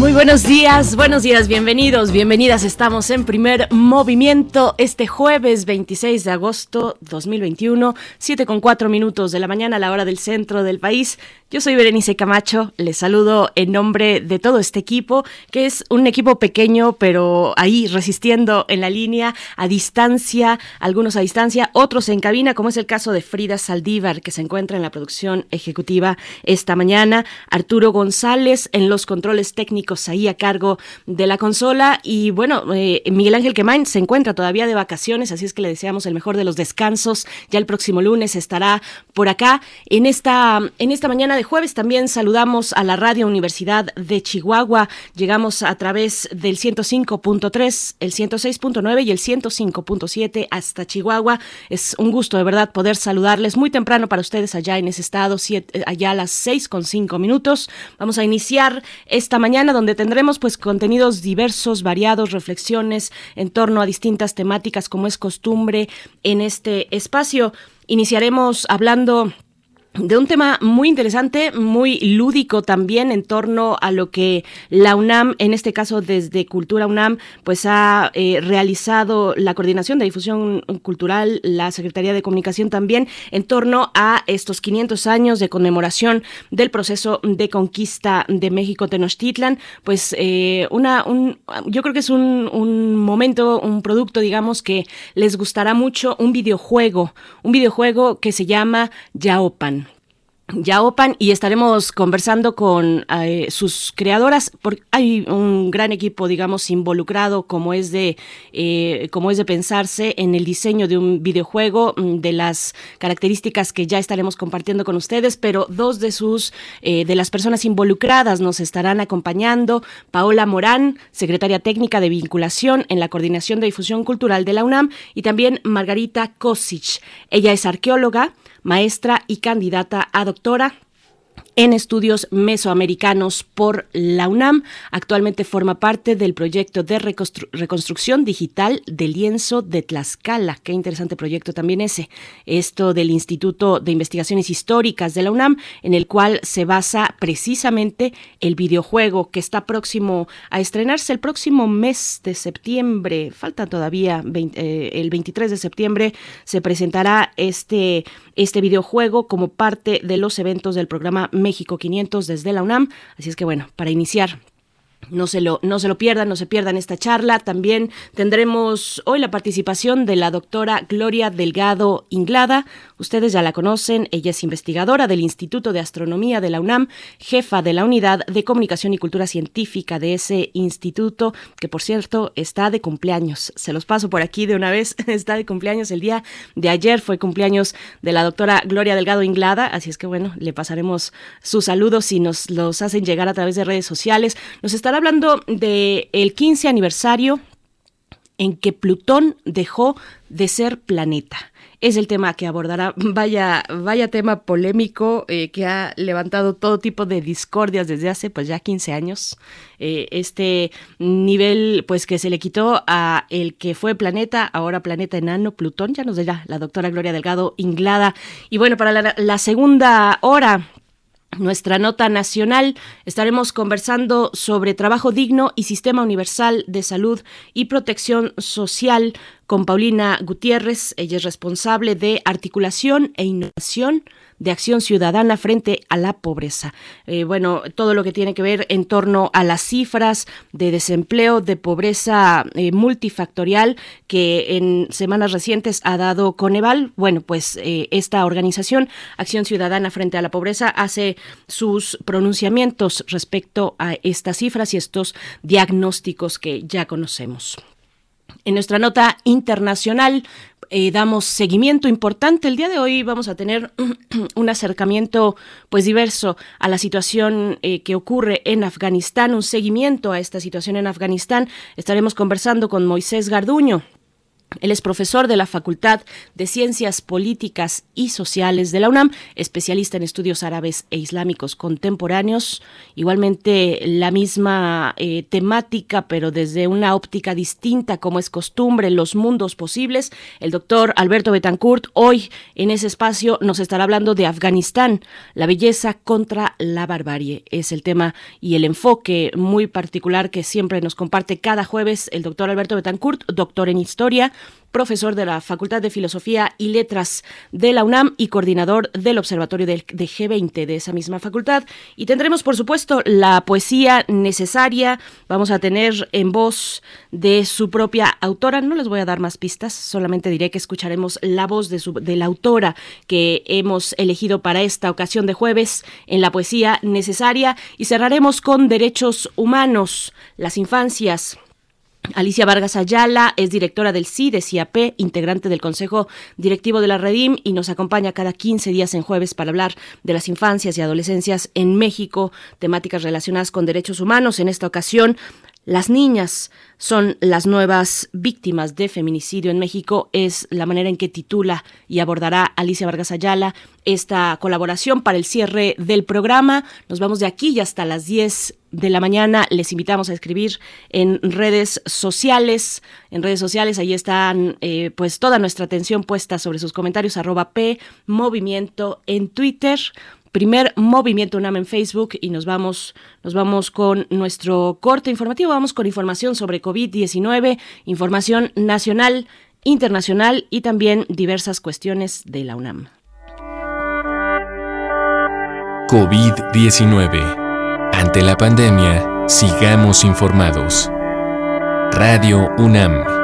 Muy buenos días, buenos días, bienvenidos, bienvenidas. Estamos en primer movimiento este jueves 26 de agosto 2021, 7 con 4 minutos de la mañana a la hora del centro del país. Yo soy Berenice Camacho, les saludo en nombre de todo este equipo, que es un equipo pequeño, pero ahí resistiendo en la línea, a distancia, algunos a distancia, otros en cabina, como es el caso de Frida Saldívar, que se encuentra en la producción ejecutiva esta mañana, Arturo González en los controles técnicos ahí a cargo de la consola, y bueno, eh, Miguel Ángel Quemain se encuentra todavía de vacaciones, así es que le deseamos el mejor de los descansos, ya el próximo lunes estará por acá en esta, en esta mañana de jueves también saludamos a la Radio Universidad de Chihuahua. Llegamos a través del 105.3, el 106.9 y el 105.7 hasta Chihuahua. Es un gusto de verdad poder saludarles muy temprano para ustedes allá en ese estado, allá a las 6 con 5 minutos. Vamos a iniciar esta mañana donde tendremos pues contenidos diversos, variados, reflexiones en torno a distintas temáticas como es costumbre en este espacio. Iniciaremos hablando de un tema muy interesante, muy lúdico también en torno a lo que la UNAM, en este caso desde Cultura UNAM, pues ha eh, realizado la coordinación de difusión cultural, la Secretaría de Comunicación también, en torno a estos 500 años de conmemoración del proceso de conquista de México Tenochtitlan, pues eh, una, un, yo creo que es un, un momento, un producto, digamos, que les gustará mucho, un videojuego, un videojuego que se llama Yaopan. Yaopan y estaremos conversando con eh, sus creadoras porque hay un gran equipo digamos involucrado como es de eh, como es de pensarse en el diseño de un videojuego mm, de las características que ya estaremos compartiendo con ustedes pero dos de sus eh, de las personas involucradas nos estarán acompañando. Paola Morán secretaria técnica de vinculación en la coordinación de difusión cultural de la UNAM y también Margarita Kosic ella es arqueóloga maestra y candidata a doctora en estudios mesoamericanos por la UNAM. Actualmente forma parte del proyecto de reconstrucción digital del lienzo de Tlaxcala. Qué interesante proyecto también ese. Esto del Instituto de Investigaciones Históricas de la UNAM, en el cual se basa precisamente el videojuego que está próximo a estrenarse el próximo mes de septiembre. Falta todavía eh, el 23 de septiembre se presentará este, este videojuego como parte de los eventos del programa México 500 desde la UNAM. Así es que bueno, para iniciar no se, lo, no se lo pierdan, no se pierdan esta charla. También tendremos hoy la participación de la doctora Gloria Delgado Inglada. Ustedes ya la conocen, ella es investigadora del Instituto de Astronomía de la UNAM, jefa de la Unidad de Comunicación y Cultura Científica de ese instituto, que por cierto está de cumpleaños. Se los paso por aquí de una vez, está de cumpleaños el día de ayer, fue cumpleaños de la doctora Gloria Delgado Inglada, así es que bueno, le pasaremos sus saludos si nos los hacen llegar a través de redes sociales. Nos estará hablando del el 15 aniversario en que Plutón dejó de ser planeta. Es el tema que abordará. Vaya, vaya tema polémico eh, que ha levantado todo tipo de discordias desde hace pues ya 15 años. Eh, este nivel pues que se le quitó a el que fue planeta, ahora planeta enano, Plutón, ya nos dirá la doctora Gloria Delgado Inglada. Y bueno, para la, la segunda hora nuestra nota nacional estaremos conversando sobre trabajo digno y sistema universal de salud y protección social con Paulina Gutiérrez. Ella es responsable de articulación e innovación de acción ciudadana frente a la pobreza. Eh, bueno, todo lo que tiene que ver en torno a las cifras de desempleo, de pobreza eh, multifactorial que en semanas recientes ha dado Coneval. Bueno, pues eh, esta organización, Acción Ciudadana frente a la Pobreza, hace sus pronunciamientos respecto a estas cifras y estos diagnósticos que ya conocemos. En nuestra nota internacional eh, damos seguimiento importante. El día de hoy vamos a tener un acercamiento pues diverso a la situación eh, que ocurre en Afganistán, un seguimiento a esta situación en Afganistán. Estaremos conversando con Moisés Garduño. Él es profesor de la Facultad de Ciencias Políticas y Sociales de la UNAM, especialista en estudios árabes e islámicos contemporáneos. Igualmente la misma eh, temática, pero desde una óptica distinta, como es costumbre, los mundos posibles. El doctor Alberto Betancourt hoy en ese espacio nos estará hablando de Afganistán, la belleza contra la barbarie. Es el tema y el enfoque muy particular que siempre nos comparte cada jueves el doctor Alberto Betancourt, doctor en historia profesor de la Facultad de Filosofía y Letras de la UNAM y coordinador del Observatorio de, G20 de esa misma facultad. Y tendremos, por supuesto, la poesía necesaria. Vamos a tener en voz de su propia autora. No les voy a dar más pistas, solamente diré que escucharemos la voz de, su, de la autora que hemos elegido para esta ocasión de jueves en la poesía necesaria. Y cerraremos con derechos humanos, las infancias Alicia Vargas Ayala es directora del CIDES IAP, integrante del Consejo Directivo de la Redim y nos acompaña cada 15 días en jueves para hablar de las infancias y adolescencias en México, temáticas relacionadas con derechos humanos. En esta ocasión, las niñas son las nuevas víctimas de feminicidio en México, es la manera en que titula y abordará Alicia Vargas Ayala esta colaboración para el cierre del programa. Nos vamos de aquí y hasta las 10 de la mañana. Les invitamos a escribir en redes sociales. En redes sociales, ahí están eh, pues toda nuestra atención puesta sobre sus comentarios, arroba P, movimiento en Twitter primer movimiento UNAM en Facebook y nos vamos, nos vamos con nuestro corte informativo. Vamos con información sobre COVID-19, información nacional, internacional y también diversas cuestiones de la UNAM. COVID-19. Ante la pandemia, sigamos informados. Radio UNAM.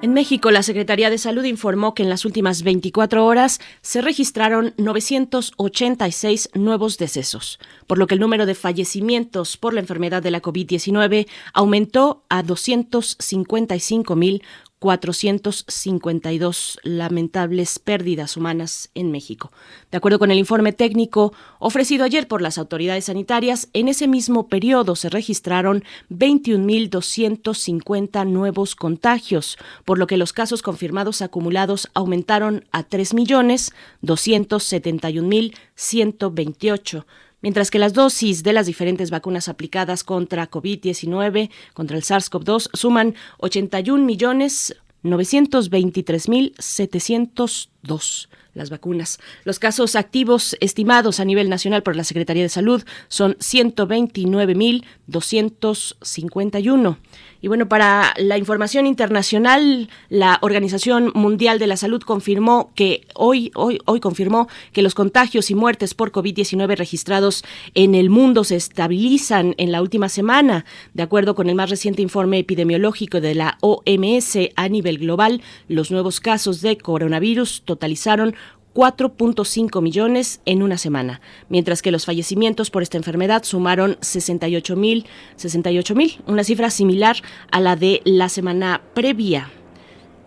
En México, la Secretaría de Salud informó que en las últimas 24 horas se registraron 986 nuevos decesos, por lo que el número de fallecimientos por la enfermedad de la COVID-19 aumentó a 255.000 452 lamentables pérdidas humanas en México. De acuerdo con el informe técnico ofrecido ayer por las autoridades sanitarias, en ese mismo periodo se registraron 21.250 nuevos contagios, por lo que los casos confirmados acumulados aumentaron a 3.271.128 mientras que las dosis de las diferentes vacunas aplicadas contra COVID-19, contra el SARS-CoV-2, suman 81 millones 923.702 las vacunas. Los casos activos estimados a nivel nacional por la Secretaría de Salud son 129.251. Y bueno, para la información internacional, la Organización Mundial de la Salud confirmó que hoy, hoy, hoy confirmó que los contagios y muertes por COVID-19 registrados en el mundo se estabilizan en la última semana. De acuerdo con el más reciente informe epidemiológico de la OMS a nivel global, los nuevos casos de coronavirus totalizaron 4.5 millones en una semana, mientras que los fallecimientos por esta enfermedad sumaron 68 mil, 68 mil, una cifra similar a la de la semana previa.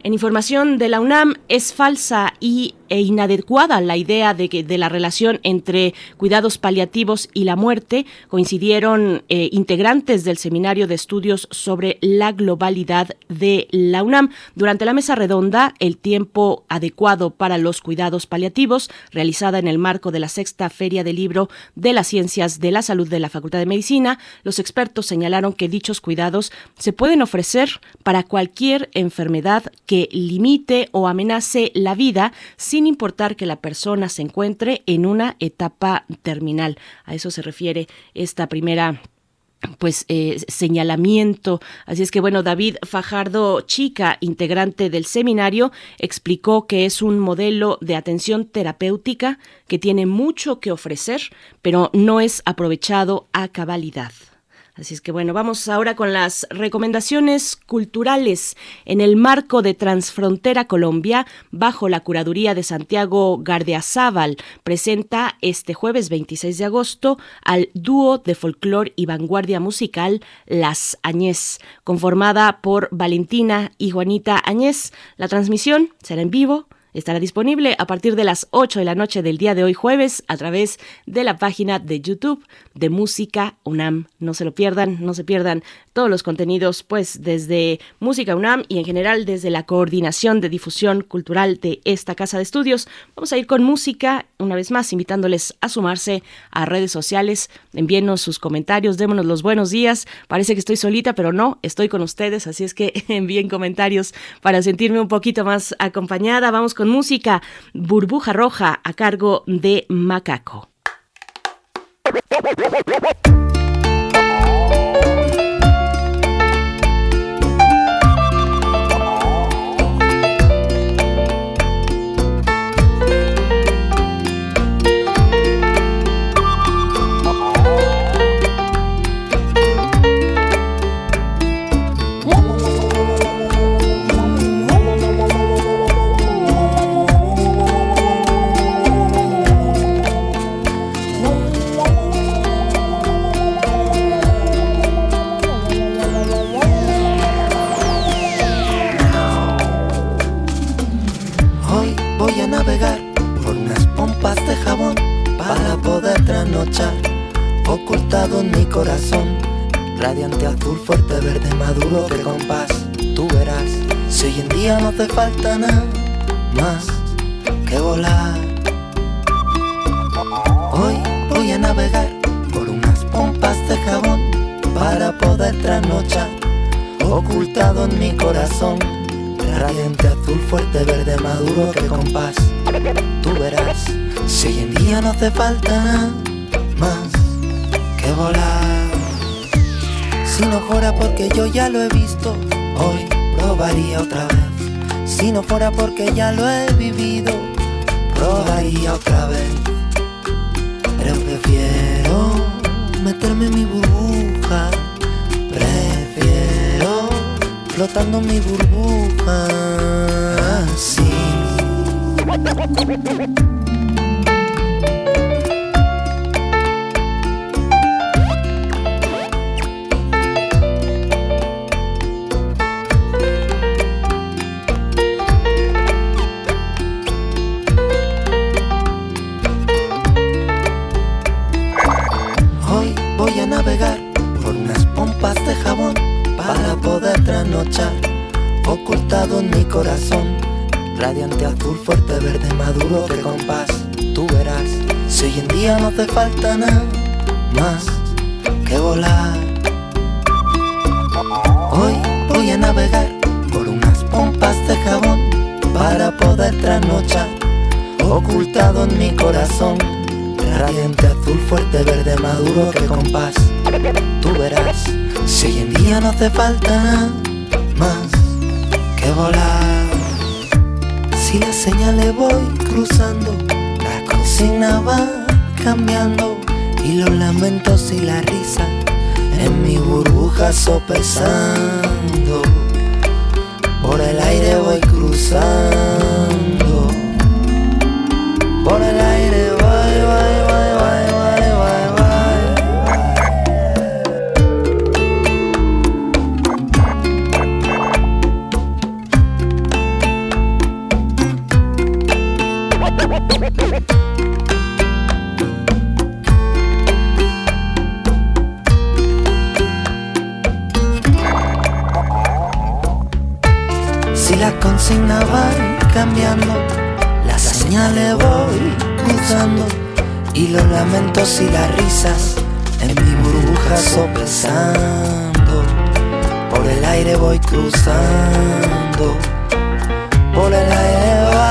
En información de la UNAM es falsa y e inadecuada la idea de que de la relación entre cuidados paliativos y la muerte coincidieron eh, integrantes del seminario de estudios sobre la globalidad de la UNAM. Durante la mesa redonda el tiempo adecuado para los cuidados paliativos realizada en el marco de la sexta feria del libro de las ciencias de la salud de la Facultad de Medicina los expertos señalaron que dichos cuidados se pueden ofrecer para cualquier enfermedad que limite o amenace la vida. Sin importar que la persona se encuentre en una etapa terminal. A eso se refiere esta primera pues eh, señalamiento. Así es que bueno, David Fajardo Chica, integrante del seminario, explicó que es un modelo de atención terapéutica que tiene mucho que ofrecer, pero no es aprovechado a cabalidad. Así es que bueno, vamos ahora con las recomendaciones culturales en el marco de Transfrontera Colombia, bajo la curaduría de Santiago Gardeazábal, presenta este jueves 26 de agosto al dúo de folclor y vanguardia musical Las Añez, conformada por Valentina y Juanita Añez. La transmisión será en vivo estará disponible a partir de las 8 de la noche del día de hoy jueves a través de la página de YouTube de Música UNAM. No se lo pierdan, no se pierdan todos los contenidos, pues desde Música UNAM y en general desde la coordinación de difusión cultural de esta casa de estudios. Vamos a ir con música, una vez más, invitándoles a sumarse a redes sociales. Envíenos sus comentarios, démonos los buenos días. Parece que estoy solita, pero no, estoy con ustedes, así es que envíen comentarios para sentirme un poquito más acompañada. Vamos con música, Burbuja Roja a cargo de Macaco. Ocultado en mi corazón. Radiante azul, fuerte, verde, maduro que compás. Tú verás, si hoy en día no hace falta nada más que volar. Hoy voy a navegar por unas pompas de jabón para poder trasnochar. Ocultado en mi corazón, radiante azul, fuerte, verde, maduro que compás. Tú verás, si hoy en día no hace falta nada más que volar. Si no fuera porque yo ya lo he visto, hoy probaría otra vez. Si no fuera porque ya lo he vivido, probaría otra vez. Pero prefiero meterme en mi burbuja. Flotando mi burbuja. Así. En mi corazón. Radiante azul, fuerte, verde, maduro que compás. Tú verás, si hoy en día no hace falta nada más que volar. Hoy voy a navegar por unas pompas de jabón para poder trasnochar. Ocultado en mi corazón. Radiante azul, fuerte, verde, maduro que compás. Tú verás, si hoy en día no hace falta nada más Si las señales voy cruzando, la cocina va cambiando y los lamentos y la risa en mi burbuja sopesando. Por el aire voy cruzando, y las risas en mi burbuja sopesando. Por el aire voy cruzando, por el aire voy.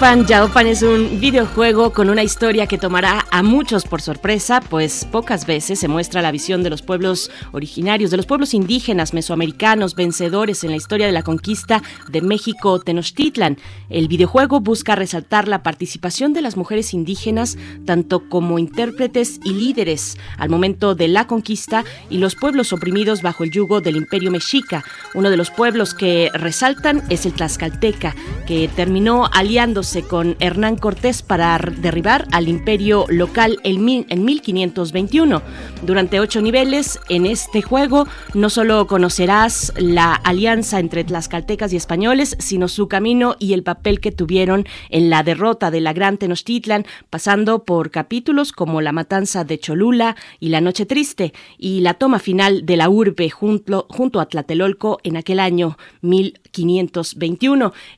Yaopan, es un videojuego con una historia que tomará a muchos por sorpresa, pues pocas veces se muestra la visión de los pueblos originarios, de los pueblos indígenas mesoamericanos vencedores en la historia de la conquista de México Tenochtitlan. El videojuego busca resaltar la participación de las mujeres indígenas tanto como intérpretes y líderes al momento de la conquista y los pueblos oprimidos bajo el yugo del imperio mexica. Uno de los pueblos que resaltan es el Tlaxcalteca, que terminó aliado con Hernán Cortés para derribar al imperio local en 1521. Durante ocho niveles en este juego no solo conocerás la alianza entre tlaxcaltecas y españoles, sino su camino y el papel que tuvieron en la derrota de la Gran Tenochtitlan, pasando por capítulos como la matanza de Cholula y la Noche Triste y la toma final de la urbe junto, junto a Tlatelolco en aquel año 1521.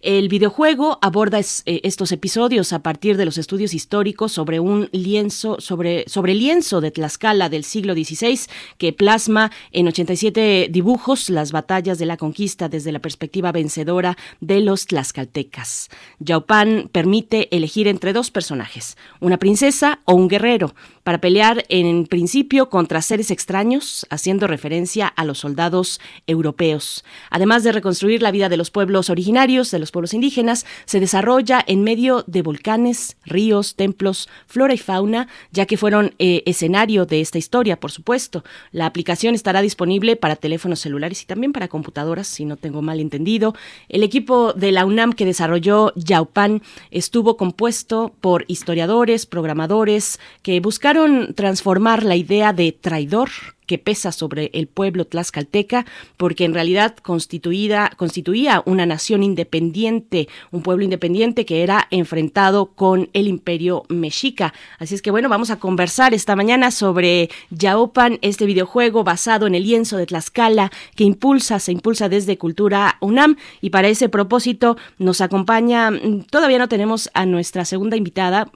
El videojuego aborda eh, estos episodios a partir de los estudios históricos sobre un lienzo, sobre, sobre lienzo de Tlaxcala del siglo XVI que plasma en 87 dibujos las batallas de la conquista desde la perspectiva vencedora de los tlaxcaltecas. Yaupan permite elegir entre dos personajes, una princesa o un guerrero, para pelear en principio contra seres extraños, haciendo referencia a los soldados europeos. Además de reconstruir la vida de los pueblos originarios, de los pueblos indígenas, se desarrolla en medio de volcanes, ríos, templos, flora y fauna, ya que fueron eh, escenario de esta historia, por supuesto. La aplicación estará disponible para teléfonos celulares y también para computadoras, si no tengo mal entendido. El equipo de la UNAM que desarrolló Yaupan estuvo compuesto por historiadores, programadores que buscaron transformar la idea de traidor que pesa sobre el pueblo tlaxcalteca, porque en realidad constituía una nación independiente, un pueblo independiente que era enfrentado con el imperio mexica. Así es que bueno, vamos a conversar esta mañana sobre Yaopan, este videojuego basado en el lienzo de Tlaxcala que impulsa, se impulsa desde Cultura UNAM y para ese propósito nos acompaña, mm, todavía no tenemos a nuestra segunda invitada,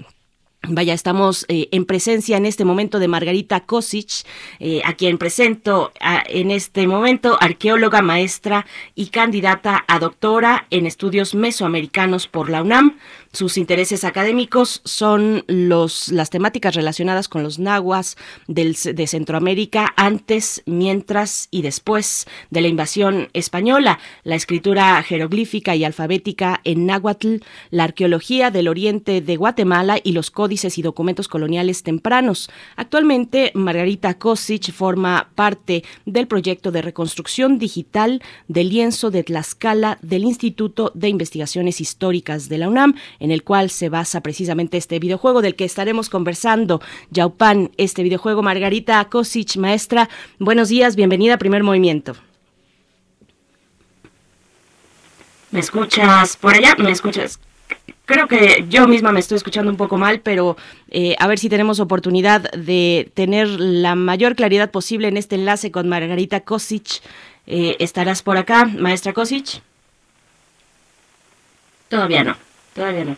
Vaya, estamos eh, en presencia en este momento de Margarita Kosic, eh, a quien presento en este momento, arqueóloga, maestra y candidata a doctora en estudios mesoamericanos por la UNAM. Sus intereses académicos son los, las temáticas relacionadas con los nahuas del, de Centroamérica antes, mientras y después de la invasión española, la escritura jeroglífica y alfabética en náhuatl, la arqueología del oriente de Guatemala y los códices y documentos coloniales tempranos. Actualmente, Margarita Kosic forma parte del proyecto de reconstrucción digital del lienzo de Tlaxcala del Instituto de Investigaciones Históricas de la UNAM en el cual se basa precisamente este videojuego del que estaremos conversando. Yaupan, este videojuego. Margarita Kosic, maestra, buenos días, bienvenida a Primer Movimiento. ¿Me escuchas por allá? ¿Me escuchas? Creo que yo misma me estoy escuchando un poco mal, pero eh, a ver si tenemos oportunidad de tener la mayor claridad posible en este enlace con Margarita Kosic. Eh, ¿Estarás por acá, maestra Kosic? Todavía no. Todavía no.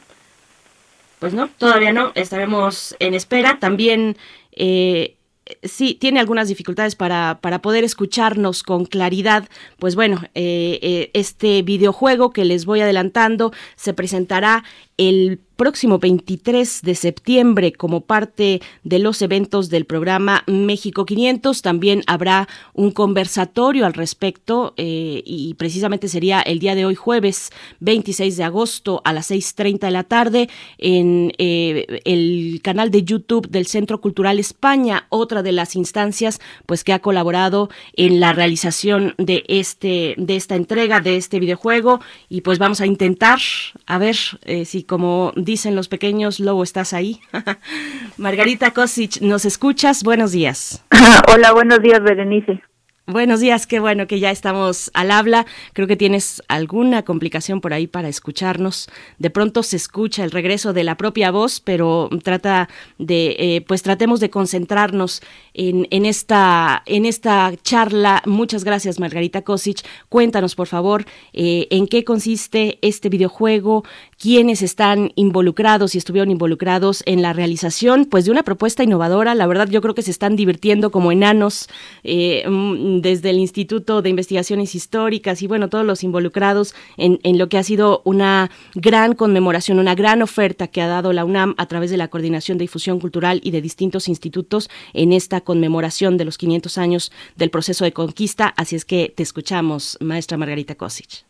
Pues no, todavía no. Estaremos en espera. También eh, sí tiene algunas dificultades para, para, poder escucharnos con claridad. Pues bueno, eh, eh, este videojuego que les voy adelantando se presentará el próximo 23 de septiembre como parte de los eventos del programa México 500. También habrá un conversatorio al respecto eh, y precisamente sería el día de hoy jueves 26 de agosto a las 6.30 de la tarde en eh, el canal de YouTube del Centro Cultural España, otra de las instancias pues que ha colaborado en la realización de este de esta entrega de este videojuego y pues vamos a intentar a ver eh, si como dicen los pequeños, Lobo, ¿estás ahí? Margarita Kosic, ¿nos escuchas? Buenos días. Hola, buenos días, Berenice. Buenos días, qué bueno que ya estamos al habla. Creo que tienes alguna complicación por ahí para escucharnos. De pronto se escucha el regreso de la propia voz, pero trata de, eh, pues tratemos de concentrarnos en, en, esta, en esta charla. Muchas gracias, Margarita Kosic. Cuéntanos, por favor, eh, en qué consiste este videojuego, quiénes están involucrados y estuvieron involucrados en la realización, pues de una propuesta innovadora. La verdad, yo creo que se están divirtiendo como enanos. Eh, mm, desde el Instituto de Investigaciones Históricas y bueno, todos los involucrados en, en, lo que ha sido una gran conmemoración, una gran oferta que ha dado la UNAM a través de la Coordinación de Difusión Cultural y de distintos institutos en esta conmemoración de los 500 años del proceso de conquista. Así es que te escuchamos, maestra Margarita Kosic.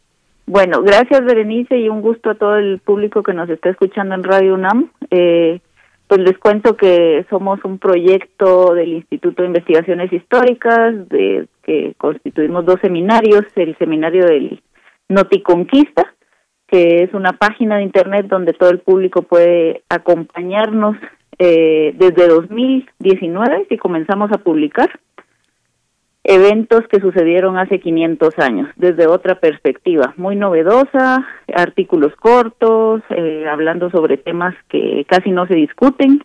Bueno, gracias Berenice y un gusto a todo el público que nos está escuchando en Radio UNAM. Eh, pues les cuento que somos un proyecto del Instituto de Investigaciones Históricas, de que constituimos dos seminarios, el seminario del Noticonquista, que es una página de internet donde todo el público puede acompañarnos eh, desde 2019, si comenzamos a publicar eventos que sucedieron hace 500 años, desde otra perspectiva, muy novedosa, artículos cortos, eh, hablando sobre temas que casi no se discuten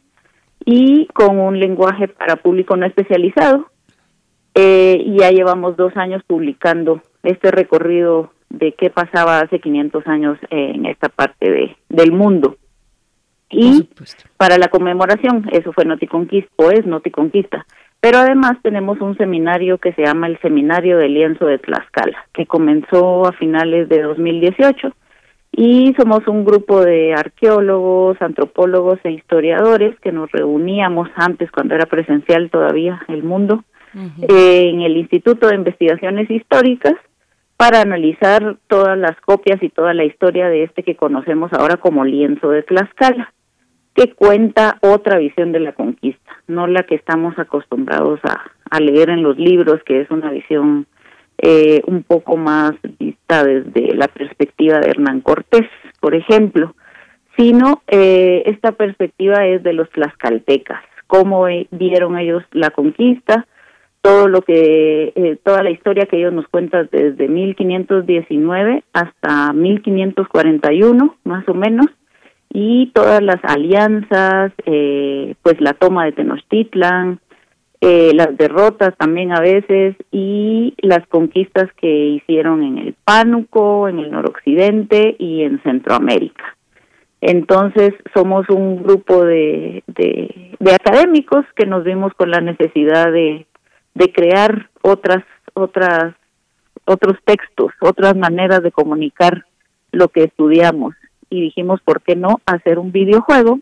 y con un lenguaje para público no especializado. Eh, y ya llevamos dos años publicando este recorrido de qué pasaba hace 500 años en esta parte de, del mundo. Y para la conmemoración, eso fue Noticonquista, o es Noticonquista. Pero además tenemos un seminario que se llama el Seminario de Lienzo de Tlaxcala, que comenzó a finales de 2018 y somos un grupo de arqueólogos, antropólogos e historiadores que nos reuníamos antes cuando era presencial todavía el mundo en el Instituto de Investigaciones Históricas para analizar todas las copias y toda la historia de este que conocemos ahora como lienzo de Tlaxcala que cuenta otra visión de la conquista, no la que estamos acostumbrados a, leer en los libros, que es una visión eh, un poco más vista desde la perspectiva de Hernán Cortés, por ejemplo, sino eh, esta perspectiva es de los tlaxcaltecas, cómo vieron ellos la conquista, todo lo que eh, toda la historia que ellos nos cuentan desde 1519 hasta 1541 más o menos y todas las alianzas, eh, pues la toma de Tenochtitlan, eh, las derrotas también a veces y las conquistas que hicieron en el Pánuco, en el noroccidente y en Centroamérica. Entonces somos un grupo de, de, de académicos que nos vimos con la necesidad de, de crear otras otras otros textos, otras maneras de comunicar lo que estudiamos y dijimos, ¿por qué no hacer un videojuego?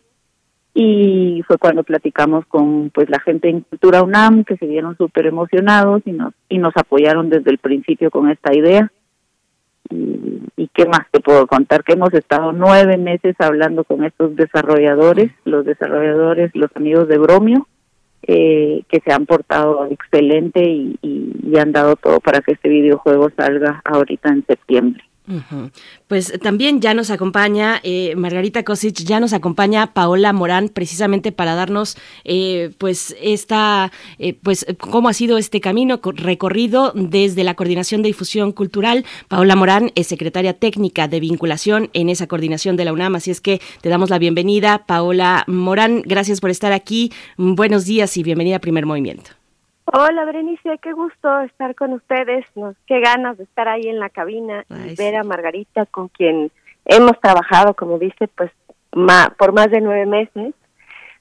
Y fue cuando platicamos con pues la gente en Cultura UNAM, que se vieron súper emocionados y nos, y nos apoyaron desde el principio con esta idea. Y, y, qué más te puedo contar que hemos estado nueve meses hablando con estos desarrolladores, los desarrolladores, los amigos de Bromio, eh, que se han portado excelente y, y han dado todo para que este videojuego salga ahorita en septiembre. Pues también ya nos acompaña eh, Margarita Kosic, ya nos acompaña Paola Morán, precisamente para darnos, eh, pues, esta, eh, pues, cómo ha sido este camino recorrido desde la Coordinación de Difusión Cultural. Paola Morán es secretaria técnica de vinculación en esa coordinación de la UNAM, así es que te damos la bienvenida, Paola Morán. Gracias por estar aquí. Buenos días y bienvenida a Primer Movimiento. Hola, Berenice, qué gusto estar con ustedes. Nos, qué ganas de estar ahí en la cabina y ver a Margarita, con quien hemos trabajado, como dice, pues por más de nueve meses,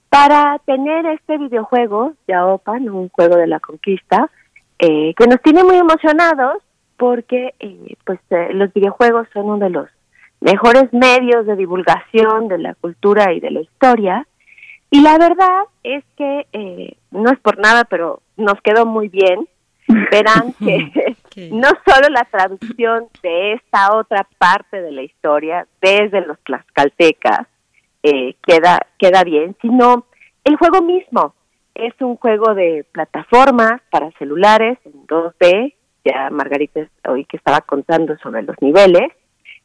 para tener este videojuego, Yaopan, un juego de la conquista, eh, que nos tiene muy emocionados porque eh, pues eh, los videojuegos son uno de los mejores medios de divulgación de la cultura y de la historia. Y la verdad es que eh, no es por nada, pero nos quedó muy bien. Verán que no solo la traducción de esta otra parte de la historia desde los tlaxcaltecas eh, queda, queda bien, sino el juego mismo. Es un juego de plataformas para celulares en 2D, ya Margarita hoy que estaba contando sobre los niveles,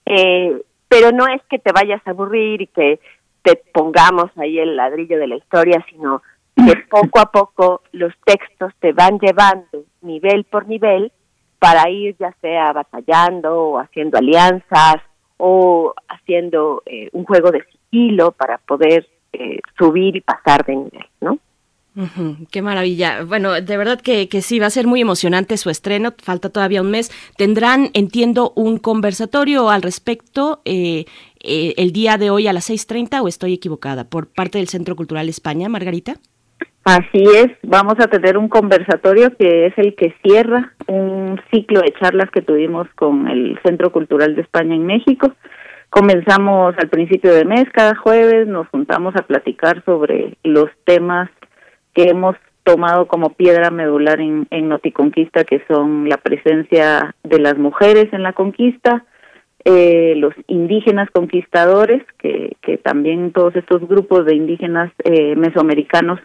eh, pero no es que te vayas a aburrir y que te pongamos ahí el ladrillo de la historia, sino que poco a poco los textos te van llevando nivel por nivel para ir ya sea batallando o haciendo alianzas o haciendo eh, un juego de sigilo para poder eh, subir y pasar de nivel, ¿no? qué maravilla. Bueno, de verdad que, que, sí, va a ser muy emocionante su estreno. Falta todavía un mes. Tendrán, entiendo, un conversatorio al respecto eh, eh, el día de hoy a las 6.30 o estoy equivocada, por parte del Centro Cultural España, Margarita. Así es, vamos a tener un conversatorio que es el que cierra un ciclo de charlas que tuvimos con el Centro Cultural de España en México. Comenzamos al principio de mes, cada jueves nos juntamos a platicar sobre los temas que hemos tomado como piedra medular en, en Noticonquista, que son la presencia de las mujeres en la conquista, eh, los indígenas conquistadores, que, que también todos estos grupos de indígenas eh, mesoamericanos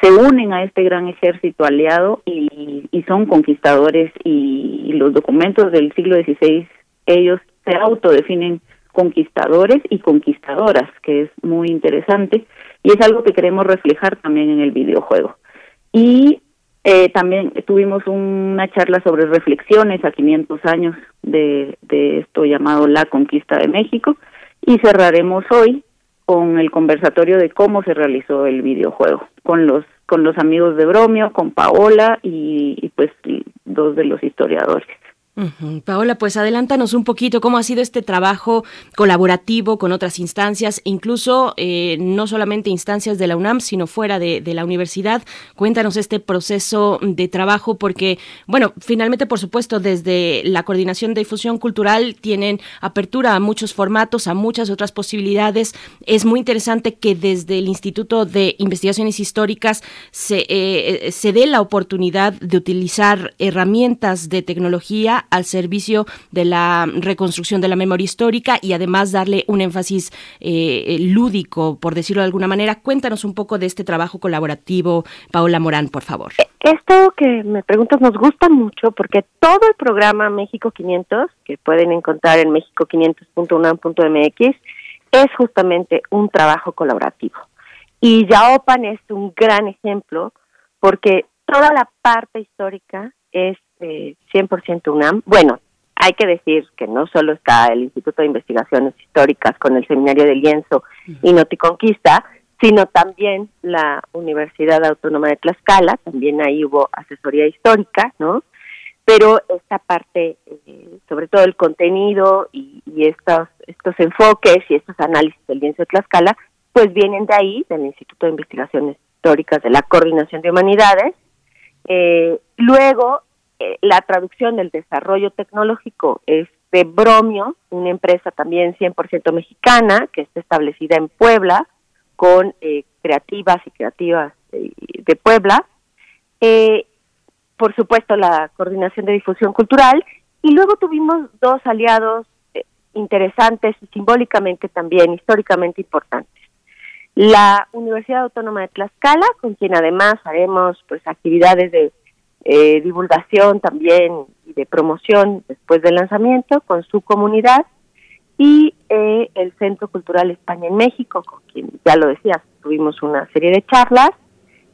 se unen a este gran ejército aliado y, y son conquistadores y, los documentos del siglo XVI, ellos se autodefinen conquistadores y conquistadoras, que es muy interesante y es algo que queremos reflejar también en el videojuego. Y eh, también tuvimos una charla sobre reflexiones a 500 años de, de esto llamado La Conquista de México y cerraremos hoy con el conversatorio de cómo se realizó el videojuego, con los con los amigos de Bromio, con Paola y, y pues dos de los historiadores. Paola, pues adelántanos un poquito cómo ha sido este trabajo colaborativo con otras instancias, incluso eh, no solamente instancias de la UNAM, sino fuera de, la universidad. Cuéntanos este proceso de trabajo, porque, bueno, finalmente, por supuesto, desde la Coordinación de Difusión Cultural tienen apertura a muchos formatos, a muchas otras posibilidades. Es muy interesante que desde el Instituto de Investigaciones Históricas se, eh, se dé la oportunidad de utilizar herramientas de tecnología al servicio de la reconstrucción de la memoria histórica y además darle un énfasis eh, lúdico, por decirlo de alguna manera. Cuéntanos un poco de este trabajo colaborativo, Paola Morán, por favor. Esto que me preguntas nos gusta mucho porque todo el programa México 500, que pueden encontrar en mexico500.unam.mx, es justamente un trabajo colaborativo. Y Yaopan es un gran ejemplo porque toda la parte histórica es eh, 100% UNAM. Bueno, hay que decir que no solo está el Instituto de Investigaciones Históricas con el Seminario de Lienzo y Noticonquista, sino también la Universidad Autónoma de Tlaxcala, también ahí hubo asesoría histórica, ¿no? Pero esta parte, eh, sobre todo el contenido y, estos, estos enfoques y estos análisis del lienzo de Tlaxcala, pues vienen de ahí, del Instituto de Investigaciones Históricas de la Coordinación de Humanidades. Eh, luego, eh, la traducción del desarrollo tecnológico es de Bromio, una empresa también 100% mexicana que está establecida en Puebla con eh, creativas y creativas de, Puebla. Eh, por supuesto, la coordinación de difusión cultural. Y luego tuvimos dos aliados interesantes y simbólicamente también, históricamente importantes. La Universidad Autónoma de Tlaxcala, con quien además haremos pues actividades de eh, divulgación también y de promoción después del lanzamiento con su comunidad y eh, el Centro Cultural España en México, con quien ya lo decías, tuvimos una serie de charlas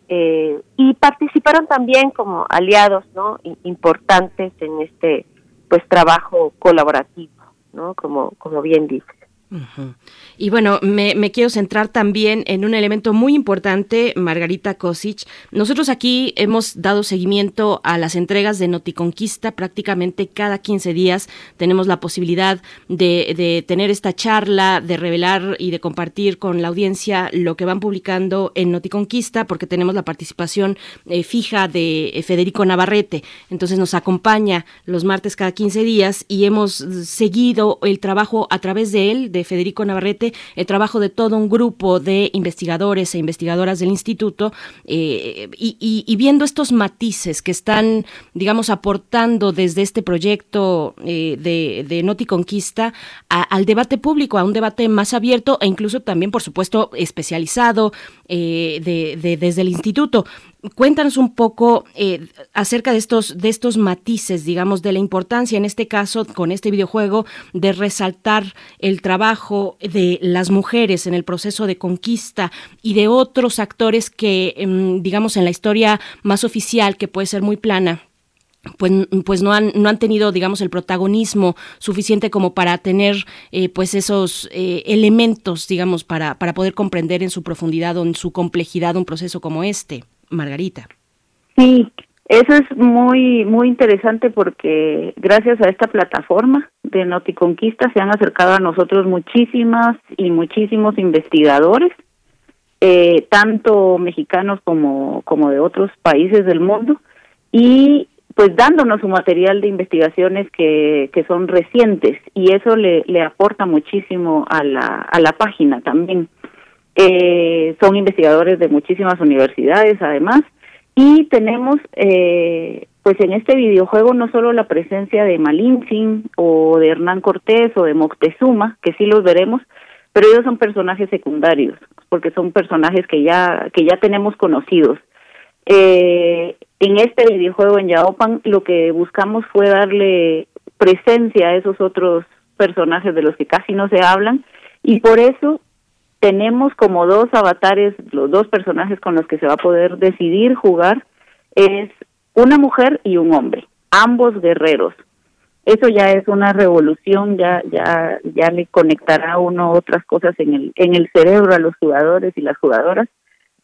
eh, y participaron también como aliados no importantes en este pues trabajo colaborativo, no como como bien dices. Y bueno, me, quiero centrar también en un elemento muy importante, Margarita Kosic. Nosotros aquí hemos dado seguimiento a las entregas de Noticonquista prácticamente cada 15 días. Tenemos la posibilidad de, tener esta charla, de revelar y de compartir con la audiencia lo que van publicando en Noticonquista, porque tenemos la participación eh, fija de eh, Federico Navarrete. Entonces nos acompaña los martes cada 15 días y hemos seguido el trabajo a través de él, de Federico Navarrete, el trabajo de todo un grupo de investigadores e investigadoras del instituto eh, y, viendo estos matices que están, digamos, aportando desde este proyecto eh, de, de Noti Conquista al debate público, a un debate más abierto e incluso también, por supuesto, especializado eh, de, desde el instituto. Cuéntanos un poco eh, acerca de estos, de estos matices, digamos, de la importancia en este caso con este videojuego de resaltar el trabajo de las mujeres en el proceso de conquista y de otros actores que, em, digamos, en la historia más oficial, que puede ser muy plana, pues, pues no han no han tenido digamos el protagonismo suficiente como para tener eh, pues esos eh, elementos digamos para para poder comprender en su profundidad o en su complejidad un proceso como este Margarita sí eso es muy muy interesante porque gracias a esta plataforma de Noticonquista se han acercado a nosotros muchísimas y muchísimos investigadores eh, tanto mexicanos como como de otros países del mundo y pues dándonos su material de investigaciones que, que son recientes y eso le, le aporta muchísimo a la, a la página también. Eh, son investigadores de muchísimas universidades además y tenemos eh, pues en este videojuego no solo la presencia de Malintzin o de Hernán Cortés o de Moctezuma, que sí los veremos, pero ellos son personajes secundarios porque son personajes que ya que ya tenemos conocidos. Eh, en este videojuego en Yaopan lo que buscamos fue darle presencia a esos otros personajes de los que casi no se hablan y por eso tenemos como dos avatares, los dos personajes con los que se va a poder decidir jugar es una mujer y un hombre, ambos guerreros. Eso ya es una revolución, ya ya ya le conectará uno otras cosas en el en el cerebro a los jugadores y las jugadoras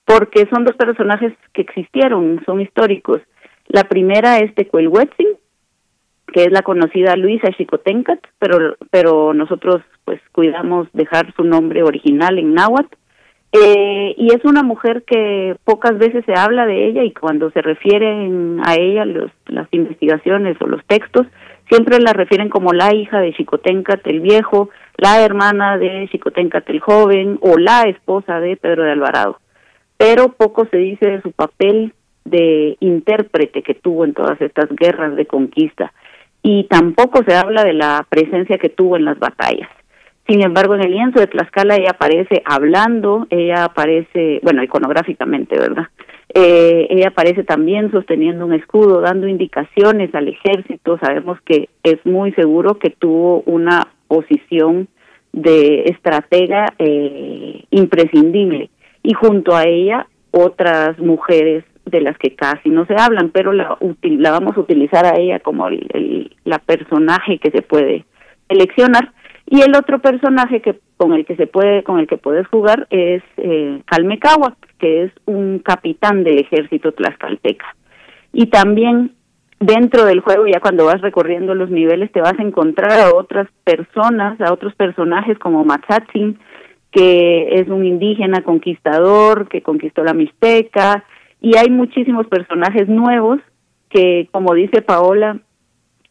porque son dos personajes que existieron, son históricos. La primera es Tecuelhuetzin, que es la conocida Luisa Xicotencat, pero, pero nosotros pues cuidamos dejar su nombre original en náhuatl. Eh, y es una mujer que pocas veces se habla de ella y cuando se refieren a ella los, las investigaciones o los textos, siempre la refieren como la hija de Xicotencat el viejo, la hermana de Xicotencat el joven o la esposa de Pedro de Alvarado pero poco se dice de su papel de intérprete que tuvo en todas estas guerras de conquista y tampoco se habla de la presencia que tuvo en las batallas. Sin embargo, en el lienzo de Tlaxcala ella aparece hablando, ella aparece, bueno, iconográficamente, ¿verdad? Eh, ella aparece también sosteniendo un escudo, dando indicaciones al ejército. Sabemos que es muy seguro que tuvo una posición de estratega eh, imprescindible y junto a ella otras mujeres de las que casi no se hablan, pero la, la vamos a utilizar a ella como el, la personaje que se puede seleccionar y el otro personaje que con el que se puede con el que puedes jugar es eh, Calmecagua, que es un capitán del ejército tlaxcalteca. Y también dentro del juego, ya cuando vas recorriendo los niveles, te vas a encontrar a otras personas, a otros personajes como Matzatzin, que es un indígena conquistador que conquistó la Mixteca y hay muchísimos personajes nuevos que, como dice Paola,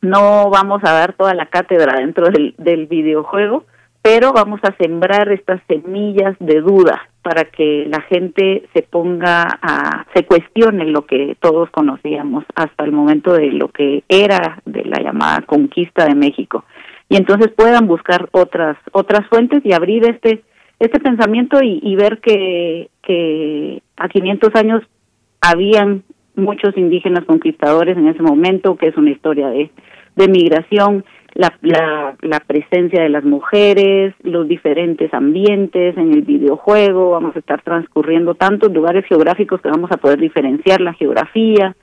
no vamos a dar toda la cátedra dentro del, del videojuego, pero vamos a sembrar estas semillas de duda para que la gente se ponga a, se cuestione lo que todos conocíamos hasta el momento de lo que era de la llamada conquista de México. Y entonces puedan buscar otras, otras fuentes y abrir este este pensamiento y, ver que, que a 500 años habían muchos indígenas conquistadores en ese momento, que es una historia de, de migración, la, la, la, presencia de las mujeres, los diferentes ambientes en el videojuego, vamos a estar transcurriendo tantos lugares geográficos que vamos a poder diferenciar la geografía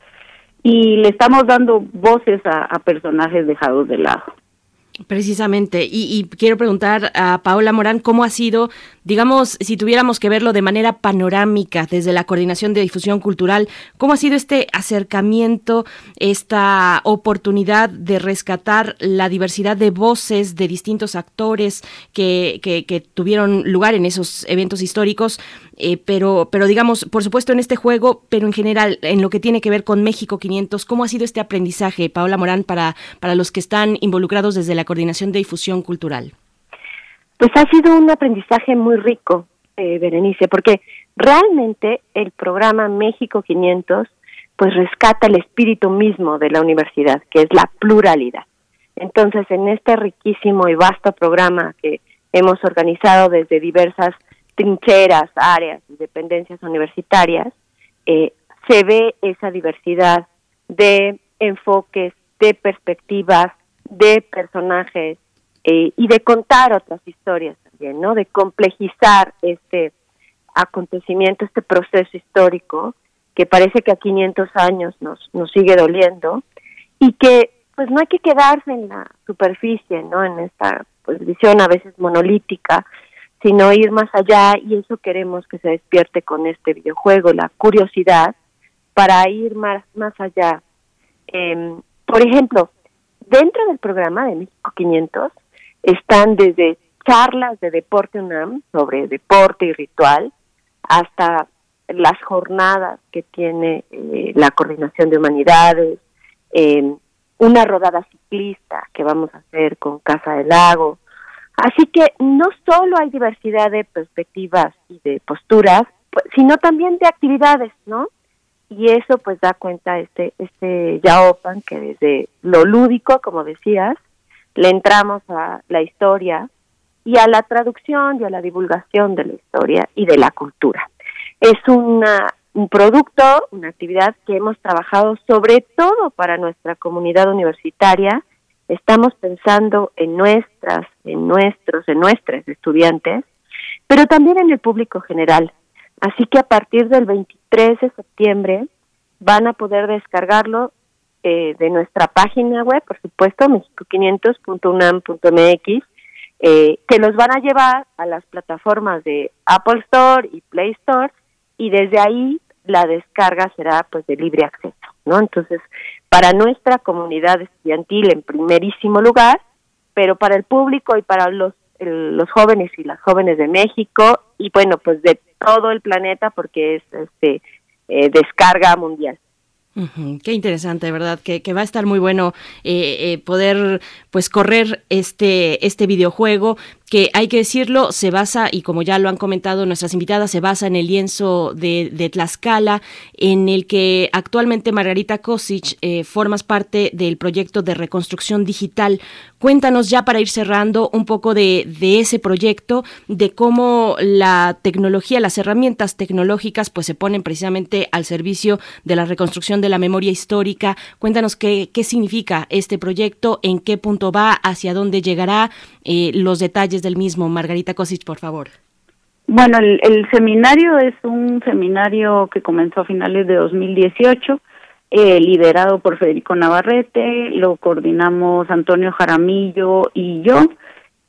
y le estamos dando voces a personajes dejados de lado. Precisamente, y, quiero preguntar a Paola Morán cómo ha sido, digamos, si tuviéramos que verlo de manera panorámica desde la Coordinación de Difusión Cultural, cómo ha sido este acercamiento, esta oportunidad de rescatar la diversidad de voces de distintos actores que, que, que tuvieron lugar en esos eventos históricos eh, pero, pero digamos, por supuesto en este juego, pero en general, en lo que tiene que ver con México 500, ¿cómo ha sido este aprendizaje, Paola Morán, para, para los que están involucrados desde la Coordinación de Difusión Cultural? Pues ha sido un aprendizaje muy rico, eh, Berenice, porque realmente el programa México 500 pues rescata el espíritu mismo de la universidad, que es la pluralidad. Entonces, en este riquísimo y vasto programa que hemos organizado desde diversas trincheras, áreas dependencias universitarias, eh, se ve esa diversidad de enfoques, de perspectivas, de personajes, eh, y de contar otras historias también, ¿no? De complejizar este acontecimiento, este proceso histórico que parece que a 500 años nos, nos sigue doliendo y que pues no hay que quedarse en la superficie, ¿no? En esta pues, visión a veces monolítica, sino ir más allá y eso queremos que se despierte con este videojuego, la curiosidad para ir más, más allá. Em, por ejemplo, dentro del programa de México 500 están desde charlas de deporte UNAM sobre deporte y ritual hasta las jornadas que tiene eh, la Coordinación de Humanidades, em, una rodada ciclista que vamos a hacer con Casa del Lago. Así que no solo hay diversidad de perspectivas y de posturas, pues, sino también de actividades, ¿no? Y eso pues da cuenta este este Yaopan que desde lo lúdico, como decías, le entramos a la historia y a la traducción y a la divulgación de la historia y de la cultura. Es una un producto, una actividad que hemos trabajado sobre todo para nuestra comunidad universitaria. Estamos pensando en nuestras, en nuestros, en nuestras estudiantes, pero también en el público general. Así que a partir del 23 de septiembre van a poder descargarlo eh, de nuestra página web, por supuesto, mexico500.unam.mx, eh, que los van a llevar a las plataformas de Apple Store y Play Store y desde ahí la descarga será pues de libre acceso, ¿no? Entonces, para nuestra comunidad estudiantil en primerísimo lugar, pero para el público y para los los jóvenes y las jóvenes de México y bueno, pues de todo el planeta porque es este eh, descarga mundial. Qué interesante, ¿verdad? Que, va a estar muy bueno eh, eh, poder pues correr este, este videojuego que hay que decirlo, se basa, y como ya lo han comentado nuestras invitadas, se basa en el lienzo de, de Tlaxcala, en el que actualmente Margarita Kosic eh, formas parte del proyecto de reconstrucción digital. Cuéntanos ya para ir cerrando un poco de, de, ese proyecto, de cómo la tecnología, las herramientas tecnológicas, pues se ponen precisamente al servicio de la reconstrucción de la memoria histórica. Cuéntanos qué, qué significa este proyecto, en qué punto va, hacia dónde llegará, eh, los detalles del mismo. Margarita Kosic, por favor. Bueno, el, seminario es un seminario que comenzó a finales de 2018, eh, liderado por Federico Navarrete, lo coordinamos Antonio Jaramillo y yo,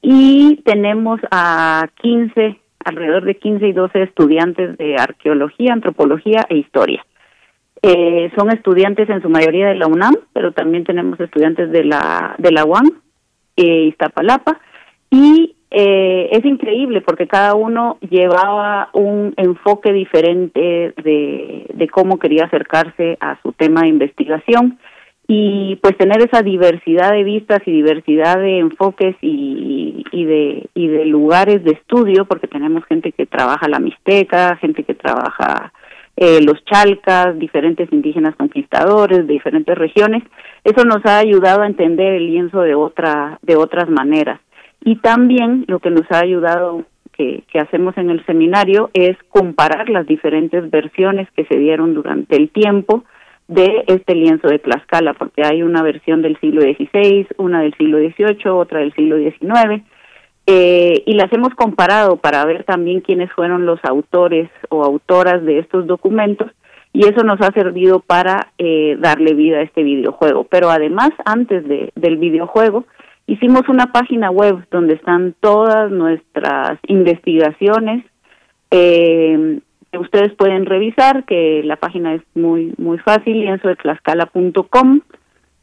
y tenemos a 15, alrededor de 15 y 12 estudiantes de arqueología, antropología e historia. Eh, son estudiantes en su mayoría de la UNAM, pero también tenemos estudiantes de la de la UAM, eh, Iztapalapa, y eh, es increíble porque cada uno llevaba un enfoque diferente de, cómo quería acercarse a su tema de investigación. Y pues tener esa diversidad de vistas y diversidad de enfoques y, y de y de lugares de estudio porque tenemos gente que trabaja la mixteca gente que trabaja eh, los chalcas diferentes indígenas conquistadores de diferentes regiones eso nos ha ayudado a entender el lienzo de otra de otras maneras y también lo que nos ha ayudado que, hacemos en el seminario es comparar las diferentes versiones que se dieron durante el tiempo de este lienzo de Tlaxcala, porque hay una versión del siglo XVI, una del siglo XVIII, otra del siglo XIX, eh, y las hemos comparado para ver también quiénes fueron los autores o autoras de estos documentos, y eso nos ha servido para eh, darle vida a este videojuego. Pero además, antes de, del videojuego, Hicimos una página web donde están todas nuestras investigaciones eh, que ustedes pueden revisar, que la página es muy muy fácil, lienzodetlaxcala.com.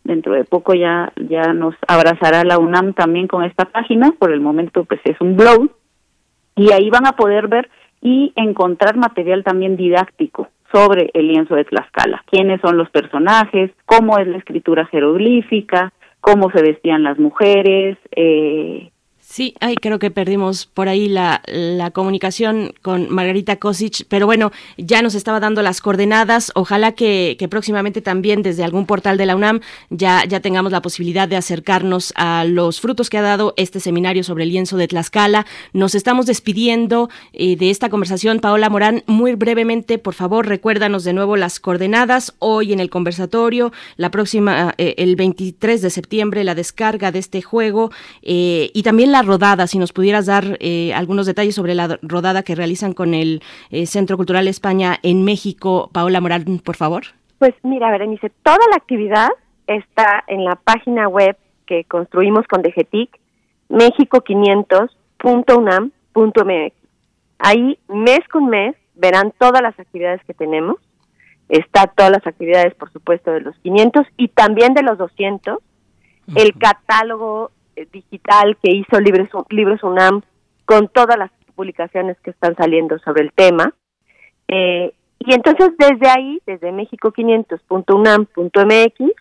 Dentro de poco ya ya nos abrazará la UNAM también con esta página, por el momento pues es un blog. Y ahí van a poder ver y encontrar material también didáctico sobre el lienzo de Tlaxcala, quiénes son los personajes, cómo es la escritura jeroglífica, cómo se vestían las mujeres, eh, Sí, ay, creo que perdimos por ahí la, comunicación con Margarita Kosic, pero bueno, ya nos estaba dando las coordenadas. Ojalá que, que, próximamente también desde algún portal de la UNAM ya, ya tengamos la posibilidad de acercarnos a los frutos que ha dado este seminario sobre el lienzo de Tlaxcala. Nos estamos despidiendo eh, de esta conversación. Paola Morán, muy brevemente, por favor, recuérdanos de nuevo las coordenadas. Hoy en el conversatorio, la próxima, eh, el 23 de septiembre, la descarga de este juego eh, y también la rodada, si nos pudieras dar eh, algunos detalles sobre la rodada que realizan con el eh, Centro Cultural España en México. Paola Morán, por favor. Pues mira, Berenice, toda la actividad está en la página web que construimos con DGTIC, mexico500.unam.mx. Ahí, mes con mes, verán todas las actividades que tenemos. Está todas las actividades, por supuesto, de los 500 y también de los 200. El catálogo digital que hizo Libros, Libros UNAM con todas las publicaciones que están saliendo sobre el tema. Eh, y entonces desde ahí, desde mexico500.unam.mx,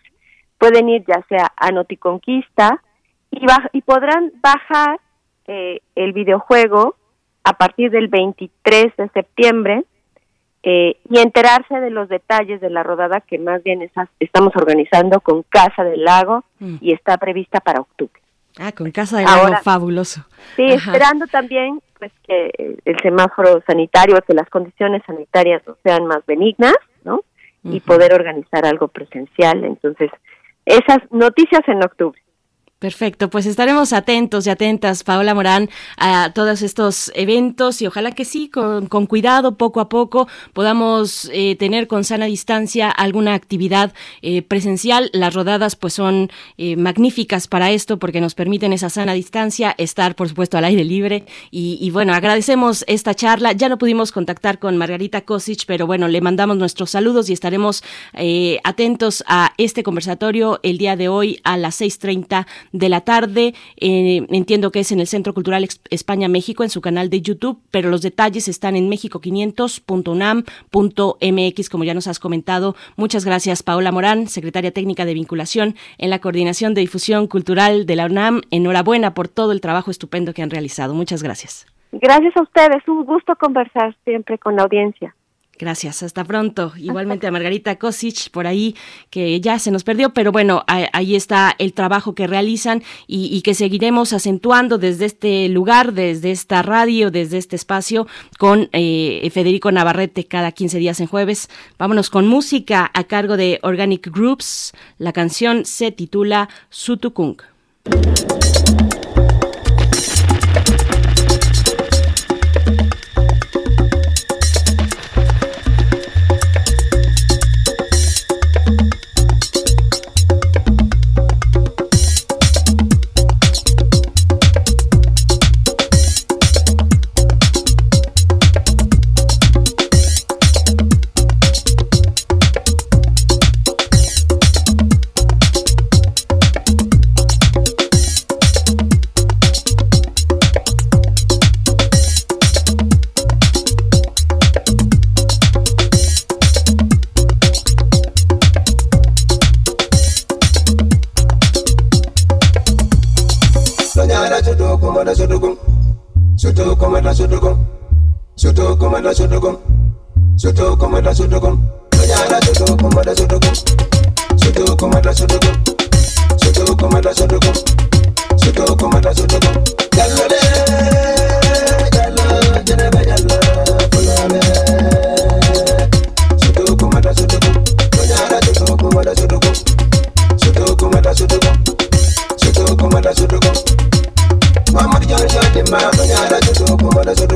pueden ir ya sea a Noticonquista y, y podrán bajar eh, el videojuego a partir del 23 de septiembre y enterarse de los detalles de la rodada que más bien estamos organizando con Casa del Lago mm. y está prevista para octubre. Ah, con Casa de Lago, fabuloso. Sí, esperando también pues que el semáforo sanitario, que las condiciones sanitarias sean más benignas, ¿no? Y poder organizar algo presencial. Entonces, esas noticias en octubre. Perfecto, pues estaremos atentos y atentas, Paola Morán, a todos estos eventos y ojalá que sí, con, cuidado, poco a poco, podamos eh, tener con sana distancia alguna actividad eh, presencial. Las rodadas pues son eh, magníficas para esto porque nos permiten esa sana distancia, estar por supuesto al aire libre y, y, bueno, agradecemos esta charla. Ya no pudimos contactar con Margarita Kosic, pero bueno, le mandamos nuestros saludos y estaremos atentos a este conversatorio el día de hoy a las 6.30 de la tarde. Eh, entiendo que es en el Centro Cultural España México, en su canal de YouTube, pero los detalles están en mexico500.unam.mx, como ya nos has comentado. Muchas gracias, Paola Morán, secretaria técnica de vinculación en la Coordinación de Difusión Cultural de la UNAM. Enhorabuena por todo el trabajo estupendo que han realizado. Muchas gracias. Gracias a ustedes, un gusto conversar siempre con la audiencia. Gracias, hasta pronto. Igualmente a Margarita Kosic por ahí, que ya se nos perdió, pero bueno, ahí está el trabajo que realizan y, que seguiremos acentuando desde este lugar, desde esta radio, desde este espacio, con eh, Federico Navarrete cada 15 días en jueves. Vámonos con música a cargo de Organic Groups. La canción se titula Sutukung. Soto, como la soto,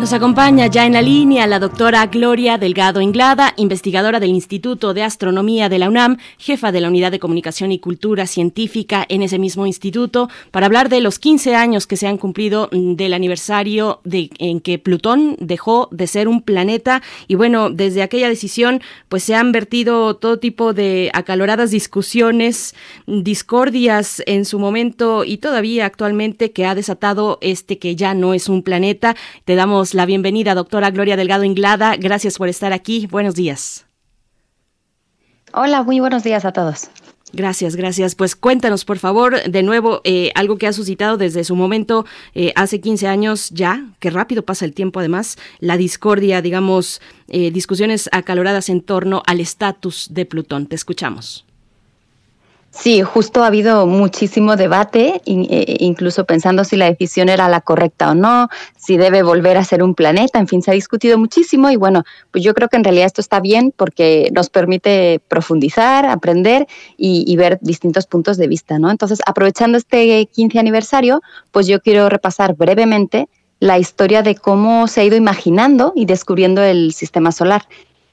Nos acompaña ya en la línea la doctora Gloria Delgado Inglada, investigadora del Instituto de Astronomía de la UNAM, jefa de la Unidad de Comunicación y Cultura Científica en ese mismo instituto, para hablar de los 15 años que se han cumplido mm, del aniversario de, en que Plutón dejó de ser un planeta. Y bueno, desde aquella decisión, pues se han vertido todo tipo de acaloradas discusiones, discordias en su momento y todavía actualmente que ha desatado este que ya no es un planeta. Te damos la bienvenida, doctora Gloria Delgado Inglada. Gracias por estar aquí. Buenos días. Hola, muy buenos días a todos. Gracias, gracias. Pues cuéntanos, por favor, de nuevo, eh, algo que ha suscitado desde su momento, eh, hace 15 años ya, que rápido pasa el tiempo además, la discordia, digamos, eh, discusiones acaloradas en torno al estatus de Plutón. Te escuchamos. Sí, justo ha habido muchísimo debate, e, incluso pensando si la decisión era la correcta o no, si debe volver a ser un planeta, en fin, se ha discutido muchísimo y bueno, pues yo creo que en realidad esto está bien porque nos permite profundizar, aprender y, ver distintos puntos de vista, ¿no? Entonces, aprovechando este 15 aniversario, pues yo quiero repasar brevemente la historia de cómo se ha ido imaginando y descubriendo el sistema solar.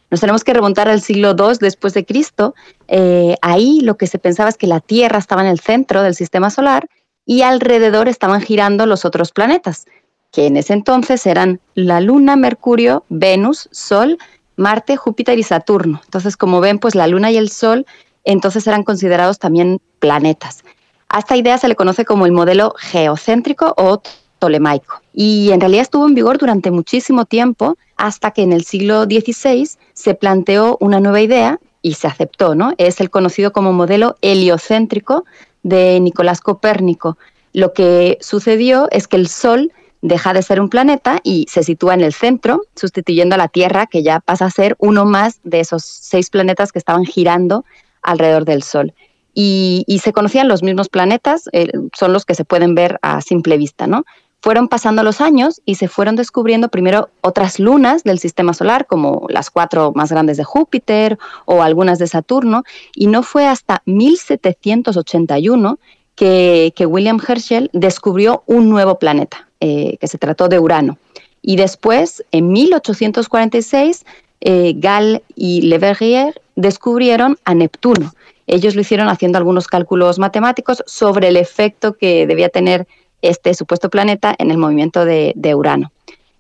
Nos tenemos que remontar al siglo II después de Cristo. Eh, ahí lo que se pensaba es que la Tierra estaba en el centro del sistema solar y alrededor estaban girando los otros planetas, que en ese entonces eran la Luna, Mercurio, Venus, Sol, Marte, Júpiter y Saturno. Entonces, como ven, pues la Luna y el Sol entonces eran considerados también planetas. A esta idea se le conoce como el modelo geocéntrico o tolemaico. Y en realidad estuvo en vigor durante muchísimo tiempo hasta que en el siglo XVI se planteó una nueva idea y se aceptó, ¿no? Es el conocido como modelo heliocéntrico de Nicolás Copérnico. Lo que sucedió es que el Sol deja de ser un planeta y se sitúa en el centro, sustituyendo a la Tierra, que ya pasa a ser uno más de esos seis planetas que estaban girando alrededor del Sol. Y, se conocían los mismos planetas, eh, son los que se pueden ver a simple vista, ¿no? Fueron pasando los años y se fueron descubriendo primero otras lunas del sistema solar, como las cuatro más grandes de Júpiter o algunas de Saturno, y no fue hasta 1781 que, William Herschel descubrió un nuevo planeta, eh, que se trató de Urano. Y después, en 1846, eh, Gall y Le Verrier descubrieron a Neptuno. Ellos lo hicieron haciendo algunos cálculos matemáticos sobre el efecto que debía tener este supuesto planeta en el movimiento de, Urano.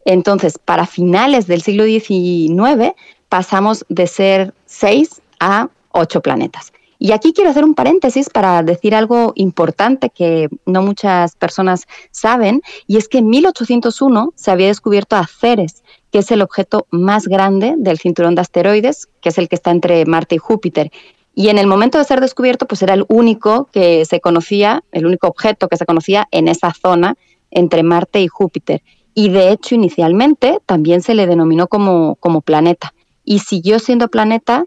Entonces, para finales del siglo XIX pasamos de ser seis a ocho planetas. Y aquí quiero hacer un paréntesis para decir algo importante que no muchas personas saben, y es que en 1801 se había descubierto a Ceres, que es el objeto más grande del cinturón de asteroides, que es el que está entre Marte y Júpiter. Y en el momento de ser descubierto, pues era el único que se conocía, el único objeto que se conocía en esa zona entre Marte y Júpiter. Y de hecho, inicialmente también se le denominó como, planeta. Y siguió siendo planeta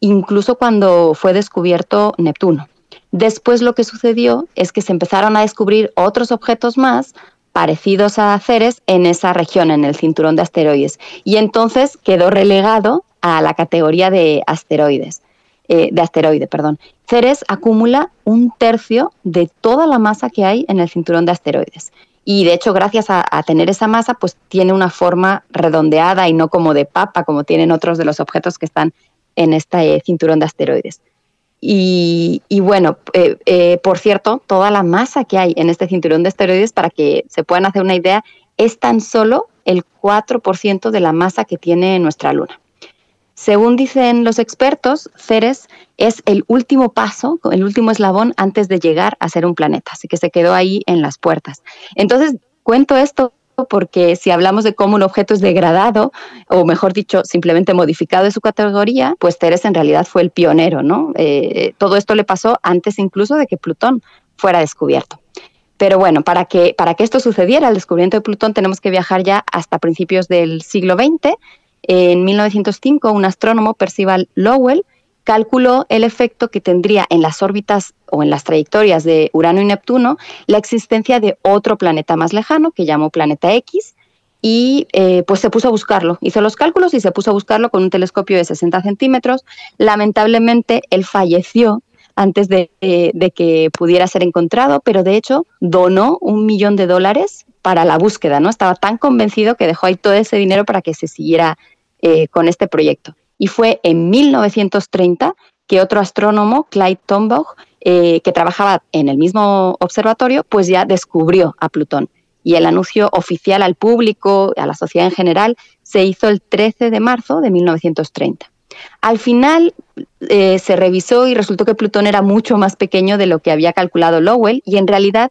incluso cuando fue descubierto Neptuno. Después lo que sucedió es que se empezaron a descubrir otros objetos más parecidos a Ceres en esa región, en el cinturón de asteroides. Y entonces quedó relegado a la categoría de asteroides. Eh, de asteroide, perdón. Ceres acumula un tercio de toda la masa que hay en el cinturón de asteroides. Y de hecho, gracias a, tener esa masa, pues tiene una forma redondeada y no como de papa, como tienen otros de los objetos que están en este cinturón de asteroides. Y, bueno, eh, por cierto, toda la masa que hay en este cinturón de asteroides, para que se puedan hacer una idea, es tan solo el 4% de la masa que tiene nuestra Luna. Según dicen los expertos, Ceres es el último paso, el último eslabón antes de llegar a ser un planeta, así que se quedó ahí en las puertas. Entonces, cuento esto porque si hablamos de cómo un objeto es degradado, o mejor dicho, simplemente modificado de su categoría, pues Ceres en realidad fue el pionero, ¿no? Eh, todo esto le pasó antes incluso de que Plutón fuera descubierto. Pero bueno, para que, para que esto sucediera, el descubrimiento de Plutón, tenemos que viajar ya hasta principios del siglo XX en 1905, un astrónomo, Percival Lowell, calculó el efecto que tendría en las órbitas o en las trayectorias de Urano y Neptuno la existencia de otro planeta más lejano que llamó Planeta X y eh, pues se puso a buscarlo. Hizo los cálculos y se puso a buscarlo con un telescopio de 60 centímetros. Lamentablemente él falleció antes de, de, que pudiera ser encontrado, pero de hecho donó un millón de dólares para la búsqueda, ¿no? Estaba tan convencido que dejó ahí todo ese dinero para que se siguiera eh, con este proyecto. Y fue en 1930 que otro astrónomo, Clyde Tombaugh, eh, que trabajaba en el mismo observatorio, pues ya descubrió a Plutón. Y el anuncio oficial al público, a la sociedad en general, se hizo el 13 de marzo de 1930. Al final eh, se revisó y resultó que Plutón era mucho más pequeño de lo que había calculado Lowell y en realidad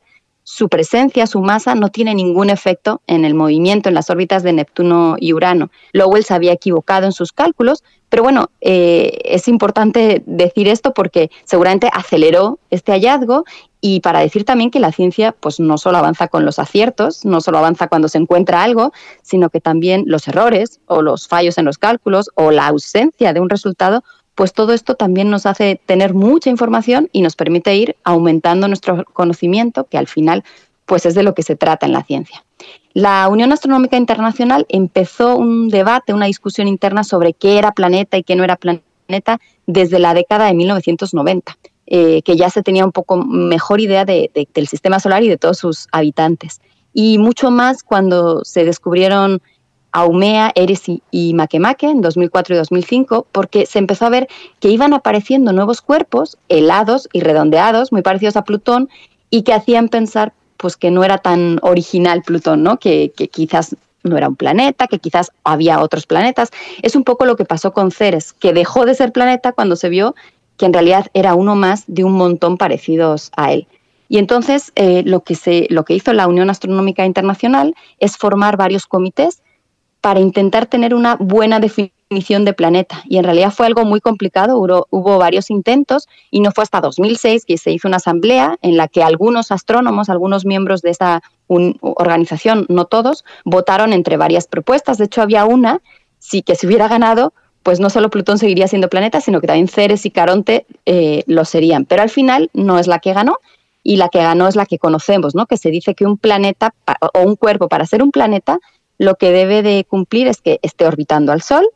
su presencia, su masa, no tiene ningún efecto en el movimiento en las órbitas de Neptuno y Urano. Lowell se había equivocado en sus cálculos, pero bueno, eh, es importante decir esto porque seguramente aceleró este hallazgo y para decir también que la ciencia pues no solo avanza con los aciertos, no solo avanza cuando se encuentra algo, sino que también los errores o los fallos en los cálculos o la ausencia de un resultado pues todo esto también nos hace tener mucha información y nos permite ir aumentando nuestro conocimiento, que al final pues es de lo que se trata en la ciencia. La Unión Astronómica Internacional empezó un debate, una discusión interna sobre qué era planeta y qué no era planeta desde la década de 1990, eh, que ya se tenía un poco mejor idea del sistema solar y de todos sus habitantes. Y mucho más cuando se descubrieron Aumea, Eris y, Makemake en 2004 y 2005, porque se empezó a ver que iban apareciendo nuevos cuerpos helados y redondeados, muy parecidos a Plutón, y que hacían pensar pues que no era tan original Plutón, ¿no? Que, que quizás no era un planeta, que quizás había otros planetas. Es un poco lo que pasó con Ceres, que dejó de ser planeta cuando se vio que en realidad era uno más de un montón parecidos a él. Y entonces eh, lo, que se, lo que hizo la Unión Astronómica Internacional es formar varios comités para intentar tener una buena definición de planeta. Y en realidad fue algo muy complicado, hubo, varios intentos y no fue hasta 2006 que se hizo una asamblea en la que algunos astrónomos, algunos miembros de esta organización, no todos, votaron entre varias propuestas. De hecho, había una, sí que se hubiera ganado, pues no solo Plutón seguiría siendo planeta, sino que también Ceres y Caronte eh, lo serían. Pero al final no es la que ganó y la que ganó es la que conocemos, ¿no? Que se dice que un planeta o un cuerpo para ser un planeta lo que debe de cumplir es que esté orbitando al Sol,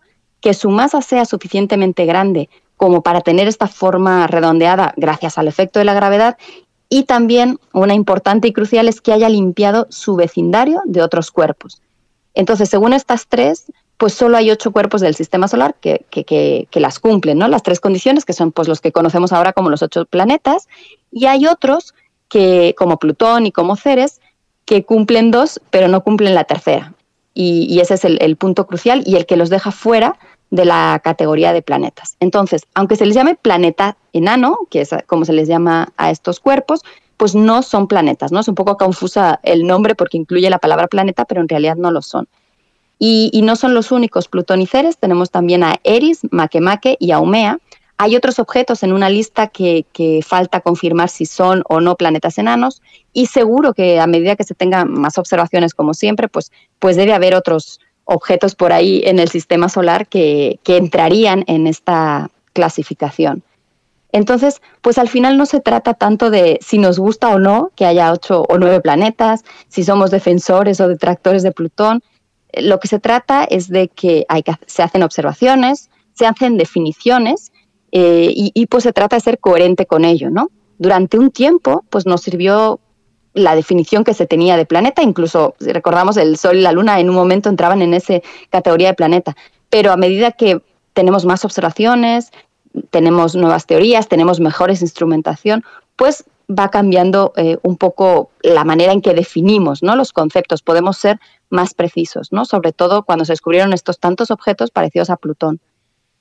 que su masa sea suficientemente grande como para tener esta forma redondeada gracias al efecto de la gravedad y también una importante y crucial es que haya limpiado su vecindario de otros cuerpos. Entonces, según estas tres, pues solo hay ocho cuerpos del sistema solar que, las cumplen, ¿no? Las tres condiciones, que son pues los que conocemos ahora como los ocho planetas, y hay otros que, como Plutón y como Ceres, que cumplen dos, pero no cumplen la tercera y, ese es el, punto crucial y el que los deja fuera de la categoría de planetas. Entonces, aunque se les llame planeta enano, que es como se les llama a estos cuerpos, pues no son planetas, ¿no? Es un poco confusa el nombre porque incluye la palabra planeta, pero en realidad no lo son. Y, no son los únicos. Plutón y Ceres, tenemos también a Eris, Makemake y Aumea, hay otros objetos en una lista que, falta confirmar si son o no planetas enanos y seguro que a medida que se tengan más observaciones, como siempre, pues, pues debe haber otros objetos por ahí en el sistema solar que, que entrarían en esta clasificación. Entonces, pues al final no se trata tanto de si nos gusta o no que haya ocho o nueve planetas, si somos defensores o detractores de Plutón. Lo que se trata es de que, hay que se hacen observaciones, se hacen definiciones eh, y, pues se trata de ser coherente con ello, ¿no? Durante un tiempo, pues nos sirvió la definición que se tenía de planeta, incluso recordamos el Sol y la Luna en un momento entraban en esa categoría de planeta, pero a medida que tenemos más observaciones, tenemos nuevas teorías, tenemos mejores instrumentación, pues va cambiando eh, un poco la manera en que definimos ¿no? los conceptos, podemos ser más precisos, ¿no? sobre todo cuando se descubrieron estos tantos objetos parecidos a Plutón.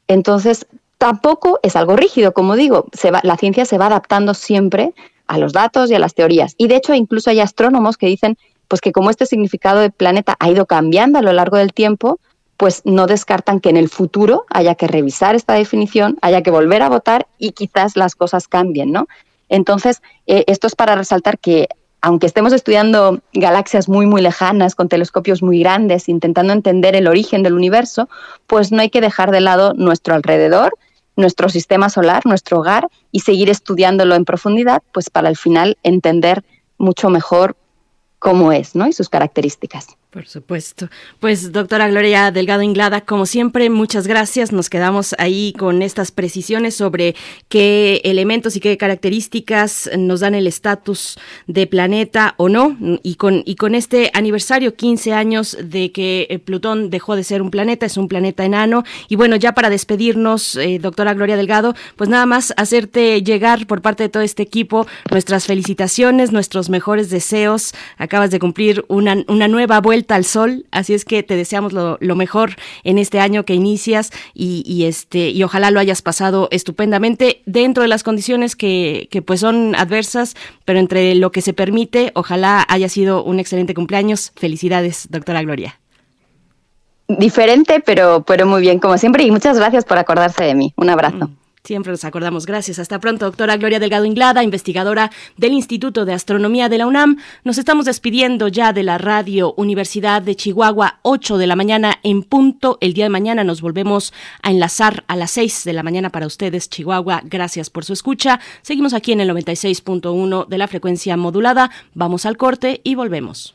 Entonces, Tampoco es algo rígido, como digo, la ciencia se va adaptando siempre a los datos y a las teorías. Y de hecho, incluso hay astrónomos que dicen pues que como este significado del planeta ha ido cambiando a lo largo del tiempo, pues no descartan que en el futuro haya que revisar esta definición, haya que volver a votar y quizás las cosas cambien, ¿no? Entonces, eh, esto es para resaltar que aunque estemos estudiando galaxias muy, muy lejanas, con telescopios muy grandes, intentando entender el origen del universo, pues no hay que dejar de lado nuestro alrededor nuestro sistema solar, nuestro hogar, y seguir estudiándolo en profundidad, pues para al final entender mucho mejor cómo es, ¿no? Y sus características. Por supuesto. Pues doctora Gloria Delgado Inglada, como siempre, muchas gracias. Nos quedamos ahí con estas precisiones sobre qué elementos y qué características nos dan el estatus de planeta o no. Y con, y con este aniversario, 15 años de que eh, Plutón dejó de ser un planeta, es un planeta enano. Y bueno, ya para despedirnos, eh, doctora Gloria Delgado, pues nada más hacerte llegar por parte de todo este equipo nuestras felicitaciones, nuestros mejores deseos. Acabas de cumplir una, una nueva vuelta al sol, así es que te deseamos lo, mejor en este año que inicias y, este y ojalá lo hayas pasado estupendamente dentro de las condiciones que, que pues son adversas, pero entre lo que se permite, ojalá haya sido un excelente cumpleaños. Felicidades, doctora Gloria. Diferente, pero, pero muy bien, como siempre, y muchas gracias por acordarse de mí. Un abrazo. Mm. Siempre nos acordamos. Gracias. Hasta pronto, doctora Gloria Delgado Inglada, investigadora del Instituto de Astronomía de la UNAM. Nos estamos despidiendo ya de la radio Universidad de Chihuahua, 8 de la mañana en punto. El día de mañana nos volvemos a enlazar a las 6 de la mañana para ustedes, Chihuahua. Gracias por su escucha. Seguimos aquí en el 96.1 de la frecuencia modulada. Vamos al corte y volvemos.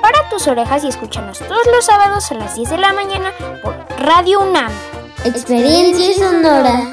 Para tus orejas y escúchanos todos los sábados a las 10 de la mañana por Radio UNAM. Experiencia sonora.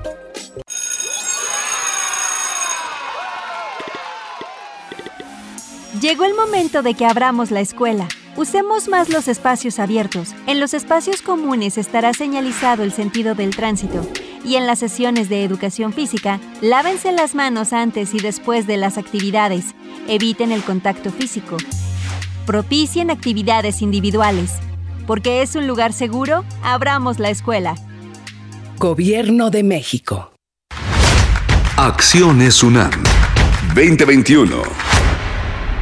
Llegó el momento de que abramos la escuela. Usemos más los espacios abiertos. En los espacios comunes estará señalizado el sentido del tránsito. Y en las sesiones de educación física, lávense las manos antes y después de las actividades. Eviten el contacto físico. Propicien actividades individuales. Porque es un lugar seguro, abramos la escuela. Gobierno de México. Acciones UNAM 2021.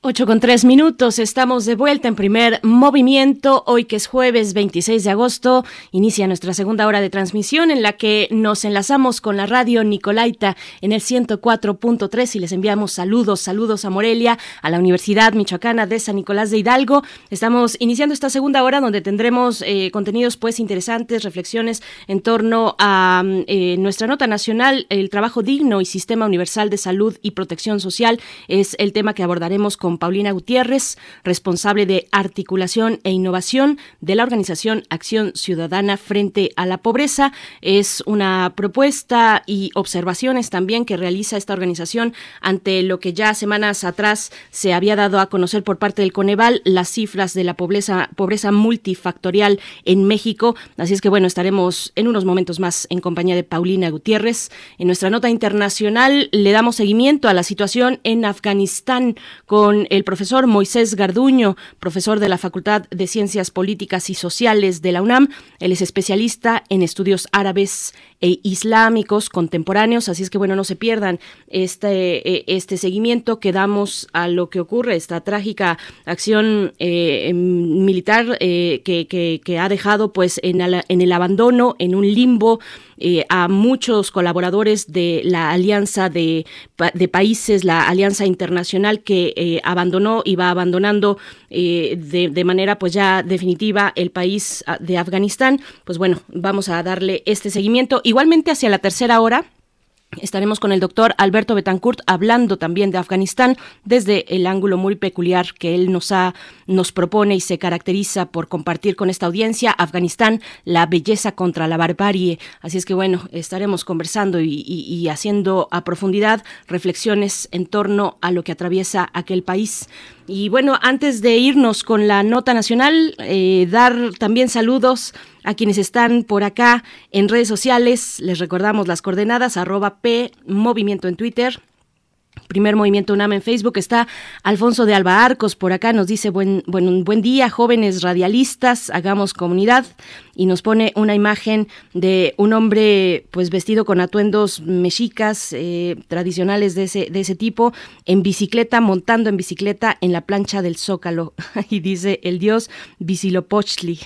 8 con 3 minutos, estamos de vuelta en primer movimiento. Hoy que es jueves 26 de agosto, inicia nuestra segunda hora de transmisión en la que nos enlazamos con la radio Nicolaita en el 104.3 y les enviamos saludos, saludos a Morelia, a la Universidad Michoacana de San Nicolás de Hidalgo. Estamos iniciando esta segunda hora donde tendremos eh, contenidos pues interesantes, reflexiones en torno a eh, nuestra nota nacional, el trabajo digno y sistema universal de salud y protección social es el tema que abordaremos con con Paulina Gutiérrez, responsable de articulación e innovación de la organización Acción Ciudadana frente a la pobreza. Es una propuesta y observaciones también que realiza esta organización ante lo que ya semanas atrás se había dado a conocer por parte del Coneval, las cifras de la pobreza, pobreza multifactorial en México. Así es que bueno, estaremos en unos momentos más en compañía de Paulina Gutiérrez. En nuestra nota internacional le damos seguimiento a la situación en Afganistán con el profesor Moisés Garduño, profesor de la Facultad de Ciencias Políticas y Sociales de la UNAM. Él es especialista en estudios árabes e islámicos contemporáneos, así es que bueno, no se pierdan este, eh, este seguimiento que damos a lo que ocurre, esta trágica acción eh, em, militar eh, que, ha dejado pues en, el abandono, en un limbo, a muchos colaboradores de la alianza de, países, la alianza internacional que abandonó y va abandonando de, de, manera pues ya definitiva el país ah, de Afganistán. Pues bueno, vamos a darle este seguimiento Igualmente hacia la tercera hora Estaremos con el doctor Alberto Betancourt hablando también de Afganistán desde el ángulo muy peculiar que él nos ha, nos propone y se caracteriza por compartir con esta audiencia Afganistán, la belleza contra la barbarie. Así es que bueno, estaremos conversando y, haciendo a profundidad reflexiones en torno a lo que atraviesa aquel país. Y bueno, antes de irnos con la nota nacional, eh, dar también saludos a quienes están por acá en redes sociales, les recordamos las coordenadas, arroba P Movimiento en Twitter, Primer Movimiento UNAM en Facebook está Alfonso de Alba Arcos por acá nos dice buen buen buen día jóvenes radialistas hagamos comunidad y nos pone una imagen de un hombre pues vestido con atuendos mexicas eh, tradicionales de ese de ese tipo en bicicleta montando en bicicleta en la plancha del Zócalo. Y dice el dios Visilopochtli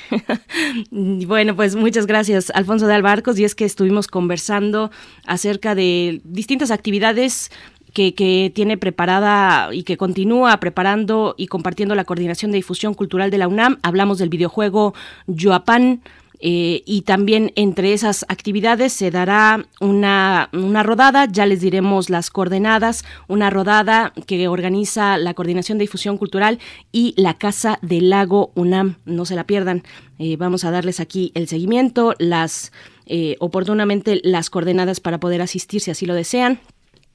bueno pues muchas gracias Alfonso de Alba Arcos y es que estuvimos conversando acerca de distintas actividades que, tiene preparada y que continúa preparando y compartiendo la Coordinación de Difusión Cultural de la UNAM. Hablamos del videojuego Yoapan. Eh, y también entre esas actividades se dará una, una, rodada, ya les diremos las coordenadas, una rodada que organiza la Coordinación de Difusión Cultural y la Casa del Lago UNAM. No se la pierdan. Eh, vamos a darles aquí el seguimiento, las eh, oportunamente las coordenadas para poder asistir si así lo desean.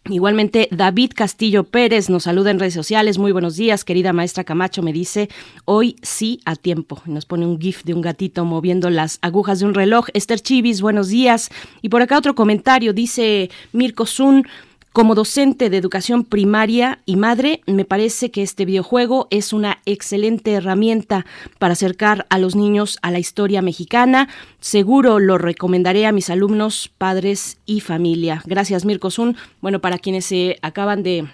Igualmente, David Castillo Pérez nos saluda en redes sociales. Muy buenos días, querida maestra Camacho. Me dice, hoy sí a tiempo. Nos pone un GIF de un gatito moviendo las agujas de un reloj. Esther Chivis, buenos días. Y por acá otro comentario, dice Mirko Zun. Como docente de educación primaria y madre, me parece que este videojuego es una excelente herramienta para acercar a los niños a la historia mexicana. Seguro lo recomendaré a mis alumnos, padres y familia. Gracias, Mirko Zun. Bueno, para quienes se acaban de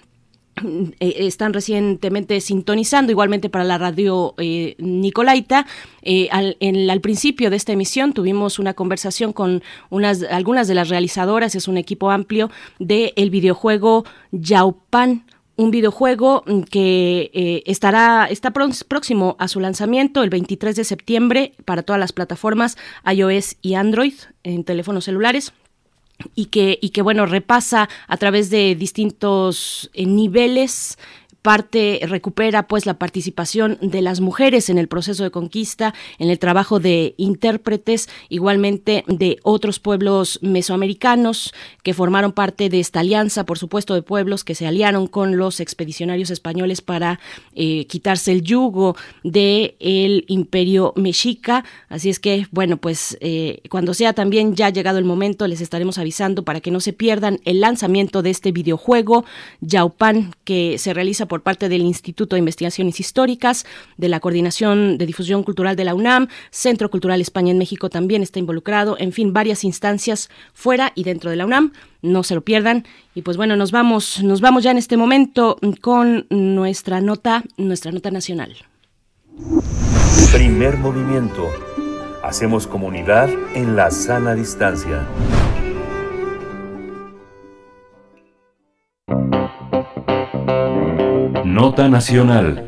están recientemente sintonizando, igualmente para la radio eh, Nicolaita. Eh, al, al, principio de esta emisión tuvimos una conversación con unas, algunas de las realizadoras, es un equipo amplio del el videojuego Yaupan, un videojuego que estará está próximo a su lanzamiento el 23 de septiembre para todas las plataformas iOS y Android en teléfonos celulares y que, y que bueno, repasa a través de distintos eh, niveles parte recupera pues la participación de las mujeres en el proceso de conquista, en el trabajo de intérpretes, igualmente de otros pueblos mesoamericanos que formaron parte de esta alianza, por supuesto, de pueblos que se aliaron con los expedicionarios españoles para eh, quitarse el yugo del el imperio mexica. Así es que, bueno, pues eh, cuando sea también ya llegado el momento, les estaremos avisando para que no se pierdan el lanzamiento de este videojuego Yaupan que se realiza por parte del Instituto de Investigaciones Históricas, de la Coordinación de Difusión Cultural de la UNAM, Centro Cultural España en México también está involucrado, en fin, varias instancias fuera y dentro de la UNAM. No se lo pierdan. Y pues bueno, nos vamos, nos vamos ya en este momento con nuestra nota, nuestra nota nacional. Primer movimiento. Hacemos comunidad en la sana distancia. Nota Nacional.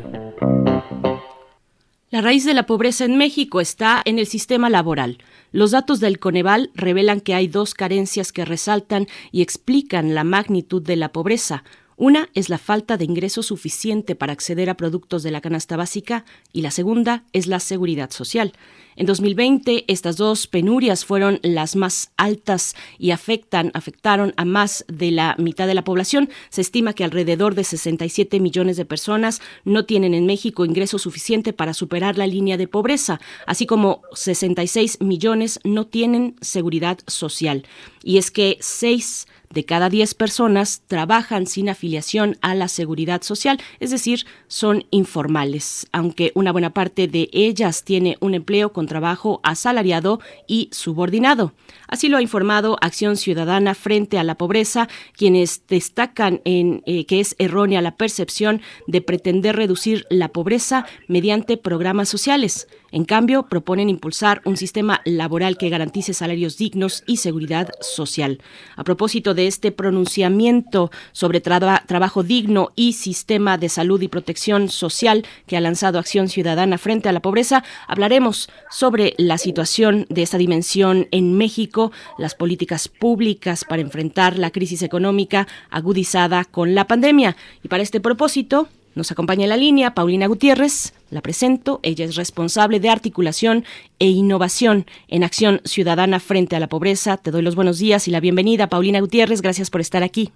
La raíz de la pobreza en México está en el sistema laboral. Los datos del Coneval revelan que hay dos carencias que resaltan y explican la magnitud de la pobreza. Una es la falta de ingreso suficiente para acceder a productos de la canasta básica y la segunda es la seguridad social. En 2020, estas dos penurias fueron las más altas y afectan, afectaron a más de la mitad de la población. Se estima que alrededor de 67 millones de personas no tienen en México ingreso suficiente para superar la línea de pobreza, así como 66 millones no tienen seguridad social. Y es que seis de cada 10 personas trabajan sin afiliación a la seguridad social, es decir, son informales, aunque una buena parte de ellas tiene un empleo con trabajo asalariado y subordinado. Así lo ha informado Acción Ciudadana frente a la pobreza, quienes destacan en eh, que es errónea la percepción de pretender reducir la pobreza mediante programas sociales. En cambio, proponen impulsar un sistema laboral que garantice salarios dignos y seguridad social. A propósito de este pronunciamiento sobre trabajo digno y sistema de salud y protección social que ha lanzado Acción Ciudadana frente a la pobreza, hablaremos sobre la situación de esta dimensión en México, las políticas públicas para enfrentar la crisis económica agudizada con la pandemia. Y para este propósito, nos acompaña en la línea Paulina Gutiérrez, la presento, ella es responsable de articulación e innovación en Acción Ciudadana frente a la pobreza. Te doy los buenos días y la bienvenida, Paulina Gutiérrez, gracias por estar aquí.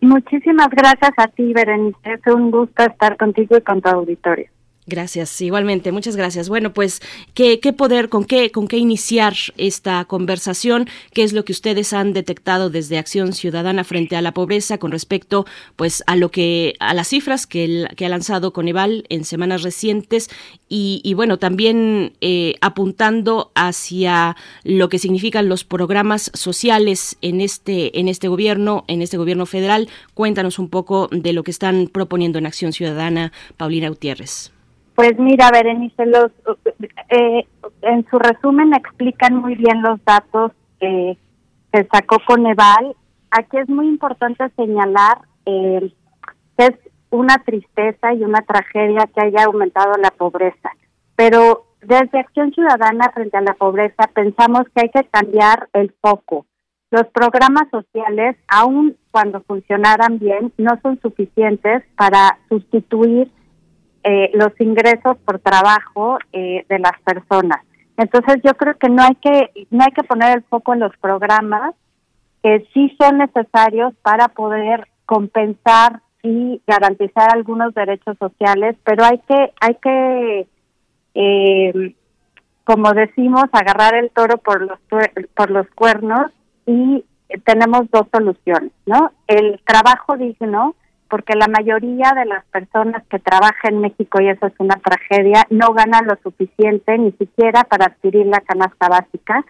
Muchísimas gracias a ti, Berenice, es un gusto estar contigo y con tu auditorio. Gracias, igualmente, muchas gracias. Bueno, pues, ¿qué, ¿qué, poder, con qué, con qué iniciar esta conversación? ¿Qué es lo que ustedes han detectado desde Acción Ciudadana frente a la pobreza con respecto, pues, a lo que, a las cifras que, ha lanzado Coneval en semanas recientes y, y bueno, también eh, apuntando hacia lo que significan los programas sociales en este, en este gobierno, en este gobierno federal? Cuéntanos un poco de lo que están proponiendo en Acción Ciudadana, Paulina Gutiérrez. Pues mira, Berenice, los, eh, en su resumen explican muy bien los datos que sacó Coneval. Aquí es muy importante señalar eh, que es una tristeza y una tragedia que haya aumentado la pobreza, pero desde Acción Ciudadana frente a la pobreza pensamos que hay que cambiar el foco. Los programas sociales, aun cuando funcionaran bien, no son suficientes para sustituir eh, los ingresos por trabajo eh, de las personas. Entonces yo creo que no hay que no hay que poner el foco en los programas que sí son necesarios para poder compensar y garantizar algunos derechos sociales, pero hay que hay que eh, como decimos agarrar el toro por los por los cuernos y tenemos dos soluciones, ¿no? El trabajo digno porque la mayoría de las personas que trabajan en México, y eso es una tragedia, no ganan lo suficiente ni siquiera para adquirir la canasta básica,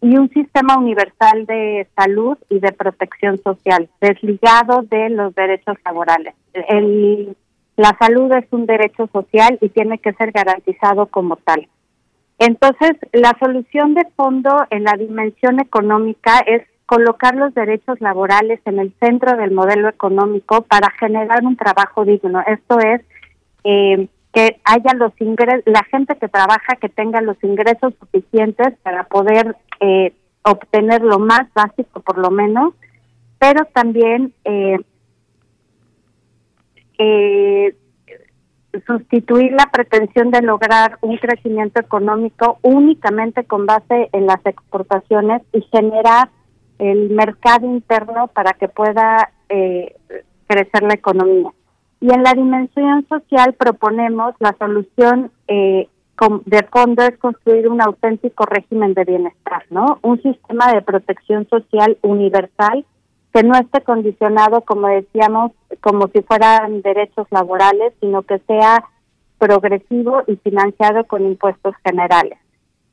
y un sistema universal de salud y de protección social, desligado de los derechos laborales. El, la salud es un derecho social y tiene que ser garantizado como tal. Entonces, la solución de fondo en la dimensión económica es colocar los derechos laborales en el centro del modelo económico para generar un trabajo digno. Esto es eh, que haya los ingresos, la gente que trabaja que tenga los ingresos suficientes para poder eh, obtener lo más básico por lo menos, pero también eh, sustituir la pretensión de lograr un crecimiento económico únicamente con base en las exportaciones y generar el mercado interno para que pueda eh, crecer la economía. Y en la dimensión social proponemos la solución eh, de fondo es construir un auténtico régimen de bienestar, ¿no? Un sistema de protección social universal que no esté condicionado, como decíamos, como si fueran derechos laborales, sino que sea progresivo y financiado con impuestos generales.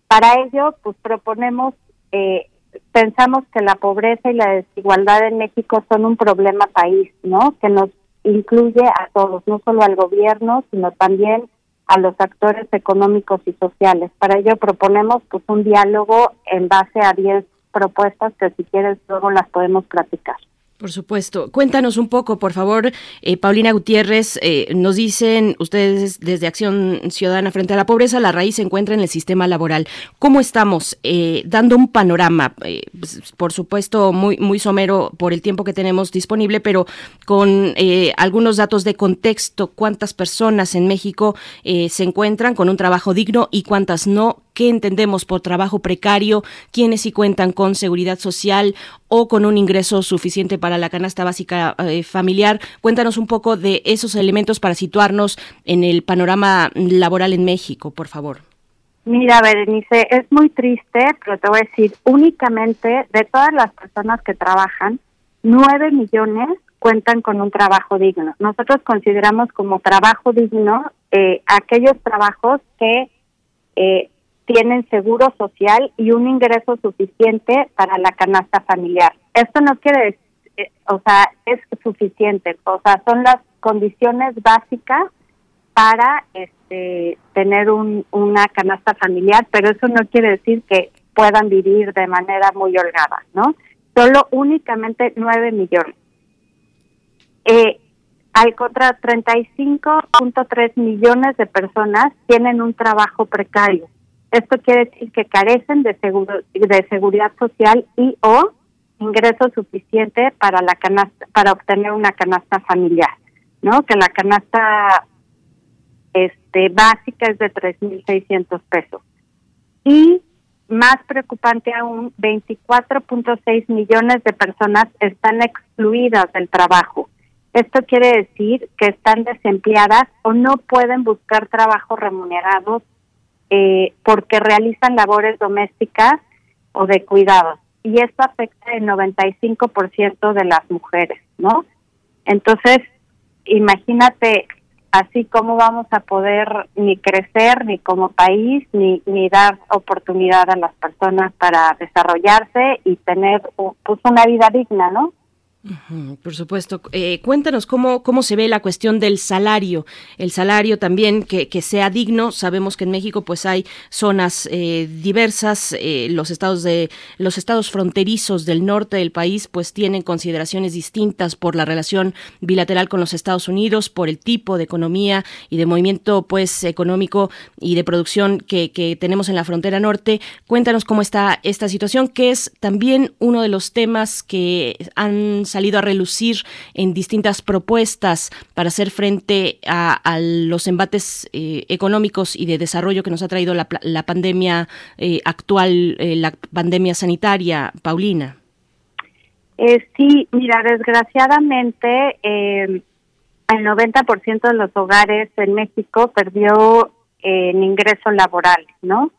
Para ello, pues proponemos eh, pensamos que la pobreza y la desigualdad en México son un problema país, ¿no? Que nos incluye a todos, no solo al gobierno, sino también a los actores económicos y sociales. Para ello proponemos pues un diálogo en base a 10 propuestas que si quieres luego las podemos platicar. Por supuesto. Cuéntanos un poco, por favor, eh, Paulina Gutiérrez. Eh, nos dicen ustedes desde Acción Ciudadana frente a la pobreza, la raíz se encuentra en el sistema laboral. ¿Cómo estamos? Eh, dando un panorama, pues, por supuesto, muy, muy somero por el tiempo que tenemos disponible, pero con algunos datos de contexto. ¿Cuántas personas en México se encuentran con un trabajo digno y cuántas no? ¿Qué entendemos por trabajo precario? ¿Quiénes sí cuentan con seguridad social o con un ingreso suficiente para la canasta básica eh, familiar? Cuéntanos un poco de esos elementos para situarnos en el panorama laboral en México, por favor. Mira, Berenice, es muy triste, pero te voy a decir, únicamente de todas las personas que trabajan, nueve millones cuentan con un trabajo digno. Nosotros consideramos como trabajo digno eh, aquellos trabajos que eh, tienen seguro social y un ingreso suficiente para la canasta familiar. Esto no quiere decir, eh, o sea, es suficiente, o sea, son las condiciones básicas para este, tener un, una canasta familiar, pero eso no quiere decir que puedan vivir de manera muy holgada, ¿no? Solo únicamente 9 millones. Eh, al contra 35.3 millones de personas tienen un trabajo precario. Esto quiere decir que carecen de, seguro, de seguridad social y o ingreso suficiente para la canasta, para obtener una canasta familiar, ¿no? Que la canasta este básica es de 3.600 pesos. Y más preocupante aún, 24.6 millones de personas están excluidas del trabajo. Esto quiere decir que están desempleadas o no pueden buscar trabajo remunerado eh, porque realizan labores domésticas o de cuidado. Y esto afecta el 95% de las mujeres, ¿no? Entonces, imagínate así cómo vamos a poder ni crecer ni como país ni, ni dar oportunidad a las personas para desarrollarse y tener pues una vida digna, ¿no? Por supuesto. Eh, cuéntanos cómo, cómo se ve la cuestión del salario. El salario también que, sea digno. Sabemos que en México pues hay zonas eh, diversas. Eh, los estados de los estados fronterizos del norte del país pues tienen consideraciones distintas por la relación bilateral con los Estados Unidos, por el tipo de economía y de movimiento pues económico y de producción que tenemos en la frontera norte. Cuéntanos cómo está esta situación, que es también uno de los temas que han salido a relucir en distintas propuestas para hacer frente a, los embates eh, económicos y de desarrollo que nos ha traído la, pandemia eh, actual, eh, la pandemia sanitaria, Paulina. sí, mira, desgraciadamente el 90% de los hogares en México perdió en ingreso laboral, ¿no?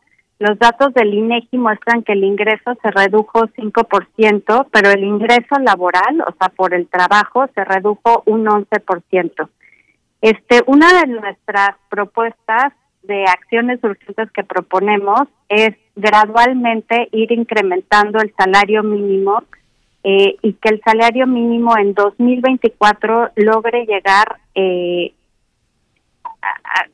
Los datos del INEGI muestran que el ingreso se redujo 5%, pero el ingreso laboral, o sea, por el trabajo, se redujo un 11%. Este, una de nuestras propuestas de acciones urgentes que proponemos es gradualmente ir incrementando el salario mínimo eh, y que el salario mínimo en 2024 logre llegar eh,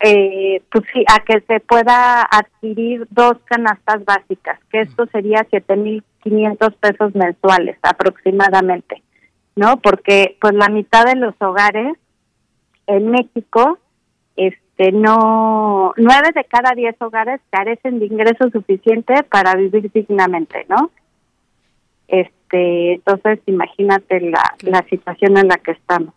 eh, pues sí, a que se pueda adquirir dos canastas básicas, que esto sería 7.500 pesos mensuales aproximadamente, ¿no? Porque pues la mitad de los hogares en México, este, no, nueve de cada diez hogares carecen de ingresos suficientes para vivir dignamente, ¿no? Este, entonces imagínate la, la situación en la que estamos.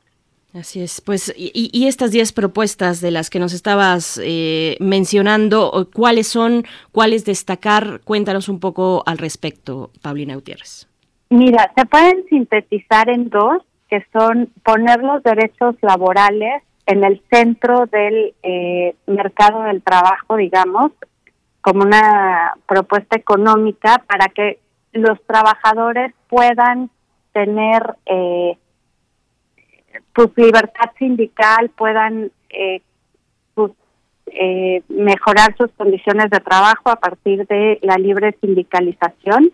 Así es, pues, y, estas 10 propuestas de las que nos estabas eh, mencionando, ¿cuáles son, cuáles destacar? Cuéntanos un poco al respecto, Paulina Gutiérrez. Mira, se pueden sintetizar en dos, que son poner los derechos laborales en el centro del eh, mercado del trabajo, digamos, como una propuesta económica para que los trabajadores puedan tener eh, pues libertad sindical puedan eh, pues, eh, mejorar sus condiciones de trabajo a partir de la libre sindicalización,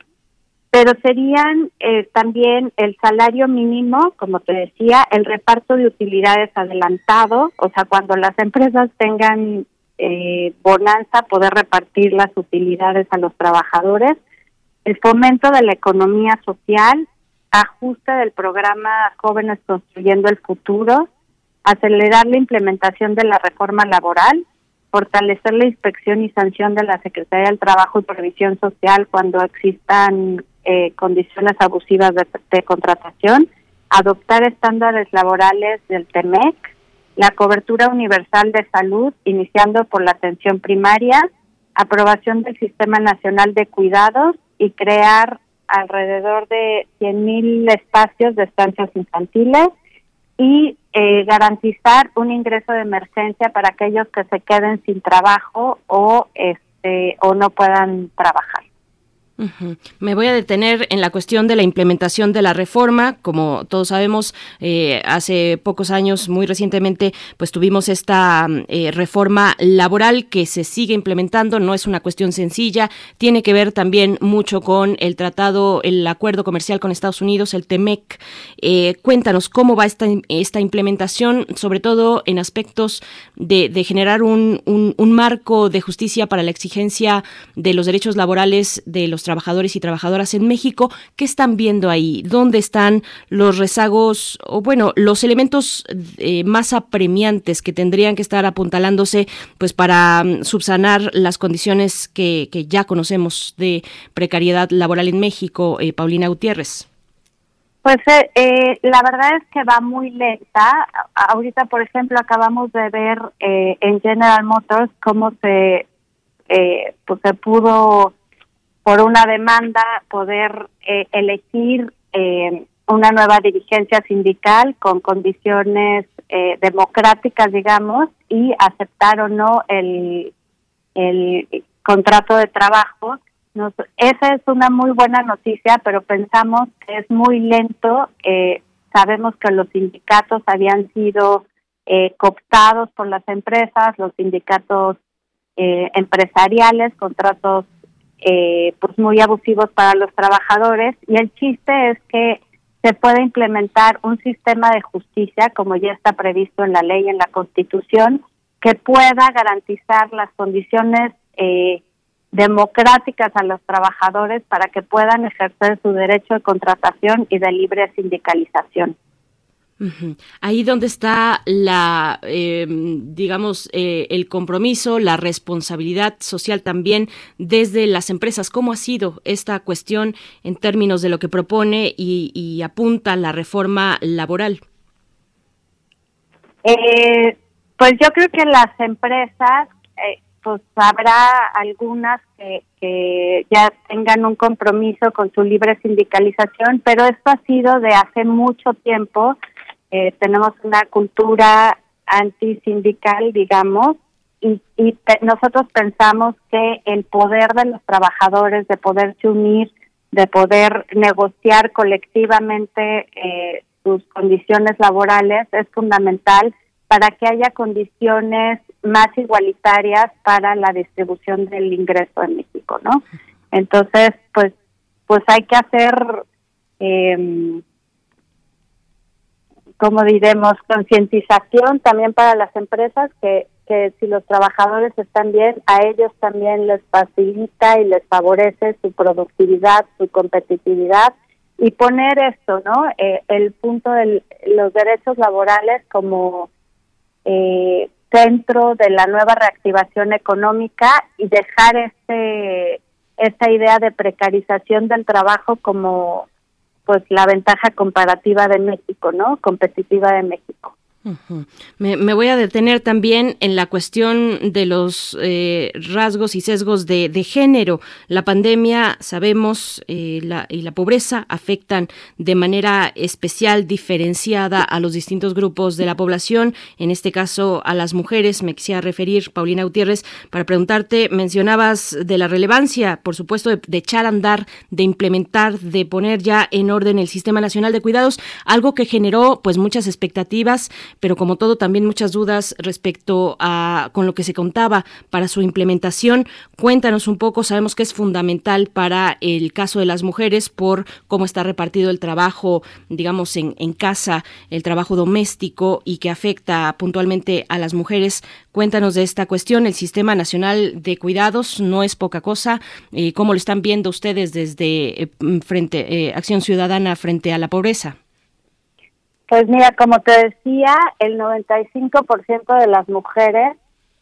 pero serían eh, también el salario mínimo, como te decía, el reparto de utilidades adelantado, o sea, cuando las empresas tengan eh, bonanza, poder repartir las utilidades a los trabajadores, el fomento de la economía social, ajuste del programa Jóvenes Construyendo el Futuro, acelerar la implementación de la reforma laboral, fortalecer la inspección y sanción de la Secretaría del Trabajo y Previsión Social cuando existan eh, condiciones abusivas de, contratación, adoptar estándares laborales del TEMEC, la cobertura universal de salud, iniciando por la atención primaria, aprobación del Sistema Nacional de Cuidados y crear alrededor de 100.000 espacios de estancias infantiles y eh, garantizar un ingreso de emergencia para aquellos que se queden sin trabajo o este o no puedan trabajar. Me voy a detener en la cuestión de la implementación de la reforma. Como todos sabemos, eh, hace pocos años, muy recientemente, pues tuvimos esta eh, reforma laboral que se sigue implementando. No es una cuestión sencilla. Tiene que ver también mucho con el tratado, el acuerdo comercial con Estados Unidos, el TEMEC. Eh, cuéntanos cómo va esta, implementación, sobre todo en aspectos de, generar un, un marco de justicia para la exigencia de los derechos laborales de los trabajadores y trabajadoras en México. ¿Qué están viendo ahí? ¿Dónde están los rezagos o, bueno, los elementos eh, más apremiantes que tendrían que estar apuntalándose pues para mm, subsanar las condiciones que, ya conocemos de precariedad laboral en México? Eh, Paulina Gutiérrez. Pues eh, la verdad es que va muy lenta. Ahorita, por ejemplo, acabamos de ver en General Motors cómo se pues se pudo por una demanda poder eh, elegir eh, una nueva dirigencia sindical con condiciones eh, democráticas, digamos, y aceptar o no el, el contrato de trabajo. esa es una muy buena noticia, pero pensamos que es muy lento. sabemos que los sindicatos habían sido cooptados por las empresas, los sindicatos empresariales, contratos eh, pues muy abusivos para los trabajadores y el chiste es que se puede implementar un sistema de justicia como ya está previsto en la ley en la Constitución que pueda garantizar las condiciones eh, democráticas a los trabajadores para que puedan ejercer su derecho de contratación y de libre sindicalización. Ahí donde está la, em, digamos, eh, el compromiso, la responsabilidad social también desde las empresas. ¿Cómo ha sido esta cuestión en términos de lo que propone y, apunta la reforma laboral? Eh, pues yo creo que las empresas, eh, pues habrá algunas que, que ya tengan un compromiso con su libre sindicalización, pero esto ha sido de hace mucho tiempo eh, tenemos una cultura antisindical, digamos, y, y nosotros pensamos que el poder de los trabajadores, de poderse unir, de poder negociar colectivamente eh, sus condiciones laborales es fundamental para que haya condiciones más igualitarias para la distribución del ingreso en México, ¿no? Entonces, pues, pues hay que hacer eh, como diremos, concientización también para las empresas que, que si los trabajadores están bien, a ellos también les facilita y les favorece su productividad, su competitividad y poner esto, ¿no? Eh, el punto de los derechos laborales como eh, centro de la nueva reactivación económica y dejar este esta idea de precarización del trabajo como pues la ventaja comparativa de México, ¿no? Competitiva de México me, voy a detener también en la cuestión de los eh, rasgos y sesgos de, género. La pandemia, sabemos, eh, la, y la pobreza afectan de manera especial, diferenciada a los distintos grupos de la población, en este caso a las mujeres. Me quisiera referir, Paulina Gutiérrez, para preguntarte, mencionabas de la relevancia, por supuesto, de, de echar a andar, de implementar, de poner ya en orden el Sistema Nacional de Cuidados, algo que generó pues muchas expectativas pero como todo también muchas dudas respecto a con lo que se contaba para su implementación. Cuéntanos un poco, sabemos que es fundamental para el caso de las mujeres por cómo está repartido el trabajo, digamos, en, en casa, el trabajo doméstico y que afecta puntualmente a las mujeres. Cuéntanos de esta cuestión. El Sistema Nacional de Cuidados no es poca cosa. Eh, ¿Cómo lo están viendo ustedes desde eh, frente eh, Acción Ciudadana frente a la pobreza? Pues mira, como te decía, el 95% de las mujeres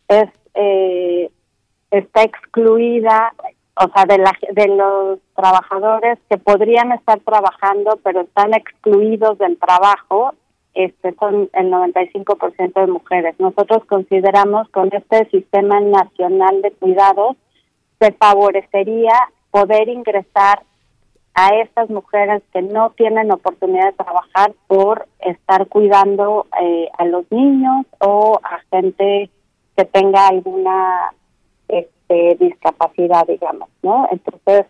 es eh, está excluida, o sea, de, la, de los trabajadores que podrían estar trabajando, pero están excluidos del trabajo, este son el 95% de mujeres. Nosotros consideramos con este sistema nacional de cuidados se favorecería poder ingresar a estas mujeres que no tienen oportunidad de trabajar por estar cuidando eh, a los niños o a gente que tenga alguna este, discapacidad, digamos, ¿no? Entonces,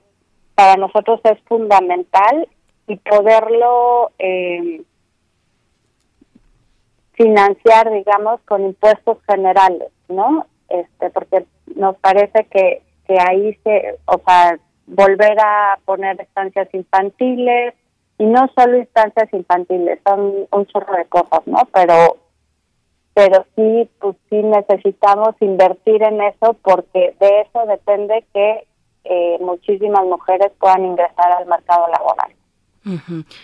para nosotros es fundamental y poderlo eh, financiar, digamos, con impuestos generales, ¿no? Este, porque nos parece que, que ahí se, o sea, volver a poner estancias infantiles y no solo instancias infantiles, son un chorro de cosas, ¿no? Pero pero sí, pues sí necesitamos invertir en eso porque de eso depende que eh, muchísimas mujeres puedan ingresar al mercado laboral.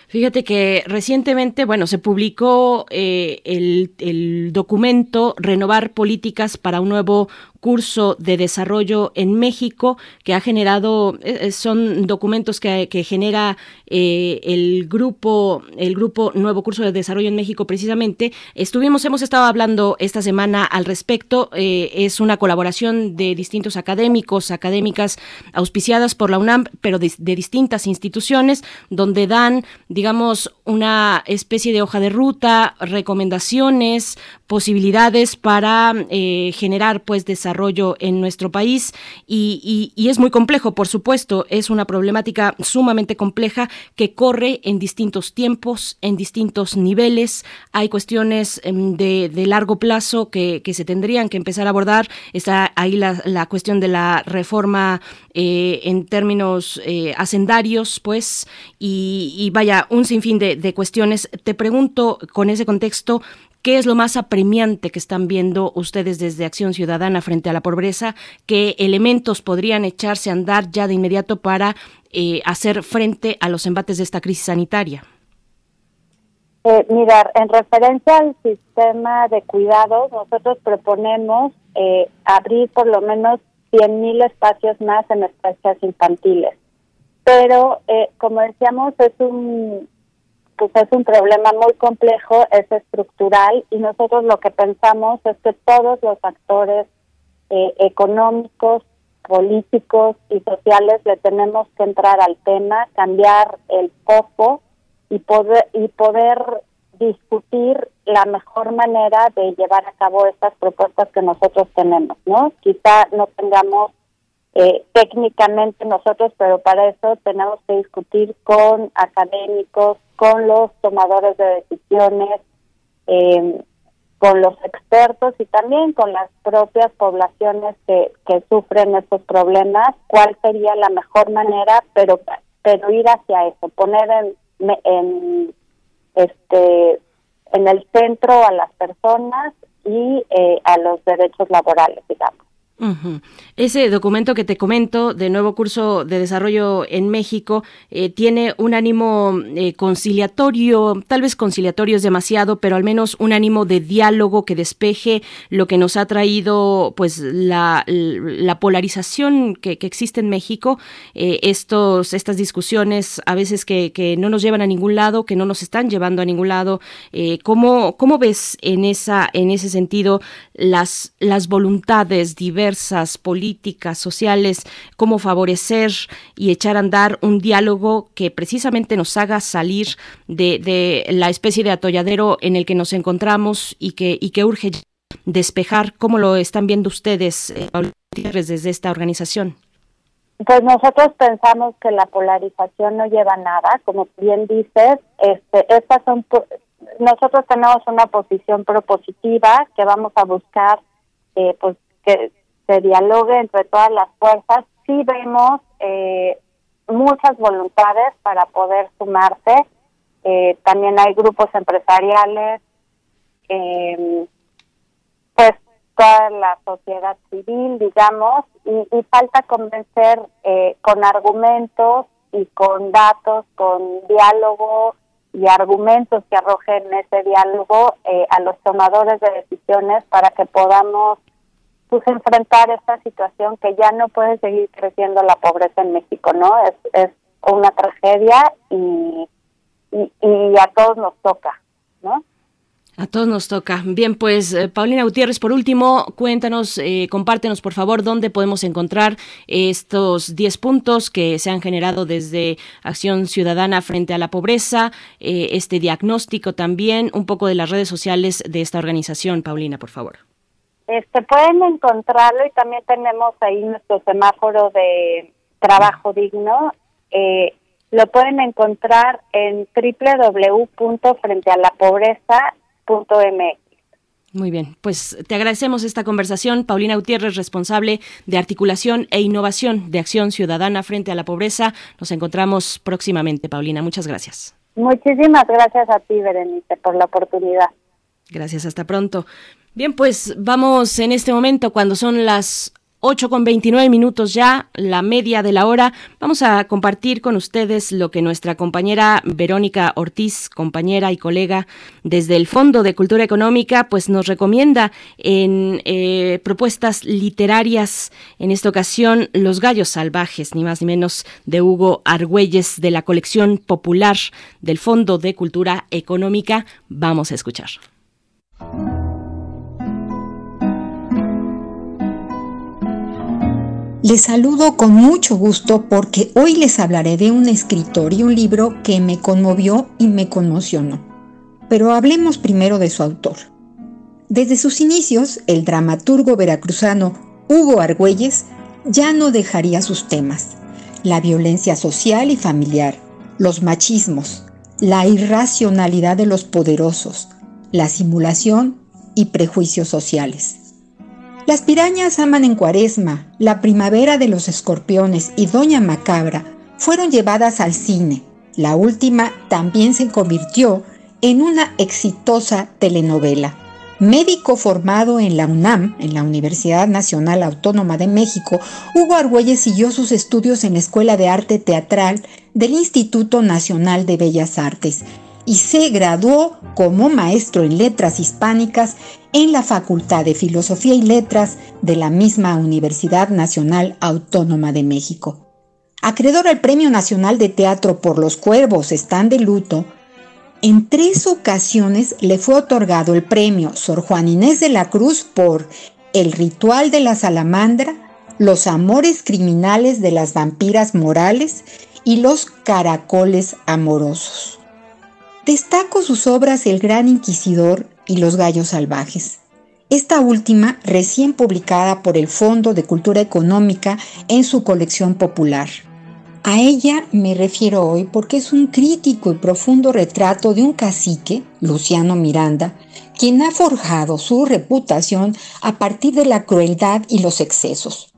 Fíjate que recientemente, bueno, se publicó eh, el, el, documento Renovar Políticas para un nuevo curso de desarrollo en México que ha generado, eh, eh, son documentos que, genera eh, el grupo, el grupo Nuevo Curso de Desarrollo en México precisamente. Estuvimos, hemos estado hablando esta semana al respecto. es una colaboración de distintos académicos, académicas auspiciadas por la UNAM, pero de, de distintas instituciones, donde dan, digamos, una especie de hoja de ruta, recomendaciones, posibilidades para generar pues desarrollo en nuestro país y, es muy complejo, por supuesto, es una problemática sumamente compleja que corre en distintos tiempos, en distintos niveles. Hay cuestiones em, de, largo plazo que, se tendrían que empezar a abordar. Está ahí la, cuestión de la reforma eh, en términos eh, hacendarios, pues, y, y, vaya, un sinfín de, de cuestiones. Te pregunto con ese contexto, ¿Qué es lo más apremiante que están viendo ustedes desde Acción Ciudadana frente a la pobreza? ¿Qué elementos podrían echarse a andar ya de inmediato para eh, hacer frente a los embates de esta crisis sanitaria? Eh, mira, en referencia al sistema de cuidados, nosotros proponemos eh, abrir por lo menos 100.000 espacios más en estancias infantiles. Pero, eh, como decíamos, es un pues es un problema muy complejo, es estructural y nosotros lo que pensamos es que todos los actores eh, económicos, políticos y sociales le tenemos que entrar al tema, cambiar el foco y poder y poder discutir la mejor manera de llevar a cabo estas propuestas que nosotros tenemos, ¿no? Quizá no tengamos eh, técnicamente nosotros, pero para eso tenemos que discutir con académicos, con los tomadores de decisiones, eh, con los expertos y también con las propias poblaciones que, que sufren estos problemas, cuál sería la mejor manera, pero pero ir hacia eso, poner en, en este en el centro a las personas y eh, a los derechos laborales, digamos. Ese documento que te comento de nuevo curso de desarrollo en México eh, tiene un ánimo eh, conciliatorio, tal vez conciliatorio es demasiado, pero al menos un ánimo de diálogo que despeje lo que nos ha traído pues la, la polarización que, existe en México, eh, estos, estas discusiones a veces que, que, no nos llevan a ningún lado, que no nos están llevando a ningún lado. ¿cómo, ¿Cómo ves en, esa, en ese sentido las, las voluntades diversas? Políticas, sociales, cómo favorecer y echar a andar un diálogo que precisamente nos haga salir de, la especie de atolladero en el que nos encontramos y que, y que urge despejar. ¿Cómo lo están viendo ustedes, eh, desde esta organización? Pues nosotros pensamos que la polarización no lleva nada, como bien dices, este, estas son nosotros tenemos una posición propositiva que vamos a buscar eh, pues que se dialogue entre todas las fuerzas. Sí vemos eh, muchas voluntades para poder sumarse. Eh, también hay grupos empresariales, eh, pues toda la sociedad civil, digamos, y, y falta convencer eh, con argumentos y con datos, con diálogo y argumentos que arrojen ese diálogo eh, a los tomadores de decisiones para que podamos pues enfrentar esta situación que ya no puede seguir creciendo la pobreza en México, ¿no? Es, es una tragedia y, y, a todos nos toca, ¿no? A todos nos toca. Bien, pues eh, Paulina Gutiérrez, por último, cuéntanos, eh, compártenos por favor dónde podemos encontrar estos 10 puntos que se han generado desde Acción Ciudadana frente a la pobreza, eh, este diagnóstico también, un poco de las redes sociales de esta organización, Paulina, por favor. Este, pueden encontrarlo y también tenemos ahí nuestro semáforo de trabajo digno. Eh, lo pueden encontrar en www.frentealapobreza.mx. Muy bien, pues te agradecemos esta conversación. Paulina Gutiérrez, responsable de articulación e innovación de Acción Ciudadana frente a la pobreza. Nos encontramos próximamente, Paulina. Muchas gracias. Muchísimas gracias a ti, Berenice, por la oportunidad. Gracias, hasta pronto. Bien, pues vamos en este momento, cuando son las 8 con 29 minutos ya, la media de la hora. Vamos a compartir con ustedes lo que nuestra compañera Verónica Ortiz, compañera y colega desde el Fondo de Cultura Económica, pues nos recomienda en eh, propuestas literarias. En esta ocasión, Los Gallos Salvajes, ni más ni menos, de Hugo Argüelles, de la colección popular del Fondo de Cultura Económica. Vamos a escuchar. Les saludo con mucho gusto porque hoy les hablaré de un escritor y un libro que me conmovió y me conmocionó. Pero hablemos primero de su autor. Desde sus inicios, el dramaturgo veracruzano Hugo Argüelles ya no dejaría sus temas. La violencia social y familiar, los machismos, la irracionalidad de los poderosos, la simulación y prejuicios sociales. Las pirañas aman en cuaresma, la primavera de los escorpiones y Doña Macabra fueron llevadas al cine. La última también se convirtió en una exitosa telenovela. Médico formado en la UNAM, en la Universidad Nacional Autónoma de México, Hugo Argüelles siguió sus estudios en la Escuela de Arte Teatral del Instituto Nacional de Bellas Artes y se graduó como maestro en letras hispánicas en la Facultad de Filosofía y Letras de la misma Universidad Nacional Autónoma de México. Acreedor al Premio Nacional de Teatro por Los Cuervos están de luto, en tres ocasiones le fue otorgado el premio Sor Juan Inés de la Cruz por El ritual de la salamandra, Los amores criminales de las vampiras morales y Los caracoles amorosos. Destaco sus obras El Gran Inquisidor y Los Gallos Salvajes. Esta última recién publicada por el Fondo de Cultura Económica en su colección popular. A ella me refiero hoy porque es un crítico y profundo retrato de un cacique, Luciano Miranda, quien ha forjado su reputación a partir de la crueldad y los excesos.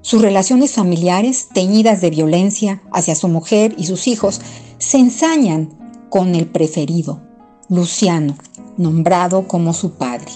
Sus relaciones familiares, teñidas de violencia hacia su mujer y sus hijos, se ensañan con el preferido, Luciano, nombrado como su padre.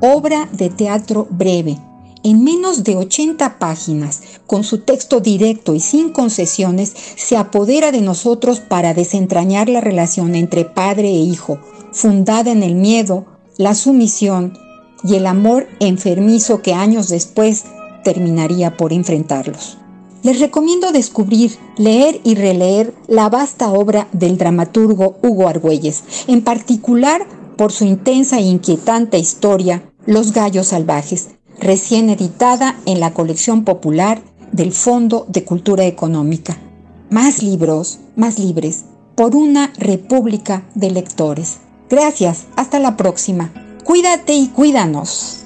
Obra de teatro breve, en menos de 80 páginas, con su texto directo y sin concesiones, se apodera de nosotros para desentrañar la relación entre padre e hijo, fundada en el miedo, la sumisión y el amor enfermizo que años después terminaría por enfrentarlos. Les recomiendo descubrir, leer y releer la vasta obra del dramaturgo Hugo Argüelles, en particular por su intensa e inquietante historia Los Gallos Salvajes, recién editada en la colección popular del Fondo de Cultura Económica. Más libros, más libres, por una república de lectores. Gracias, hasta la próxima. Cuídate y cuídanos.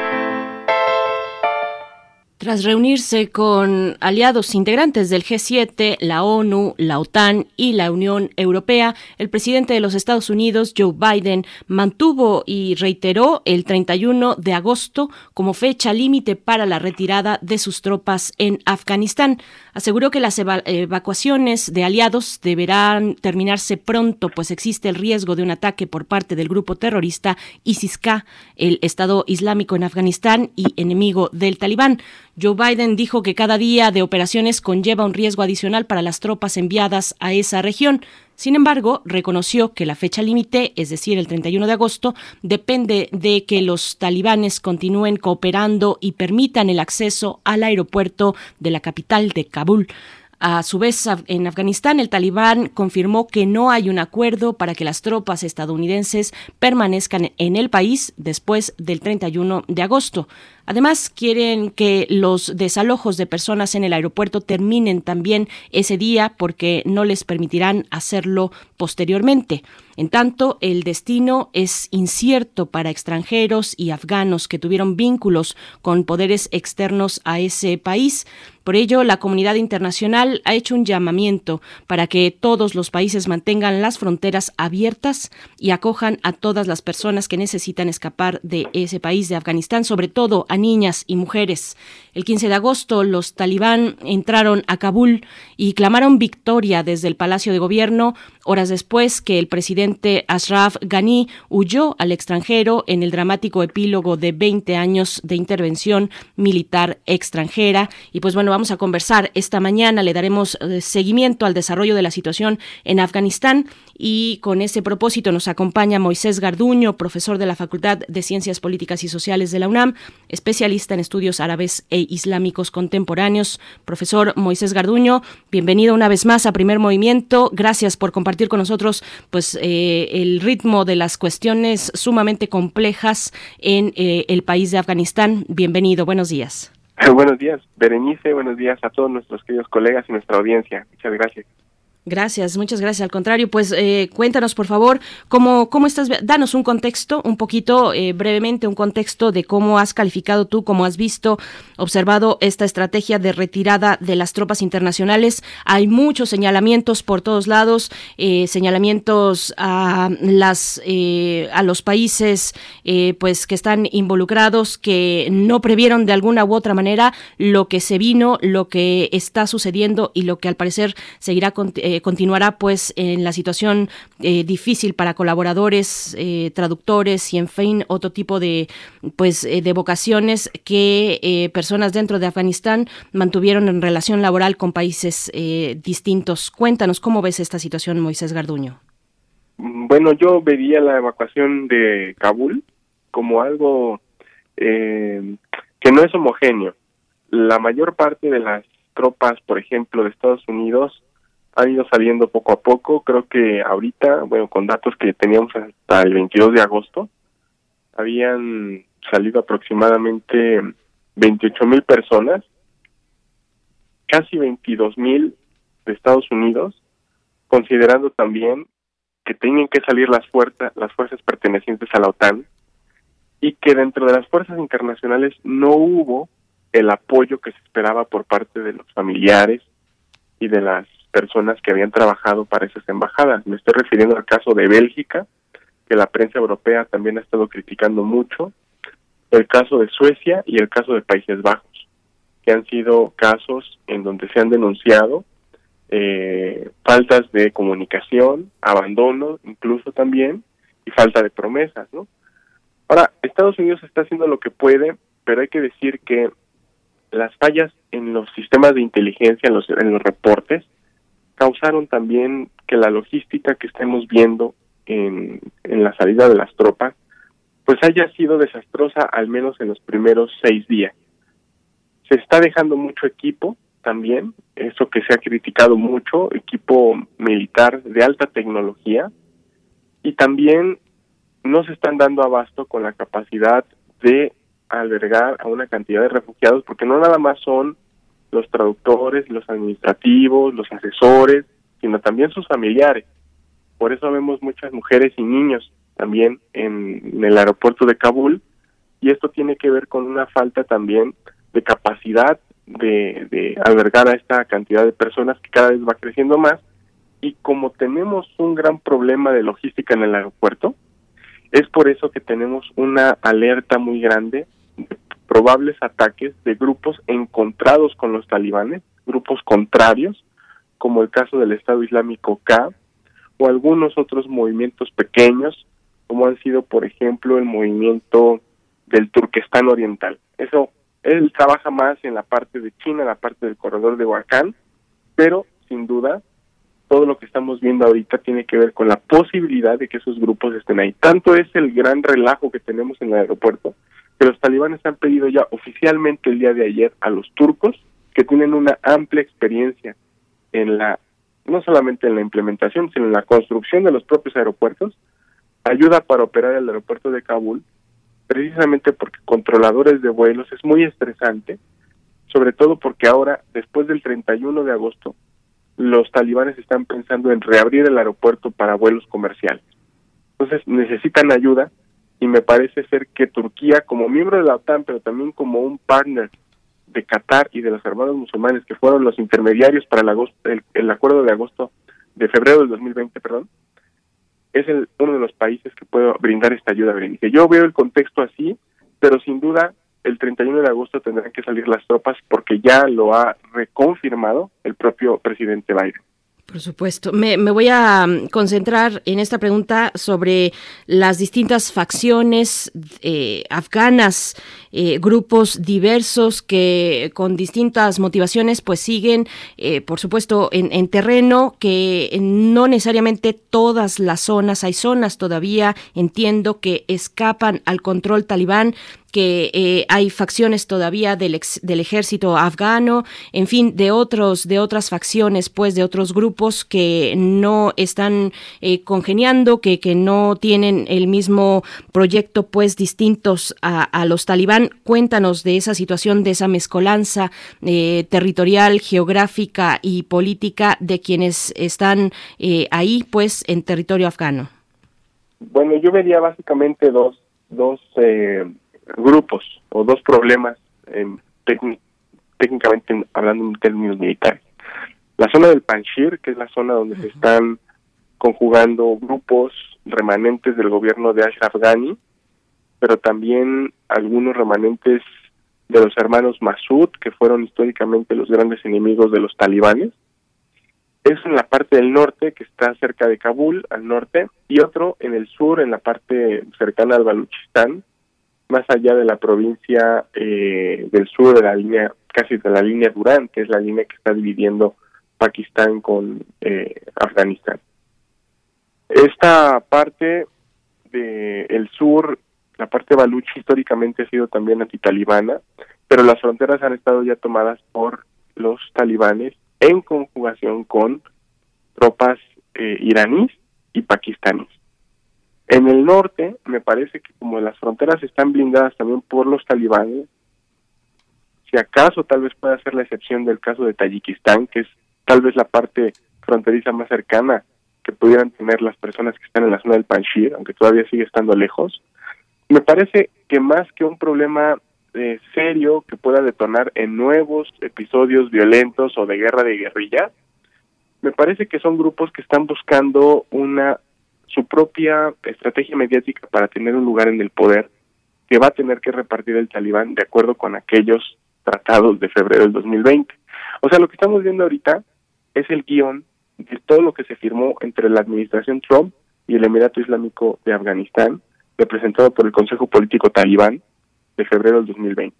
tras reunirse con aliados integrantes del G7, la ONU, la OTAN y la Unión Europea, el presidente de los Estados Unidos, Joe Biden, mantuvo y reiteró el 31 de agosto como fecha límite para la retirada de sus tropas en Afganistán. Aseguró que las evacuaciones de aliados deberán terminarse pronto, pues existe el riesgo de un ataque por parte del grupo terrorista ISIS-K, el Estado Islámico en Afganistán y enemigo del Talibán. Joe Biden dijo que cada día de operaciones conlleva un riesgo adicional para las tropas enviadas a esa región. Sin embargo, reconoció que la fecha límite, es decir, el 31 de agosto, depende de que los talibanes continúen cooperando y permitan el acceso al aeropuerto de la capital de Kabul. A su vez, en Afganistán, el talibán confirmó que no hay un acuerdo para que las tropas estadounidenses permanezcan en el país después del 31 de agosto. Además, quieren que los desalojos de personas en el aeropuerto terminen también ese día porque no les permitirán hacerlo posteriormente. En tanto, el destino es incierto para extranjeros y afganos que tuvieron vínculos con poderes externos a ese país. Por ello, la comunidad internacional ha hecho un llamamiento para que todos los países mantengan las fronteras abiertas y acojan a todas las personas que necesitan escapar de ese país de Afganistán, sobre todo a niñas y mujeres. El 15 de agosto, los talibán entraron a Kabul y clamaron victoria desde el Palacio de Gobierno, horas después que el presidente Ashraf Ghani huyó al extranjero en el dramático epílogo de 20 años de intervención militar extranjera. Y pues bueno, vamos a conversar esta mañana, le daremos eh, seguimiento al desarrollo de la situación en Afganistán y con ese propósito nos acompaña Moisés Garduño, profesor de la Facultad de Ciencias Políticas y Sociales de la UNAM, especialista en estudios árabes e islámicos contemporáneos. Profesor Moisés Garduño, bienvenido una vez más a Primer Movimiento. Gracias por compartir con nosotros pues eh, el ritmo de las cuestiones sumamente complejas en eh, el país de Afganistán. Bienvenido, buenos días. Buenos días, Berenice, buenos días a todos nuestros queridos colegas y nuestra audiencia. Muchas gracias. Gracias, muchas gracias. Al contrario, pues eh, cuéntanos, por favor, cómo, cómo estás, danos un contexto, un poquito eh, brevemente, un contexto de cómo has calificado tú, cómo has visto, observado esta estrategia de retirada de las tropas internacionales. Hay muchos señalamientos por todos lados, eh, señalamientos a las a los países, pues que están involucrados, que no previeron de alguna u otra manera lo que se vino, lo que está sucediendo y lo que al parecer seguirá con eh, continuará pues en la situación eh, difícil para colaboradores, eh, traductores y en fin otro tipo de pues de vocaciones que personas dentro de Afganistán mantuvieron en relación laboral con países distintos. Cuéntanos cómo ves esta situación, Moisés Garduño. Bueno, yo vería la evacuación de Kabul como algo que no es homogéneo. La mayor parte de las tropas, por ejemplo, de Estados Unidos han ido saliendo poco a poco. Creo que ahorita, bueno, con datos que teníamos hasta el 22 de agosto, habían salido aproximadamente 28 mil personas, casi 22 mil de Estados Unidos, considerando también que tenían que salir las fuerzas, las fuerzas pertenecientes a la OTAN y que dentro de las fuerzas internacionales no hubo el apoyo que se esperaba por parte de los familiares y de las personas que habían trabajado para esas embajadas. Me estoy refiriendo al caso de Bélgica, que la prensa europea también ha estado criticando mucho, el caso de Suecia y el caso de Países Bajos, que han sido casos en donde se han denunciado eh, faltas de comunicación, abandono incluso también, y falta de promesas, ¿no? Ahora, Estados Unidos está haciendo lo que puede, pero hay que decir que las fallas en los sistemas de inteligencia, en los, en los reportes, causaron también que la logística que estemos viendo en, en la salida de las tropas, pues haya sido desastrosa al menos en los primeros seis días. Se está dejando mucho equipo también, eso que se ha criticado mucho, equipo militar de alta tecnología, y también no se están dando abasto con la capacidad de albergar a una cantidad de refugiados, porque no nada más son los traductores, los administrativos, los asesores, sino también sus familiares. Por eso vemos muchas mujeres y niños también en, el aeropuerto de Kabul, y esto tiene que ver con una falta también de capacidad de, de albergar a esta cantidad de personas que cada vez va creciendo más, y como tenemos un gran problema de logística en el aeropuerto, es por eso que tenemos una alerta muy grande de probables ataques de grupos encontrados con los talibanes, grupos contrarios, como el caso del Estado Islámico K, o algunos otros movimientos pequeños, como han sido, por ejemplo, el movimiento del Turquestán Oriental. Eso, él trabaja más en la parte de China, en la parte del corredor de Huacán, pero sin duda todo lo que estamos viendo ahorita tiene que ver con la posibilidad de que esos grupos estén ahí. Tanto es el gran relajo que tenemos en el aeropuerto, que los talibanes han pedido ya oficialmente el día de ayer a los turcos, que tienen una amplia experiencia en la, no solamente en la implementación, sino en la construcción de los propios aeropuertos, ayuda para operar el aeropuerto de Kabul, precisamente porque controladores de vuelos es muy estresante, sobre todo porque ahora, después del 31 de agosto, los talibanes están pensando en reabrir el aeropuerto para vuelos comerciales. Entonces necesitan ayuda y me parece ser que Turquía, como miembro de la OTAN, pero también como un partner de Qatar y de los hermanos musulmanes, que fueron los intermediarios para el, agosto, el, acuerdo de agosto, de febrero del 2020, perdón, es el, uno de los países que puede brindar esta ayuda, Berenice. Yo veo el contexto así, pero sin duda el 31 de agosto tendrán que salir las tropas porque ya lo ha reconfirmado el propio presidente Biden. Por supuesto. Me, voy a mm, concentrar en esta pregunta sobre las distintas facciones eh, afganas, eh, grupos diversos que con distintas motivaciones pues siguen, eh, por supuesto, en, en, terreno, que no necesariamente todas las zonas, hay zonas todavía, entiendo, que escapan al control talibán que eh, hay facciones todavía del, del ejército afgano, en fin, de otros, de otras facciones, pues, de otros grupos que no están eh, congeniando, que, que no tienen el mismo proyecto, pues, distintos a, a los talibán. Cuéntanos de esa situación, de esa mezcolanza eh, territorial, geográfica y política de quienes están ahí, pues, en territorio afgano. Bueno, yo vería básicamente dos, dos grupos o dos problemas técnicamente hablando en términos militares. La zona del Panjshir, que es la zona donde se están conjugando grupos remanentes del gobierno de Ashraf Ghani, pero también algunos remanentes de los hermanos Masud, que fueron históricamente los grandes enemigos de los talibanes. Es en la parte del norte, que está cerca de Kabul, al norte, y otro en el sur, en la parte cercana al Baluchistán, más allá de la provincia eh, del sur de la línea, casi de la línea Durán, que es la línea que está dividiendo Pakistán con eh, Afganistán. Esta parte del el sur, la parte baluchi históricamente ha sido también antitalibana, pero las fronteras han estado ya tomadas por los talibanes en conjugación con tropas eh, iraníes y pakistaníes. En el norte, me parece que como las fronteras están blindadas también por los talibanes, si acaso tal vez pueda ser la excepción del caso de Tayikistán, que es tal vez la parte fronteriza más cercana que pudieran tener las personas que están en la zona del Panjshir, aunque todavía sigue estando lejos, me parece que más que un problema eh, serio que pueda detonar en nuevos episodios violentos o de guerra de guerrilla, me parece que son grupos que están buscando una su propia estrategia mediática para tener un lugar en el poder que va a tener que repartir el talibán de acuerdo con aquellos tratados de febrero del 2020. O sea, lo que estamos viendo ahorita es el guion de todo lo que se firmó entre la administración Trump y el Emirato Islámico de Afganistán, representado por el Consejo Político Talibán de febrero del 2020.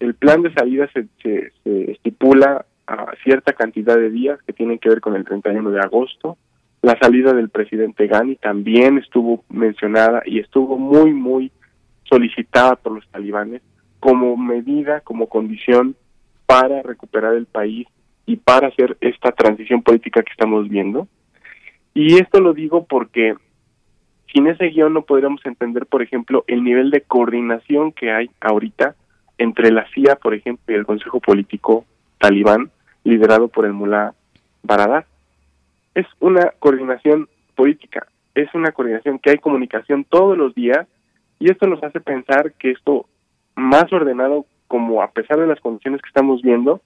El plan de salida se, se, se estipula a cierta cantidad de días que tienen que ver con el 31 de agosto, la salida del presidente Ghani también estuvo mencionada y estuvo muy, muy solicitada por los talibanes como medida, como condición para recuperar el país y para hacer esta transición política que estamos viendo. Y esto lo digo porque Sin ese guion no podríamos entender, por ejemplo, el nivel de coordinación que hay ahorita entre la CIA, por ejemplo, y el Consejo Político Talibán, liderado por el mullah Baradar. Es una coordinación política, es una coordinación que hay comunicación todos los días y esto nos hace pensar que esto más ordenado, como a pesar de las condiciones que estamos viendo,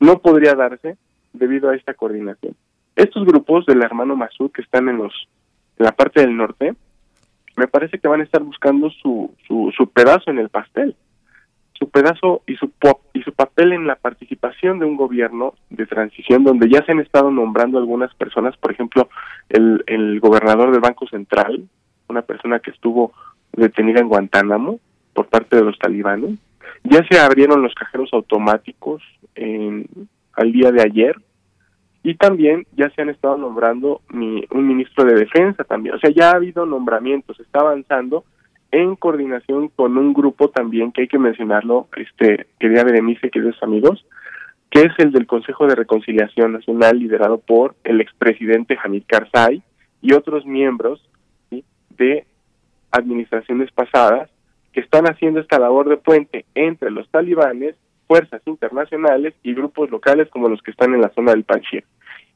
no podría darse debido a esta coordinación. Estos grupos del hermano Masud que están en los en la parte del norte, me parece que van a estar buscando su, su, su pedazo en el pastel su pedazo y su y su papel en la participación de un gobierno de transición donde ya se han estado nombrando algunas personas, por ejemplo, el, el gobernador del Banco Central, una persona que estuvo detenida en Guantánamo por parte de los talibanes. Ya se abrieron los cajeros automáticos en, al día de ayer y también ya se han estado nombrando mi, un ministro de defensa también. O sea, ya ha habido nombramientos, está avanzando en coordinación con un grupo también que hay que mencionarlo, este, querida Berenice, queridos amigos, que es el del Consejo de Reconciliación Nacional liderado por el expresidente Hamid Karzai y otros miembros de administraciones pasadas que están haciendo esta labor de puente entre los talibanes, fuerzas internacionales y grupos locales como los que están en la zona del Panjshir.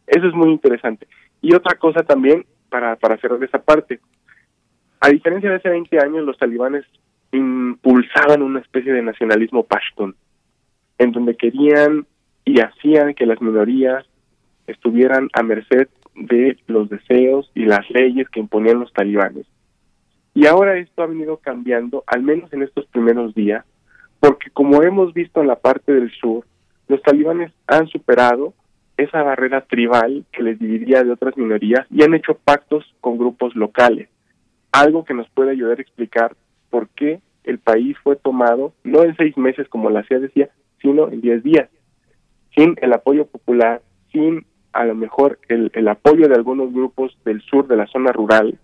Eso es muy interesante. Y otra cosa también, para, para cerrar esa parte, a diferencia de hace 20 años, los talibanes impulsaban una especie de nacionalismo pashtun, en donde querían y hacían que las minorías estuvieran a merced de los deseos y las leyes que imponían los talibanes. Y ahora esto ha venido cambiando, al menos en estos primeros días, porque como hemos visto en la parte del sur, los talibanes han superado esa barrera tribal que les dividía de otras minorías y han hecho pactos con grupos locales algo que nos puede ayudar a explicar por qué el país fue tomado no en seis meses como la CIA decía, sino en diez días, sin el apoyo popular, sin a lo mejor el, el apoyo de algunos grupos del sur de la zona rural,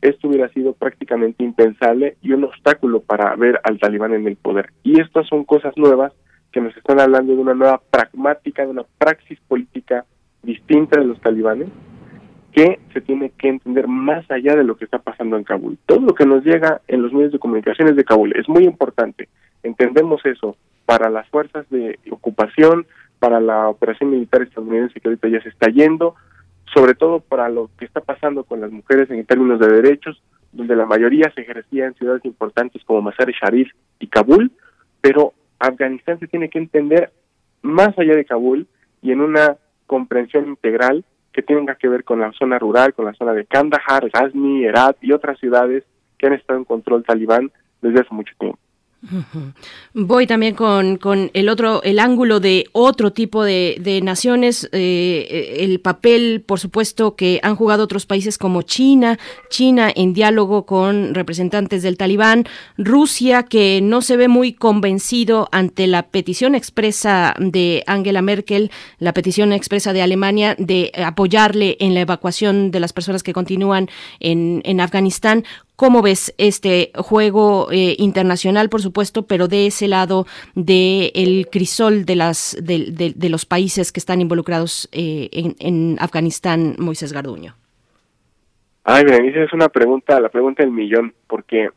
esto hubiera sido prácticamente impensable y un obstáculo para ver al talibán en el poder. Y estas son cosas nuevas que nos están hablando de una nueva pragmática, de una praxis política distinta de los talibanes, que se tiene que entender más allá de lo que está pasando en Kabul. Todo lo que nos llega en los medios de comunicaciones de Kabul es muy importante. Entendemos eso para las fuerzas de ocupación, para la operación militar estadounidense que ahorita ya se está yendo, sobre todo para lo que está pasando con las mujeres en términos de derechos, donde la mayoría se ejercía en ciudades importantes como Mazar-e Sharif y Kabul, pero Afganistán se tiene que entender más allá de Kabul y en una comprensión integral que tenga que ver con la zona rural, con la zona de Kandahar, Ghazni, Herat y otras ciudades que han estado en control talibán desde hace mucho tiempo. Voy también con, con, el otro, el ángulo de otro tipo de, de naciones, eh, el papel, por supuesto, que han jugado otros países como China, China en diálogo con representantes del Talibán, Rusia, que no se ve muy convencido ante la petición expresa de Angela Merkel, la petición expresa de Alemania de apoyarle en la evacuación de las personas que continúan en, en Afganistán. ¿Cómo ves este juego eh, internacional, por supuesto, pero de ese lado del el crisol de, las, de, de, los países que están involucrados eh, en, Afganistán, Moisés Garduño? Ay, Berenice, es una pregunta, la pregunta del millón, porque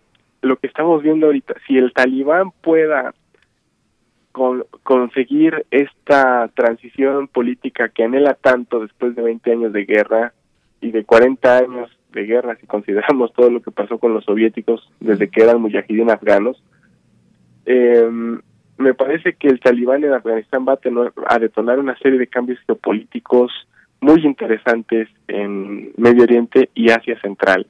lo que estamos viendo ahorita, si el talibán pueda con, conseguir esta transición política que anhela tanto después de 20 años de guerra y de 40 años de guerra, si consideramos todo lo que pasó con los soviéticos desde que eran mujahidín afganos, eh, me parece que el talibán en Afganistán va a, detonar una serie de cambios geopolíticos muy interesantes en Medio Oriente y Asia Central.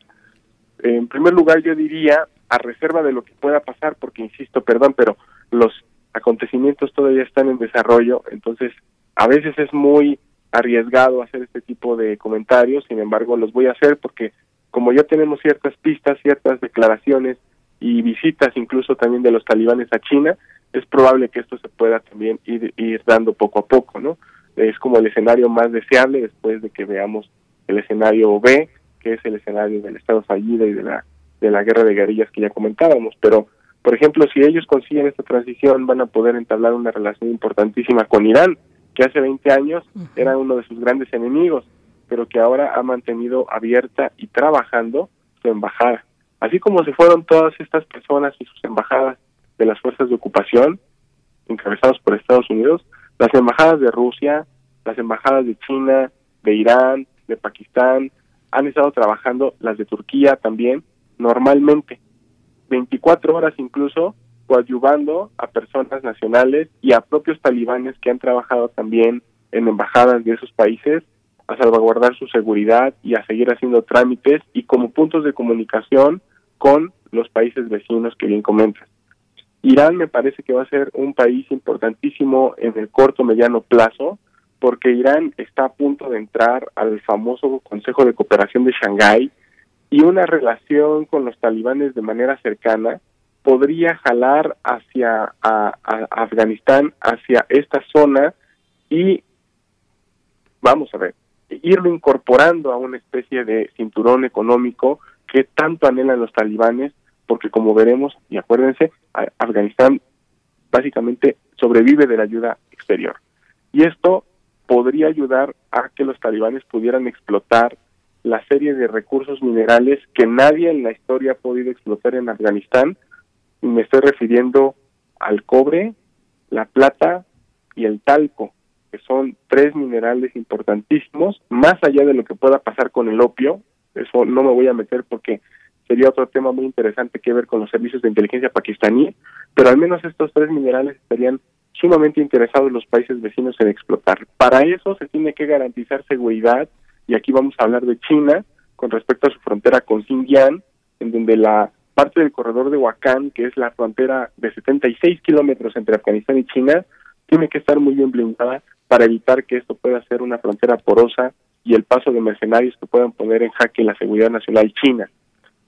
En primer lugar, yo diría, a reserva de lo que pueda pasar, porque insisto, perdón, pero los acontecimientos todavía están en desarrollo, entonces a veces es muy arriesgado hacer este tipo de comentarios, sin embargo los voy a hacer porque como ya tenemos ciertas pistas, ciertas declaraciones y visitas incluso también de los talibanes a China, es probable que esto se pueda también ir, dando poco a poco, ¿no? Es como el escenario más deseable después de que veamos el escenario B, que es el escenario del Estado fallido y de la, de la guerra de guerrillas que ya comentábamos. Pero, por ejemplo, si ellos consiguen esta transición, van a poder entablar una relación importantísima con Irán, que hace 20 años era uno de sus grandes enemigos, pero que ahora ha mantenido abierta y trabajando su embajada. Así como se fueron todas estas personas y sus embajadas de las fuerzas de ocupación, encabezados por Estados Unidos, las embajadas de Rusia, las embajadas de China, de Irán, de Pakistán, han estado trabajando, las de Turquía también, normalmente, 24 horas incluso, coadyuvando a personas nacionales y a propios talibanes que han trabajado también en embajadas de esos países a salvaguardar su seguridad y a seguir haciendo trámites y como puntos de comunicación con los países vecinos que bien comentas. Irán me parece que va a ser un país importantísimo en el corto mediano plazo porque Irán está a punto de entrar al famoso Consejo de Cooperación de Shanghái y una relación con los talibanes de manera cercana podría jalar hacia a, Afganistán, hacia esta zona y vamos a ver, irlo incorporando a una especie de cinturón económico que tanto anhelan los talibanes, porque como veremos, y acuérdense, Afganistán básicamente sobrevive de la ayuda exterior. Y esto podría ayudar a que los talibanes pudieran explotar la serie de recursos minerales que nadie en la historia ha podido explotar en Afganistán. Y me estoy refiriendo al cobre, la plata y el talco que son tres minerales importantísimos, más allá de lo que pueda pasar con el opio, eso no me voy a meter porque sería otro tema muy interesante que ver con los servicios de inteligencia pakistaní, pero al menos estos tres minerales estarían sumamente interesados los países vecinos en explotar. Para eso se tiene que garantizar seguridad, y aquí vamos a hablar de China con respecto a su frontera con Xinjiang, en donde la parte del corredor de Huacán, que es la frontera de 76 kilómetros entre Afganistán y China, tiene que estar muy bien blindada para evitar que esto pueda ser una frontera porosa y el paso de mercenarios que puedan poner en jaque la seguridad nacional china.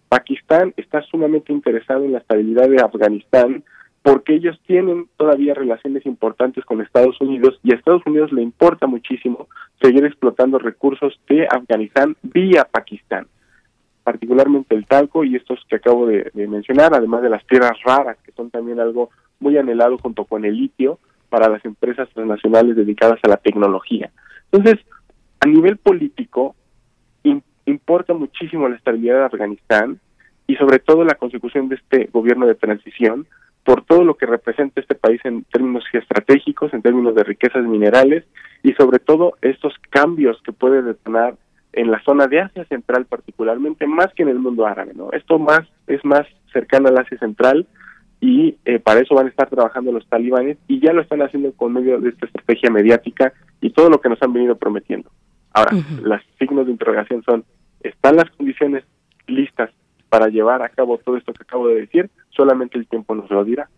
Pakistán está sumamente interesado en la estabilidad de Afganistán porque ellos tienen todavía relaciones importantes con Estados Unidos y a Estados Unidos le importa muchísimo seguir explotando recursos de Afganistán vía Pakistán, particularmente el talco y estos que acabo de, mencionar, además de las tierras raras, que son también algo muy anhelado junto con el litio, para las empresas transnacionales dedicadas a la tecnología. Entonces, a nivel político, importa muchísimo la estabilidad de Afganistán y sobre todo la consecución de este gobierno de transición por todo lo que representa este país en términos estratégicos, en términos de riquezas minerales y sobre todo estos cambios que puede detonar en la zona de Asia Central particularmente, más que en el mundo árabe, ¿no? Esto más es más cercano al Asia Central y eh, para eso van a estar trabajando los talibanes y ya lo están haciendo con medio de esta estrategia mediática y todo lo que nos han venido prometiendo. Ahora, los signos de interrogación son, ¿están las condiciones listas para llevar a cabo todo esto que acabo de decir? Solamente el tiempo nos lo dirá.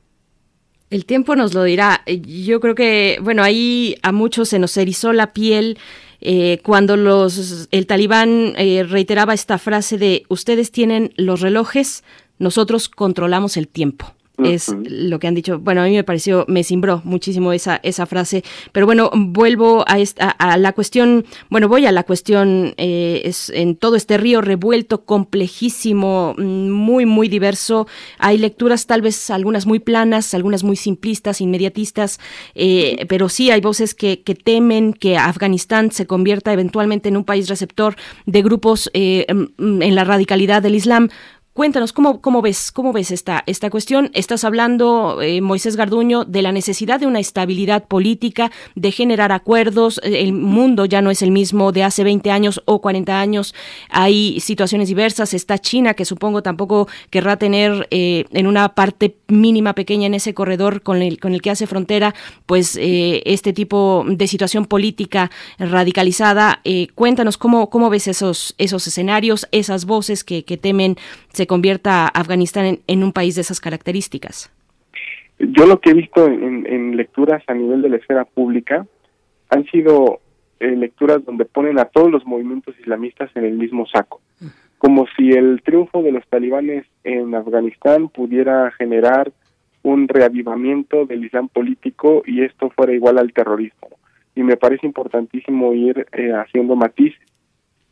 El tiempo nos lo dirá. Yo creo que, bueno, ahí a muchos se nos erizó la piel eh, cuando los el talibán eh, reiteraba esta frase de ustedes tienen los relojes, nosotros controlamos el tiempo es lo que han dicho. Bueno, a mí me pareció, me cimbró muchísimo esa, esa frase. Pero bueno, vuelvo a, esta, a la cuestión, bueno, voy a la cuestión, eh, es en todo este río revuelto, complejísimo, mm, muy, muy diverso. Hay lecturas tal vez algunas muy planas, algunas muy simplistas, inmediatistas, eh, pero sí hay voces que, que, temen que Afganistán se convierta eventualmente en un país receptor de grupos eh, mm, en la radicalidad del Islam. Cuéntanos, ¿cómo, ves, cómo ves esta, esta cuestión? Estás hablando, eh, Moisés Garduño, de la necesidad de una estabilidad política, de generar acuerdos. Eh, el mundo ya no es el mismo de hace 20 años o 40 años. Hay situaciones diversas. Está China, que supongo tampoco querrá tener eh, en una parte mínima, pequeña en ese corredor con el, con el que hace frontera, pues este tipo de situación política radicalizada. cuéntanos cómo, cómo ves esos, esos escenarios, esas voces que temen se convierta Afganistán en, un país de esas características? Yo lo que he visto en, lecturas a nivel de la esfera pública han sido eh, lecturas donde ponen a todos los movimientos islamistas en el mismo saco, como si el triunfo de los talibanes en Afganistán pudiera generar un reavivamiento del islam político y esto fuera igual al terrorismo. Y me parece importantísimo ir eh, haciendo matices.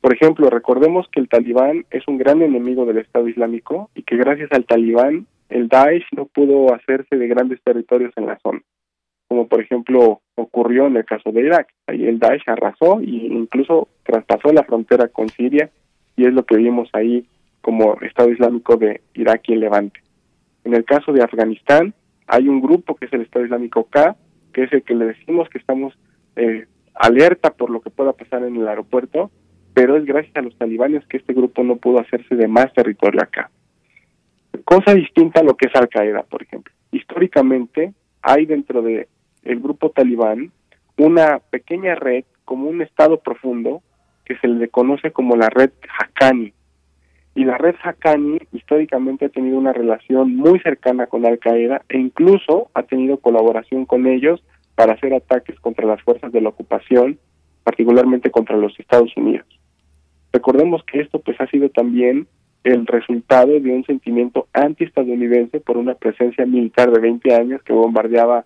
Por ejemplo, recordemos que el talibán es un gran enemigo del Estado Islámico y que gracias al talibán el Daesh no pudo hacerse de grandes territorios en la zona, como por ejemplo ocurrió en el caso de Irak. Ahí el Daesh arrasó e incluso traspasó la frontera con Siria y es lo que vimos ahí como Estado Islámico de Irak y el Levante. En el caso de Afganistán, hay un grupo que es el Estado Islámico K, que es el que le decimos que estamos eh, alerta por lo que pueda pasar en el aeropuerto, pero es gracias a los talibanes que este grupo no pudo hacerse de más territorio acá. Cosa distinta a lo que es Al Qaeda, por ejemplo. Históricamente hay dentro de el grupo talibán una pequeña red como un estado profundo que se le conoce como la red Haqqani. Y la red Haqqani históricamente ha tenido una relación muy cercana con Al Qaeda e incluso ha tenido colaboración con ellos para hacer ataques contra las fuerzas de la ocupación, particularmente contra los Estados Unidos. Recordemos que esto pues ha sido también el resultado de un sentimiento antiestadounidense por una presencia militar de 20 años que bombardeaba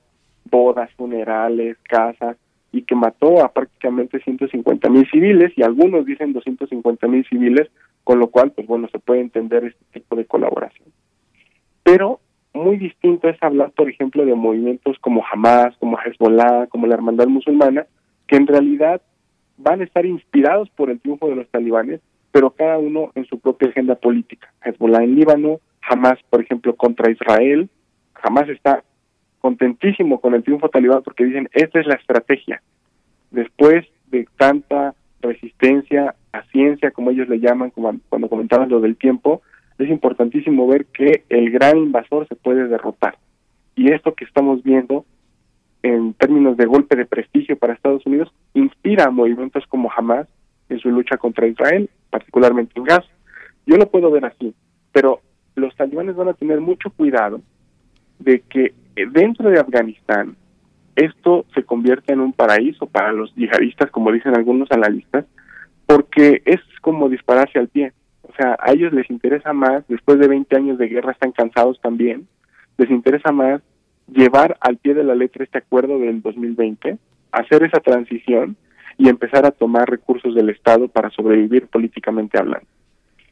bodas, funerales, casas y que mató a prácticamente 150 mil civiles y algunos dicen 250 mil civiles, con lo cual, pues bueno, se puede entender este tipo de colaboración. Pero muy distinto es hablar, por ejemplo, de movimientos como Hamas, como Hezbollah, como la Hermandad Musulmana, que en realidad van a estar inspirados por el triunfo de los talibanes, pero cada uno en su propia agenda política. Hezbollah en Líbano, Hamas, por ejemplo, contra Israel. Hamas está contentísimo con el triunfo talibán porque dicen, esta es la estrategia. Después de tanta resistencia a ciencia, como ellos le llaman, como cuando comentaban lo del tiempo, es importantísimo ver que el gran invasor se puede derrotar. Y esto que estamos viendo en términos de golpe de prestigio para Estados Unidos inspira a movimientos como Hamas en su lucha contra Israel, particularmente en Gaza. Yo lo puedo ver así, pero los talibanes van a tener mucho cuidado de que dentro de Afganistán esto se convierta en un paraíso para los yihadistas, como dicen algunos analistas, porque es como dispararse al pie. O sea, a ellos les interesa más, después de 20 años de guerra están cansados también, les interesa más llevar al pie de la letra este acuerdo del 2020, hacer esa transición y empezar a tomar recursos del Estado para sobrevivir políticamente hablando.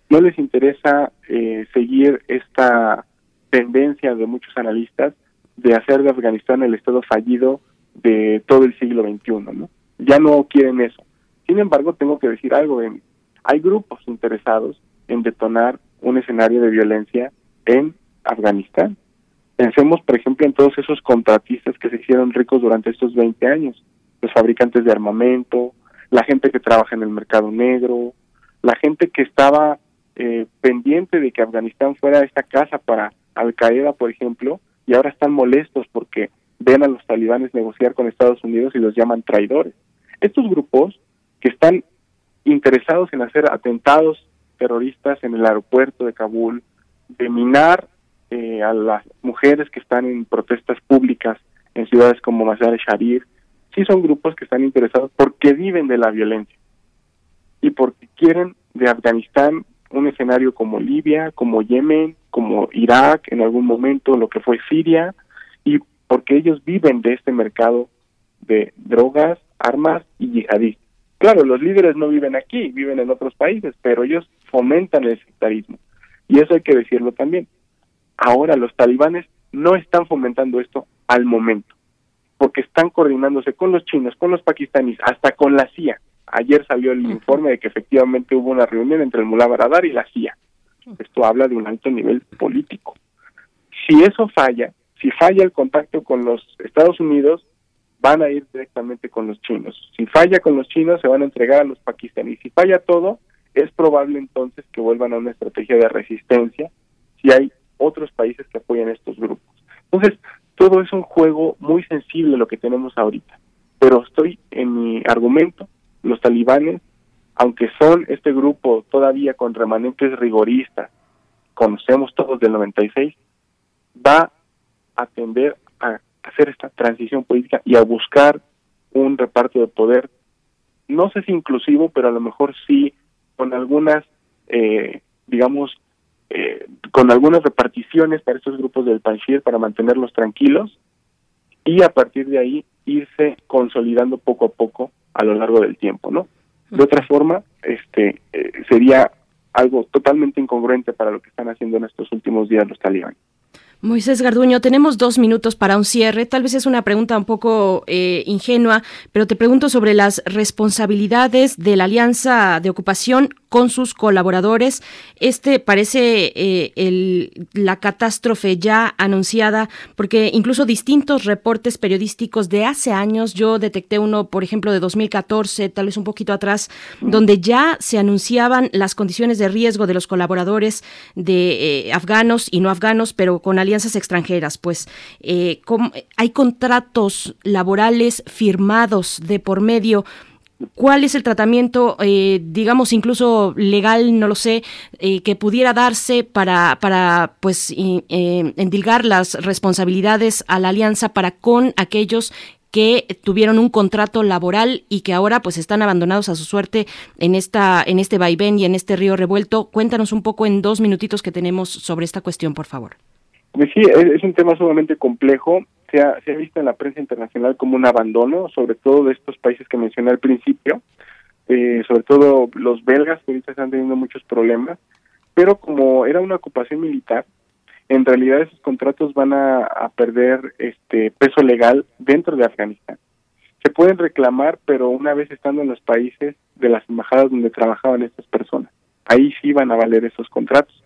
No les interesa eh, seguir esta tendencia de muchos analistas de hacer de Afganistán el Estado fallido de todo el siglo XXI, ¿no? Ya no quieren eso. Sin embargo, tengo que decir algo, hay grupos interesados en detonar un escenario de violencia en Afganistán. Pensemos, por ejemplo, en todos esos contratistas que se hicieron ricos durante estos 20 años, los fabricantes de armamento, la gente que trabaja en el mercado negro, la gente que estaba eh, pendiente de que Afganistán fuera esta casa para Al Qaeda, por ejemplo, y ahora están molestos porque ven a los talibanes negociar con Estados Unidos y los llaman traidores. Estos grupos que están interesados en hacer atentados terroristas en el aeropuerto de Kabul, de minar eh, a las mujeres que están en protestas públicas en ciudades como Mazar-e-Sharif, sí son grupos que están interesados porque viven de la violencia y porque quieren de Afganistán un escenario como Libia, como Yemen, como Irak en algún momento, lo que fue Siria, y porque ellos viven de este mercado de drogas, armas y yihadistas. Claro, los líderes no viven aquí, viven en otros países, pero ellos fomentan el sectarismo. Y eso hay que decirlo también. Ahora los talibanes no están fomentando esto al momento, porque están coordinándose con los chinos, con los pakistaníes, hasta con la CIA. Ayer salió el informe de que efectivamente hubo una reunión entre el Mullah Baradar y la CIA. Esto habla de un alto nivel político. Si eso falla, si falla el contacto con los Estados Unidos, van a ir directamente con los chinos. Si falla con los chinos, se van a entregar a los pakistaníes. Si falla todo, es probable entonces que vuelvan a una estrategia de resistencia si hay otros países que apoyan estos grupos. Entonces, todo es un juego muy sensible lo que tenemos ahorita. Pero estoy en mi argumento, los talibanes, aunque son este grupo todavía con remanentes rigoristas, conocemos todos del 96, va a tender a hacer esta transición política y a buscar un reparto de poder, no sé si inclusivo, pero a lo mejor sí con algunas, eh, digamos, eh, con algunas reparticiones para estos grupos del Panshir para mantenerlos tranquilos y a partir de ahí irse consolidando poco a poco a lo largo del tiempo, ¿no? De otra forma, este eh, sería algo totalmente incongruente para lo que están haciendo en estos últimos días los talibanes. Moisés Garduño, tenemos dos minutos para un cierre. Tal vez es una pregunta un poco eh, ingenua, pero te pregunto sobre las responsabilidades de la Alianza de Ocupación con sus colaboradores. Este parece eh, el, la catástrofe ya anunciada, porque incluso distintos reportes periodísticos de hace años, yo detecté uno, por ejemplo, de 2014, tal vez un poquito atrás, donde ya se anunciaban las condiciones de riesgo de los colaboradores de eh, afganos y no afganos, pero con alianzas extranjeras. Pues eh, hay contratos laborales firmados de por medio ¿Cuál es el tratamiento, eh, digamos, incluso legal, no lo sé, eh, que pudiera darse para, para pues, eh, endilgar las responsabilidades a la alianza para con aquellos que tuvieron un contrato laboral y que ahora pues están abandonados a su suerte en esta en este vaivén y en este río revuelto. Cuéntanos un poco en dos minutitos que tenemos sobre esta cuestión, por favor. Pues sí, es un tema sumamente complejo se ha, visto en la prensa internacional como un abandono, sobre todo de estos países que mencioné al principio, eh, sobre todo los belgas que ahorita están teniendo muchos problemas, pero como era una ocupación militar, en realidad esos contratos van a, perder este peso legal dentro de Afganistán. Se pueden reclamar, pero una vez estando en los países de las embajadas donde trabajaban estas personas, ahí sí van a valer esos contratos.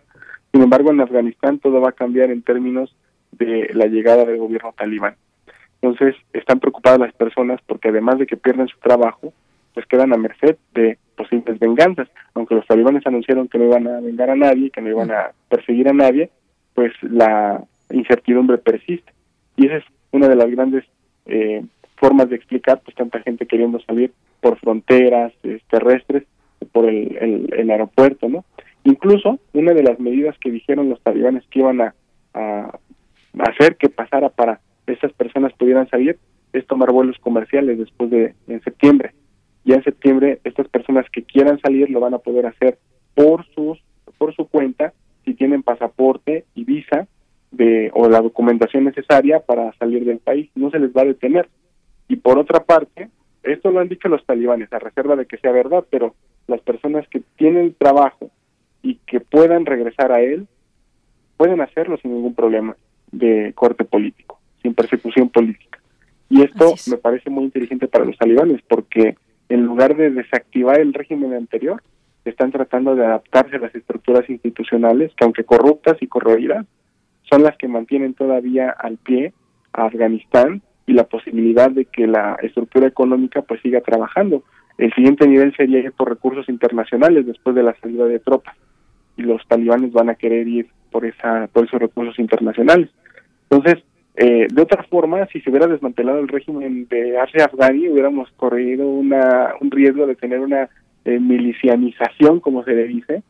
Sin embargo, en Afganistán todo va a cambiar en términos de la llegada del gobierno talibán. Entonces, están preocupadas las personas porque además de que pierden su trabajo, pues quedan a merced de posibles venganzas. Aunque los talibanes anunciaron que no iban a vengar a nadie, que no iban a perseguir a nadie, pues la incertidumbre persiste. Y esa es una de las grandes eh, formas de explicar pues tanta gente queriendo salir por fronteras eh, terrestres, por el, el, aeropuerto, ¿no? Incluso una de las medidas que dijeron los talibanes que iban a hacer que pasara para esas personas pudieran salir es tomar vuelos comerciales después de en septiembre. Ya en septiembre estas personas que quieran salir lo van a poder hacer por sus por su cuenta si tienen pasaporte y visa de o la documentación necesaria para salir del país, no se les va a detener. Y por otra parte, esto lo han dicho los talibanes a reserva de que sea verdad, pero las personas que tienen trabajo y que puedan regresar a él pueden hacerlo sin ningún problema de corte político, sin persecución política. Y esto me parece muy inteligente para los talibanes, porque en lugar de desactivar el régimen anterior, están tratando de adaptarse a las estructuras institucionales, que aunque corruptas y corroídas, son las que mantienen todavía al pie a Afganistán y la posibilidad de que la estructura económica pues siga trabajando. El siguiente nivel sería ir por recursos internacionales después de la salida de tropas y los talibanes van a querer ir por esa por esos recursos internacionales. Entonces, eh, de otra forma, si se hubiera desmantelado el régimen de Arce Afghani, hubiéramos corrido una, un riesgo de tener una eh, milicianización, como se le dice,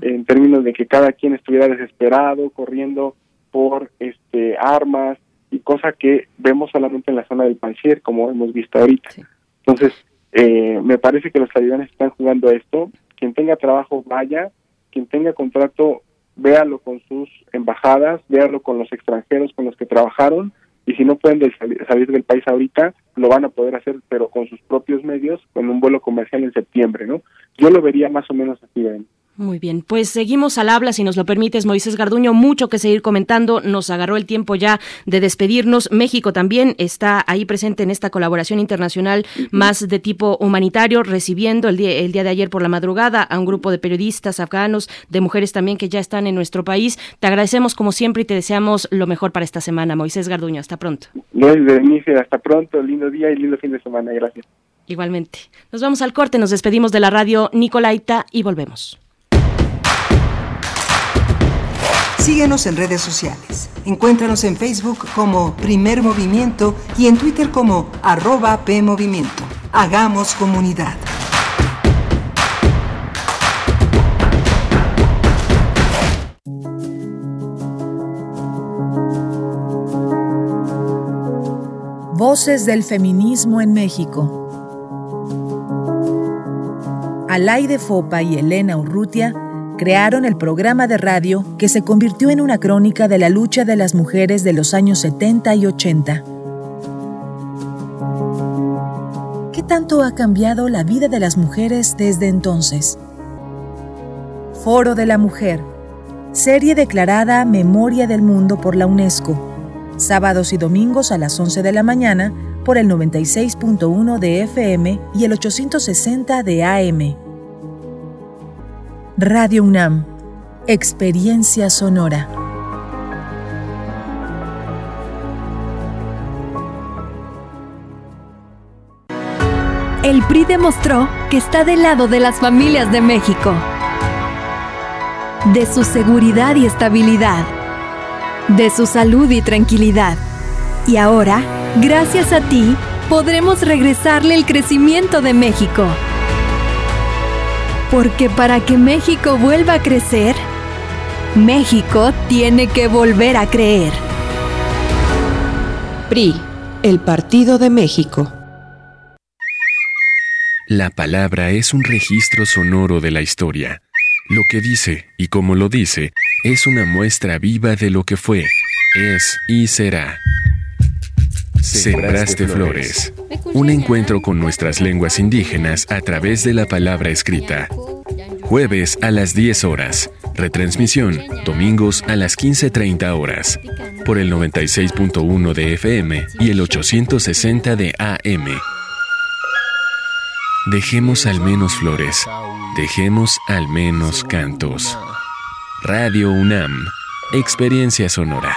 en términos de que cada quien estuviera desesperado, corriendo por este armas y cosa que vemos solamente en la zona del Panjshir, como hemos visto ahorita. Entonces, eh, me parece que los talibanes están jugando a esto. Quien tenga trabajo, vaya. Quien tenga contrato, véalo con sus embajadas, véalo con los extranjeros con los que trabajaron y si no pueden salir del país ahorita, lo van a poder hacer, pero con sus propios medios, con un vuelo comercial en septiembre, ¿no? Yo lo vería más o menos así, ¿ven? Muy bien, pues seguimos al habla, si nos lo permites, Moisés Garduño, mucho que seguir comentando, nos agarró el tiempo ya de despedirnos. México también está ahí presente en esta colaboración internacional más de tipo humanitario, recibiendo el día, el día de ayer por la madrugada a un grupo de periodistas afganos, de mujeres también que ya están en nuestro país. Te agradecemos como siempre y te deseamos lo mejor para esta semana, Moisés Garduño. Hasta pronto. hasta pronto, lindo día y lindo fin de semana, gracias. Igualmente. Nos vamos al corte, nos despedimos de la radio Nicolaita y volvemos. Síguenos en redes sociales. Encuéntranos en Facebook como Primer Movimiento y en Twitter como arroba PMovimiento. Hagamos comunidad. Voces del feminismo en México. Alaide Fopa y Elena Urrutia crearon el programa de radio que se convirtió en una crónica de la lucha de las mujeres de los años 70 y 80. ¿Qué tanto ha cambiado la vida de las mujeres desde entonces? Foro de la Mujer, serie declarada Memoria del Mundo por la UNESCO, sábados y domingos a las 11 de la mañana por el 96.1 de FM y el 860 de AM. Radio UNAM, Experiencia Sonora. El PRI demostró que está del lado de las familias de México, de su seguridad y estabilidad, de su salud y tranquilidad. Y ahora, gracias a ti, podremos regresarle el crecimiento de México. Porque para que México vuelva a crecer, México tiene que volver a creer. PRI, el Partido de México. La palabra es un registro sonoro de la historia. Lo que dice y como lo dice es una muestra viva de lo que fue, es y será. Sembraste Flores. Un encuentro con nuestras lenguas indígenas a través de la palabra escrita. Jueves a las 10 horas. Retransmisión domingos a las 15.30 horas. Por el 96.1 de FM y el 860 de AM. Dejemos al menos flores. Dejemos al menos cantos. Radio UNAM. Experiencia sonora.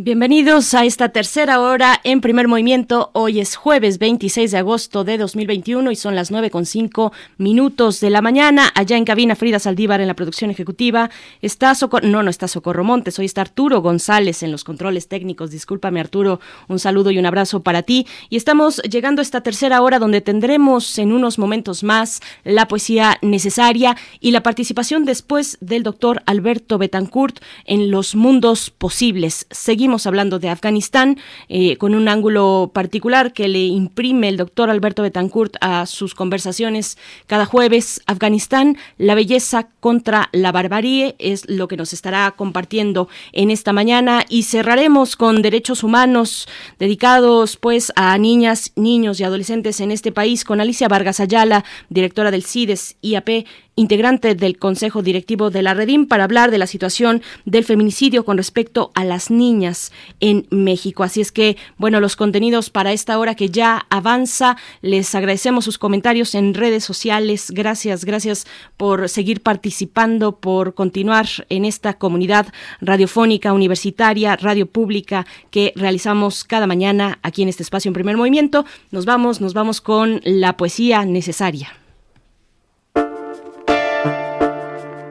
Bienvenidos a esta tercera hora en primer movimiento. Hoy es jueves 26 de agosto de 2021 y son las 9 con 5 minutos de la mañana. Allá en cabina Frida Saldívar en la producción ejecutiva. Está Socorro, no, no está Socorro Montes, hoy está Arturo González en los controles técnicos. Discúlpame Arturo, un saludo y un abrazo para ti. Y estamos llegando a esta tercera hora donde tendremos en unos momentos más la poesía necesaria y la participación después del doctor Alberto Betancourt en los mundos posibles. Seguimos hablando de Afganistán eh, con un ángulo particular que le imprime el doctor Alberto Betancourt a sus conversaciones cada jueves. Afganistán, la belleza contra la barbarie es lo que nos estará compartiendo en esta mañana y cerraremos con derechos humanos dedicados pues a niñas, niños y adolescentes en este país con Alicia Vargas Ayala, directora del CIDES IAP integrante del Consejo Directivo de la Redim, para hablar de la situación del feminicidio con respecto a las niñas en México. Así es que, bueno, los contenidos para esta hora que ya avanza, les agradecemos sus comentarios en redes sociales. Gracias, gracias por seguir participando, por continuar en esta comunidad radiofónica universitaria, radio pública que realizamos cada mañana aquí en este espacio en primer movimiento. Nos vamos, nos vamos con la poesía necesaria.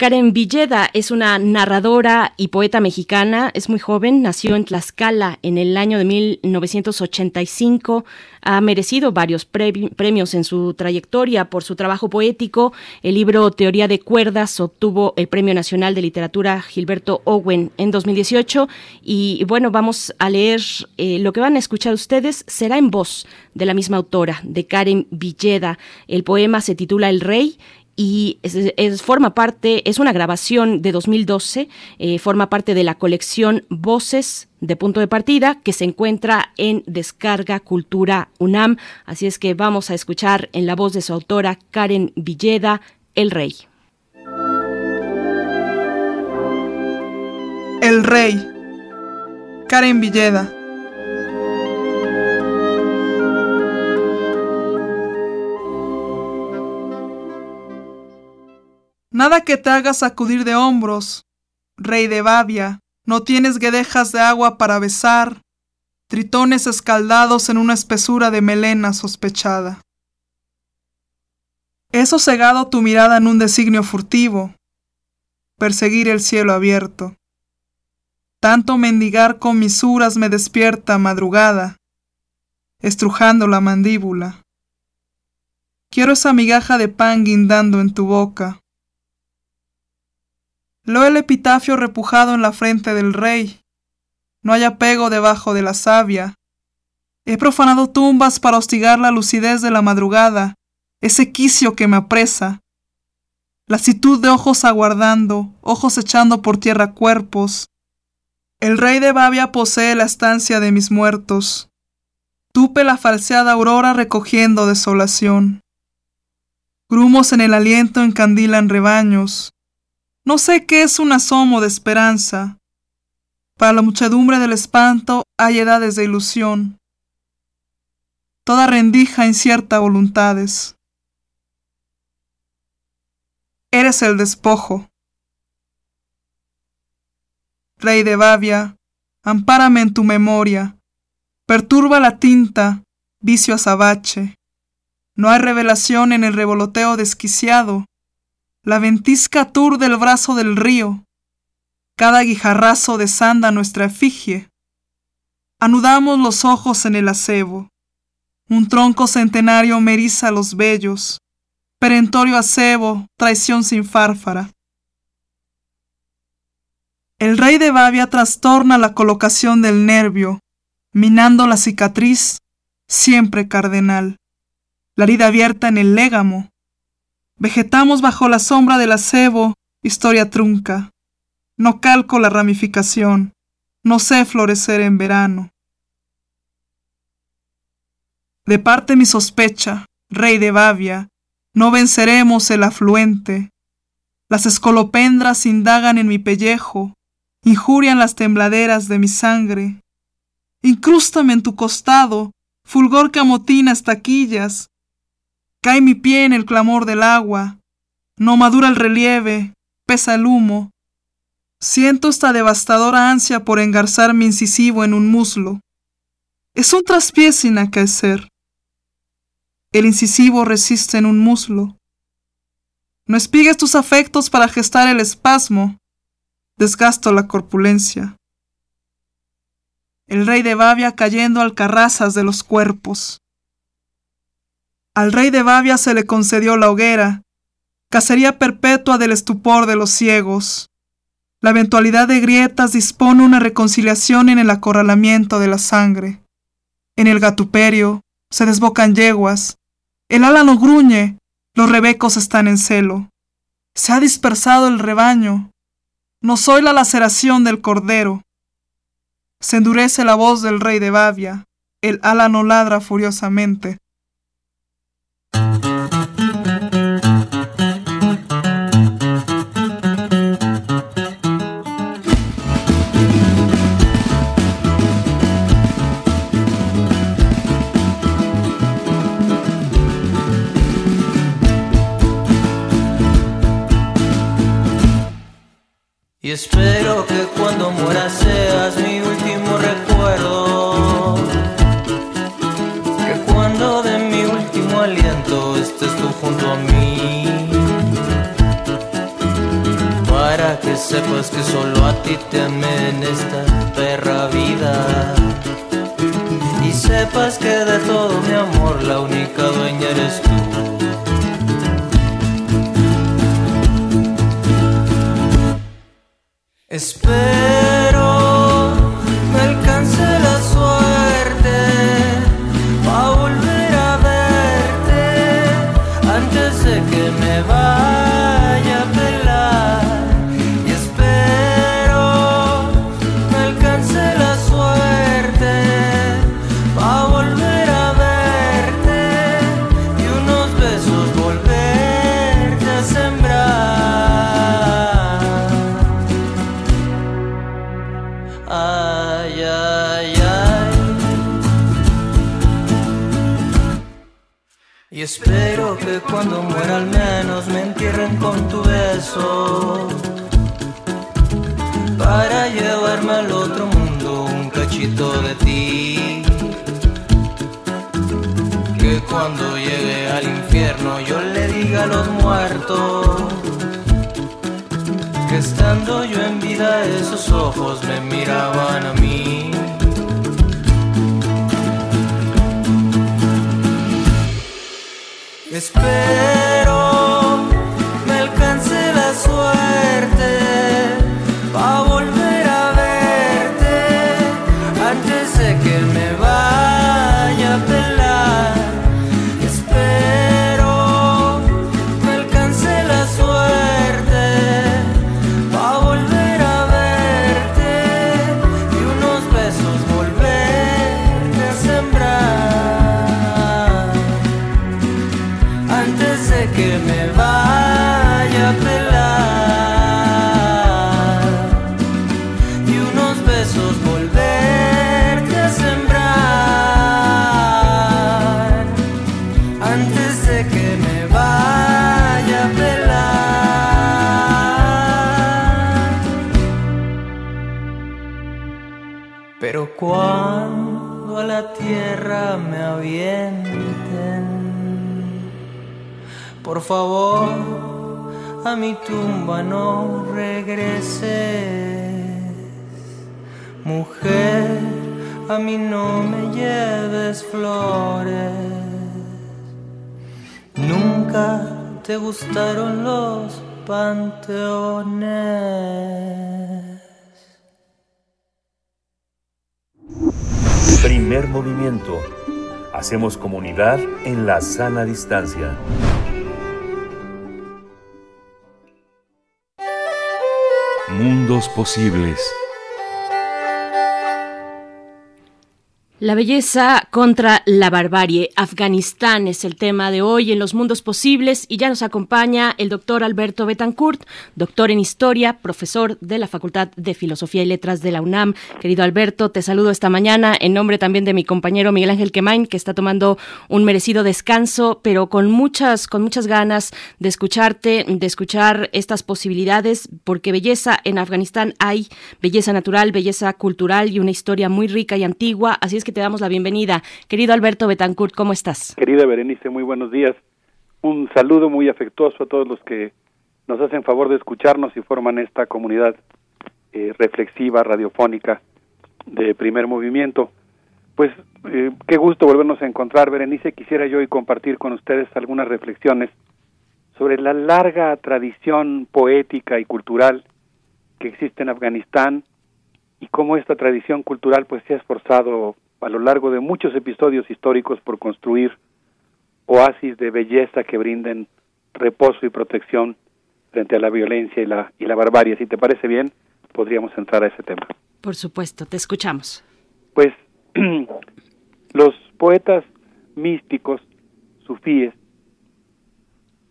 Karen Villeda es una narradora y poeta mexicana, es muy joven, nació en Tlaxcala en el año de 1985, ha merecido varios premios en su trayectoria por su trabajo poético. El libro Teoría de Cuerdas obtuvo el Premio Nacional de Literatura Gilberto Owen en 2018 y bueno, vamos a leer eh, lo que van a escuchar ustedes, será en voz de la misma autora, de Karen Villeda. El poema se titula El Rey y es, forma parte, es una grabación de 2012, eh, forma parte de la colección Voces de Punto de Partida que se encuentra en Descarga Cultura UNAM. Así es que vamos a escuchar en la voz de su autora Karen Villeda, El Rey. El Rey. Karen Villeda. Nada que te haga sacudir de hombros, rey de Babia, no tienes guedejas de agua para besar, tritones escaldados en una espesura de melena sospechada. He sosegado tu mirada en un designio furtivo, perseguir el cielo abierto. Tanto mendigar con misuras me despierta madrugada, estrujando la mandíbula. Quiero esa migaja de pan guindando en tu boca. Lo el epitafio repujado en la frente del rey. No hay apego debajo de la savia. He profanado tumbas para hostigar la lucidez de la madrugada, ese quicio que me apresa. Lasitud de ojos aguardando, ojos echando por tierra cuerpos, el rey de Babia posee la estancia de mis muertos. Tupe la falseada aurora recogiendo desolación. Grumos en el aliento encandilan rebaños. No sé qué es un asomo de esperanza. Para la muchedumbre del espanto hay edades de ilusión. Toda rendija incierta voluntades. Eres el despojo. Rey de Babia, ampárame en tu memoria, perturba la tinta, vicio azabache. No hay revelación en el revoloteo desquiciado, la ventisca aturde el brazo del río, cada guijarrazo desanda nuestra efigie. Anudamos los ojos en el acebo, un tronco centenario meriza los vellos, perentorio acebo, traición sin fárfara. El rey de Babia trastorna la colocación del nervio, minando la cicatriz, siempre cardenal. La herida abierta en el légamo. Vegetamos bajo la sombra del acebo, historia trunca. No calco la ramificación, no sé florecer en verano. De parte mi sospecha, rey de Babia, no venceremos el afluente. Las escolopendras indagan en mi pellejo, injurian las tembladeras de mi sangre. Incrústame en tu costado, fulgor que amotina. Cae mi pie en el clamor del agua, no madura el relieve, pesa el humo. Siento esta devastadora ansia por engarzar mi incisivo en un muslo. Es un traspié sin acaecer. El incisivo resiste en un muslo. No espigues tus afectos para gestar el espasmo desgasto la corpulencia. El rey de Babia cayendo alcarrazas de los cuerpos. Al rey de Babia se le concedió la hoguera, cacería perpetua del estupor de los ciegos. La eventualidad de grietas dispone una reconciliación en el acorralamiento de la sangre. En el gatuperio se desbocan yeguas, el álano gruñe, los rebecos están en celo. Se ha dispersado el rebaño, no soy la laceración del cordero. Se endurece la voz del rey de Babia, el álano ladra furiosamente. Y espero que cuando muera sepas que solo a ti te amé en esta perra vida. Y sepas que de todo mi amor la única dueña eres tú. Espero al menos me entierren con tu beso. Para llevarme al otro mundo un cachito de ti. Que cuando llegue al infierno yo le diga a los muertos que estando yo en vida esos ojos me miraban a mí. Espero me vaya tumba no regreses. Mujer, a mí no me lleves flores. Nunca te gustaron los panteones. Primer movimiento. Hacemos comunidad en la sana distancia. Posibles. La belleza contra la barbarie. Afganistán es el tema de hoy en los mundos posibles y ya nos acompaña el doctor Alberto Betancourt, doctor en historia, profesor de la Facultad de Filosofía y Letras de la UNAM. Querido Alberto, te saludo esta mañana en nombre también de mi compañero Miguel Ángel Quemain, que está tomando un merecido descanso, pero con muchas, con muchas ganas de escucharte, de escuchar estas posibilidades, porque belleza en Afganistán hay belleza natural, belleza cultural y una historia muy rica y antigua. Así es que te damos la bienvenida. Querido Alberto Betancourt, ¿cómo estás? Querida Berenice, muy buenos días. Un saludo muy afectuoso a todos los que nos hacen favor de escucharnos y forman esta comunidad eh, reflexiva, radiofónica de primer movimiento. Pues eh, qué gusto volvernos a encontrar, Berenice. Quisiera yo hoy compartir con ustedes algunas reflexiones sobre la larga tradición poética y cultural que existe en Afganistán y cómo esta tradición cultural pues se ha esforzado a lo largo de muchos episodios históricos por construir oasis de belleza que brinden reposo y protección frente a la violencia y la, y la barbarie. Si te parece bien, podríamos entrar a ese tema. Por supuesto, te escuchamos. Pues los poetas místicos, sufíes,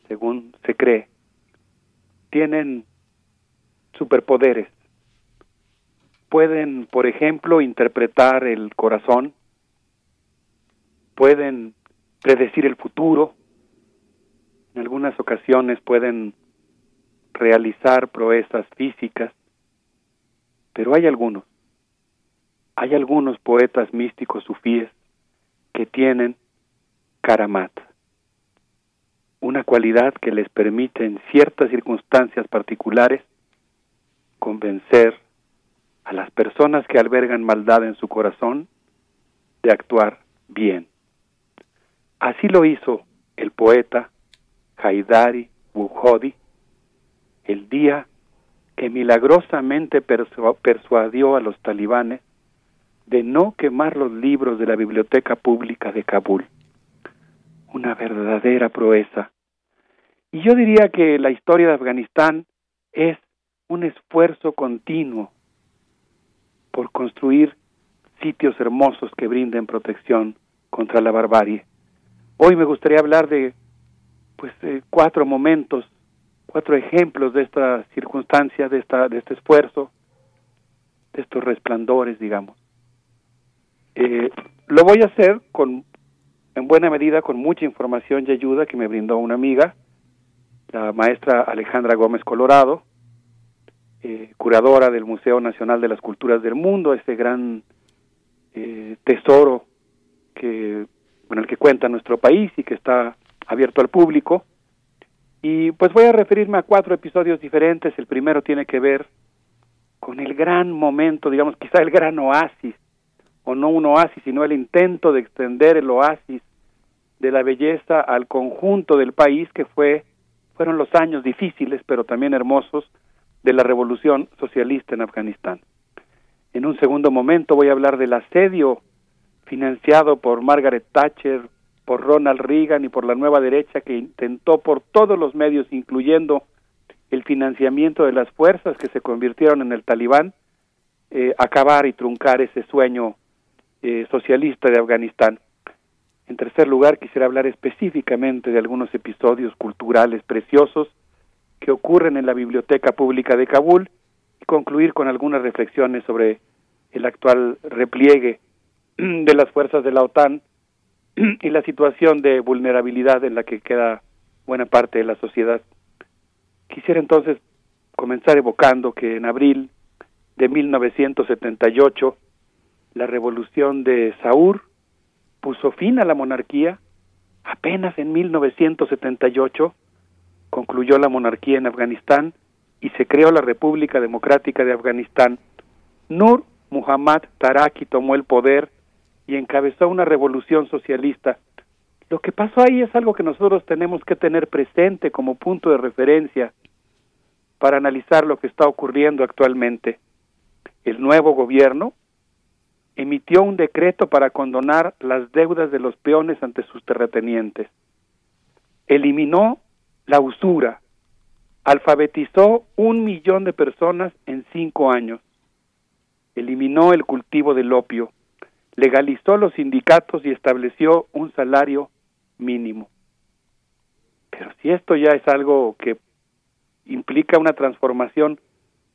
según se cree, tienen superpoderes pueden, por ejemplo, interpretar el corazón, pueden predecir el futuro, en algunas ocasiones pueden realizar proezas físicas, pero hay algunos, hay algunos poetas místicos sufíes que tienen karamat, una cualidad que les permite en ciertas circunstancias particulares convencer a las personas que albergan maldad en su corazón de actuar bien. Así lo hizo el poeta Haidari Bukhodi el día que milagrosamente persuadió a los talibanes de no quemar los libros de la biblioteca pública de Kabul. Una verdadera proeza. Y yo diría que la historia de Afganistán es un esfuerzo continuo por construir sitios hermosos que brinden protección contra la barbarie. Hoy me gustaría hablar de pues cuatro momentos, cuatro ejemplos de esta circunstancia, de esta de este esfuerzo, de estos resplandores, digamos. Eh, lo voy a hacer con en buena medida con mucha información y ayuda que me brindó una amiga, la maestra Alejandra Gómez Colorado, eh, curadora del Museo Nacional de las Culturas del Mundo, este gran eh, tesoro que con el que cuenta nuestro país y que está abierto al público. Y pues voy a referirme a cuatro episodios diferentes. El primero tiene que ver con el gran momento, digamos, quizá el gran oasis, o no un oasis, sino el intento de extender el oasis de la belleza al conjunto del país que fue fueron los años difíciles pero también hermosos de la revolución socialista en Afganistán. En un segundo momento voy a hablar del asedio financiado por Margaret Thatcher, por Ronald Reagan y por la nueva derecha que intentó por todos los medios, incluyendo el financiamiento de las fuerzas que se convirtieron en el talibán, eh, acabar y truncar ese sueño eh, socialista de Afganistán. En tercer lugar, quisiera hablar específicamente de algunos episodios culturales preciosos que ocurren en la Biblioteca Pública de Kabul y concluir con algunas reflexiones sobre el actual repliegue de las fuerzas de la OTAN y la situación de vulnerabilidad en la que queda buena parte de la sociedad. Quisiera entonces comenzar evocando que en abril de 1978 la revolución de Saur puso fin a la monarquía. Apenas en 1978 concluyó la monarquía en Afganistán y se creó la República Democrática de Afganistán. Nur Muhammad Taraki tomó el poder y encabezó una revolución socialista. Lo que pasó ahí es algo que nosotros tenemos que tener presente como punto de referencia para analizar lo que está ocurriendo actualmente. El nuevo gobierno emitió un decreto para condonar las deudas de los peones ante sus terratenientes. Eliminó la usura. Alfabetizó un millón de personas en cinco años. Eliminó el cultivo del opio. Legalizó los sindicatos y estableció un salario mínimo. Pero si esto ya es algo que implica una transformación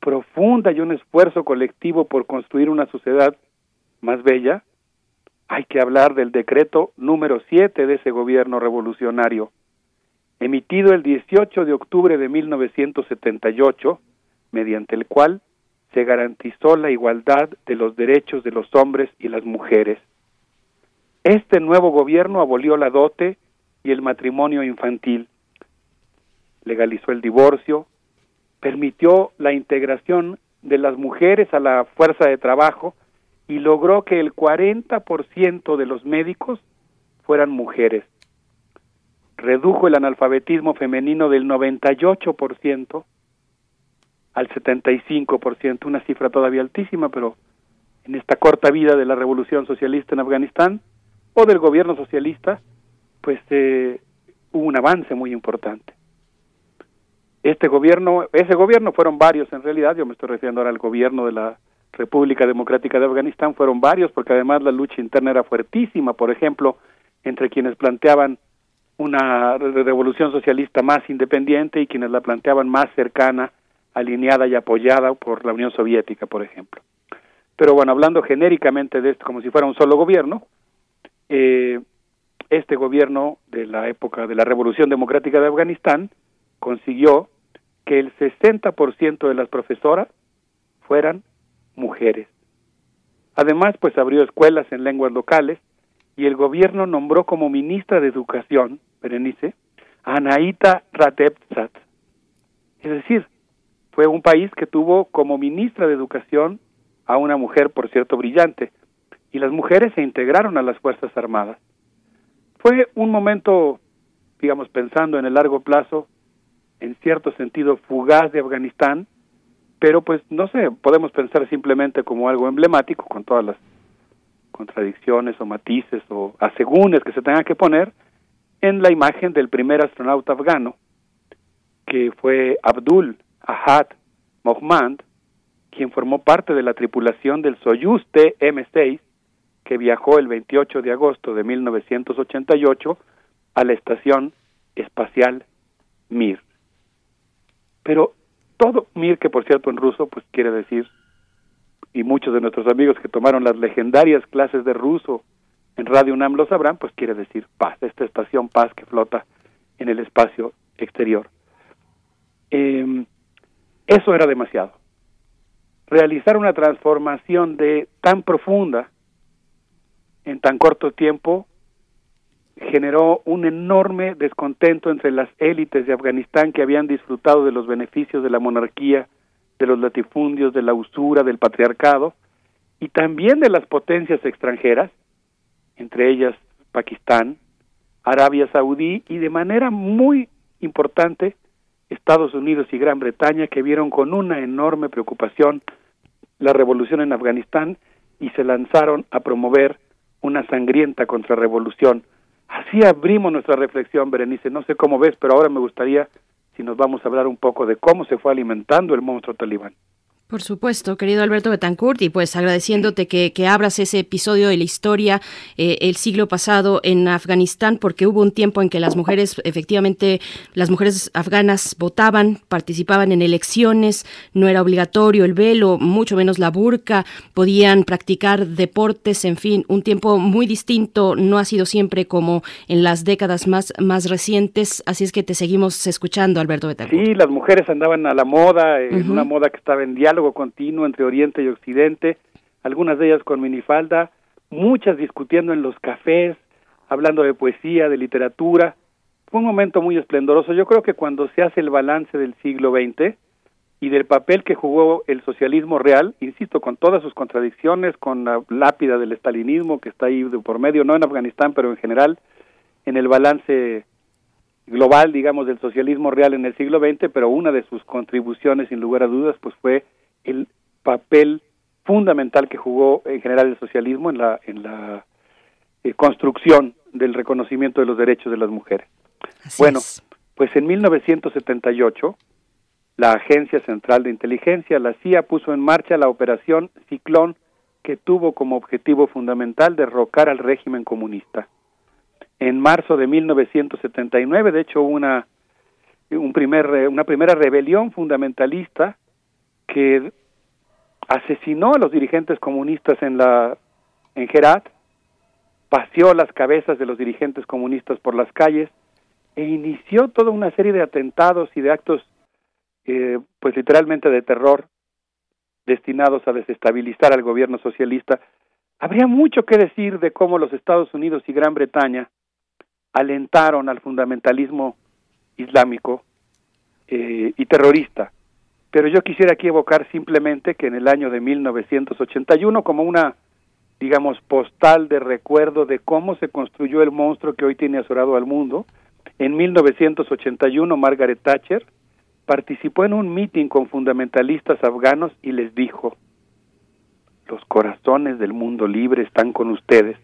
profunda y un esfuerzo colectivo por construir una sociedad más bella, hay que hablar del decreto número 7 de ese gobierno revolucionario, emitido el 18 de octubre de 1978, mediante el cual se garantizó la igualdad de los derechos de los hombres y las mujeres. Este nuevo gobierno abolió la dote y el matrimonio infantil, legalizó el divorcio, permitió la integración de las mujeres a la fuerza de trabajo y logró que el 40% de los médicos fueran mujeres. Redujo el analfabetismo femenino del 98% al 75%, una cifra todavía altísima, pero en esta corta vida de la revolución socialista en Afganistán o del gobierno socialista, pues eh, hubo un avance muy importante. Este gobierno, ese gobierno fueron varios en realidad, yo me estoy refiriendo ahora al gobierno de la República Democrática de Afganistán fueron varios, porque además la lucha interna era fuertísima, por ejemplo, entre quienes planteaban una revolución socialista más independiente y quienes la planteaban más cercana, alineada y apoyada por la Unión Soviética, por ejemplo. Pero bueno, hablando genéricamente de esto como si fuera un solo gobierno, eh, este gobierno de la época de la Revolución Democrática de Afganistán consiguió que el 60% de las profesoras fueran mujeres. Además, pues abrió escuelas en lenguas locales y el gobierno nombró como ministra de Educación, Berenice, a Ratepzat. Es decir, fue un país que tuvo como ministra de Educación a una mujer, por cierto, brillante, y las mujeres se integraron a las Fuerzas Armadas. Fue un momento, digamos, pensando en el largo plazo, en cierto sentido fugaz de Afganistán, pero pues no sé, podemos pensar simplemente como algo emblemático con todas las contradicciones o matices o asegúnes que se tengan que poner en la imagen del primer astronauta afgano, que fue Abdul Ahad Mohmand, quien formó parte de la tripulación del Soyuz TM-6, que viajó el 28 de agosto de 1988 a la estación espacial Mir. Pero todo Mir, que por cierto en ruso pues quiere decir, y muchos de nuestros amigos que tomaron las legendarias clases de ruso en Radio UNAM lo sabrán, pues quiere decir paz, esta estación paz que flota en el espacio exterior. Eh, eso era demasiado. Realizar una transformación de tan profunda en tan corto tiempo generó un enorme descontento entre las élites de Afganistán que habían disfrutado de los beneficios de la monarquía de los latifundios, de la usura, del patriarcado y también de las potencias extranjeras, entre ellas Pakistán, Arabia Saudí y de manera muy importante Estados Unidos y Gran Bretaña que vieron con una enorme preocupación la revolución en Afganistán y se lanzaron a promover una sangrienta contrarrevolución. Así abrimos nuestra reflexión, Berenice. No sé cómo ves, pero ahora me gustaría si nos vamos a hablar un poco de cómo se fue alimentando el monstruo talibán. Por supuesto, querido Alberto Betancourt, y pues agradeciéndote que, que abras ese episodio de la historia eh, el siglo pasado en Afganistán, porque hubo un tiempo en que las mujeres, efectivamente, las mujeres afganas votaban, participaban en elecciones, no era obligatorio el velo, mucho menos la burka, podían practicar deportes, en fin, un tiempo muy distinto, no ha sido siempre como en las décadas más, más recientes, así es que te seguimos escuchando, Alberto Betancourt. Sí, las mujeres andaban a la moda, en una moda que estaba en diálogo continuo entre Oriente y Occidente, algunas de ellas con minifalda, muchas discutiendo en los cafés, hablando de poesía, de literatura. Fue un momento muy esplendoroso. Yo creo que cuando se hace el balance del siglo XX y del papel que jugó el socialismo real, insisto, con todas sus contradicciones, con la lápida del estalinismo que está ahí por medio, no en Afganistán, pero en general, en el balance global, digamos, del socialismo real en el siglo XX, pero una de sus contribuciones, sin lugar a dudas, pues fue el papel fundamental que jugó en general el socialismo en la en la eh, construcción del reconocimiento de los derechos de las mujeres. bueno, pues en 1978 la Agencia Central de Inteligencia, la CIA, puso en marcha la operación Ciclón que tuvo como objetivo fundamental derrocar al régimen comunista. En marzo de 1979, de hecho, una un primer una primera rebelión fundamentalista que asesinó a los dirigentes comunistas en la en paseó las cabezas de los dirigentes comunistas por las calles e inició toda una serie de atentados y de actos eh, pues literalmente de terror destinados a desestabilizar al gobierno socialista. Habría mucho que decir de cómo los Estados Unidos y Gran Bretaña alentaron al fundamentalismo islámico eh, y terrorista pero yo quisiera aquí evocar simplemente que en el año de 1981, como una, digamos, postal de recuerdo de cómo se construyó el monstruo que hoy tiene azorado al mundo, en 1981 Margaret Thatcher participó en un meeting con fundamentalistas afganos y les dijo, los corazones del mundo libre están con ustedes.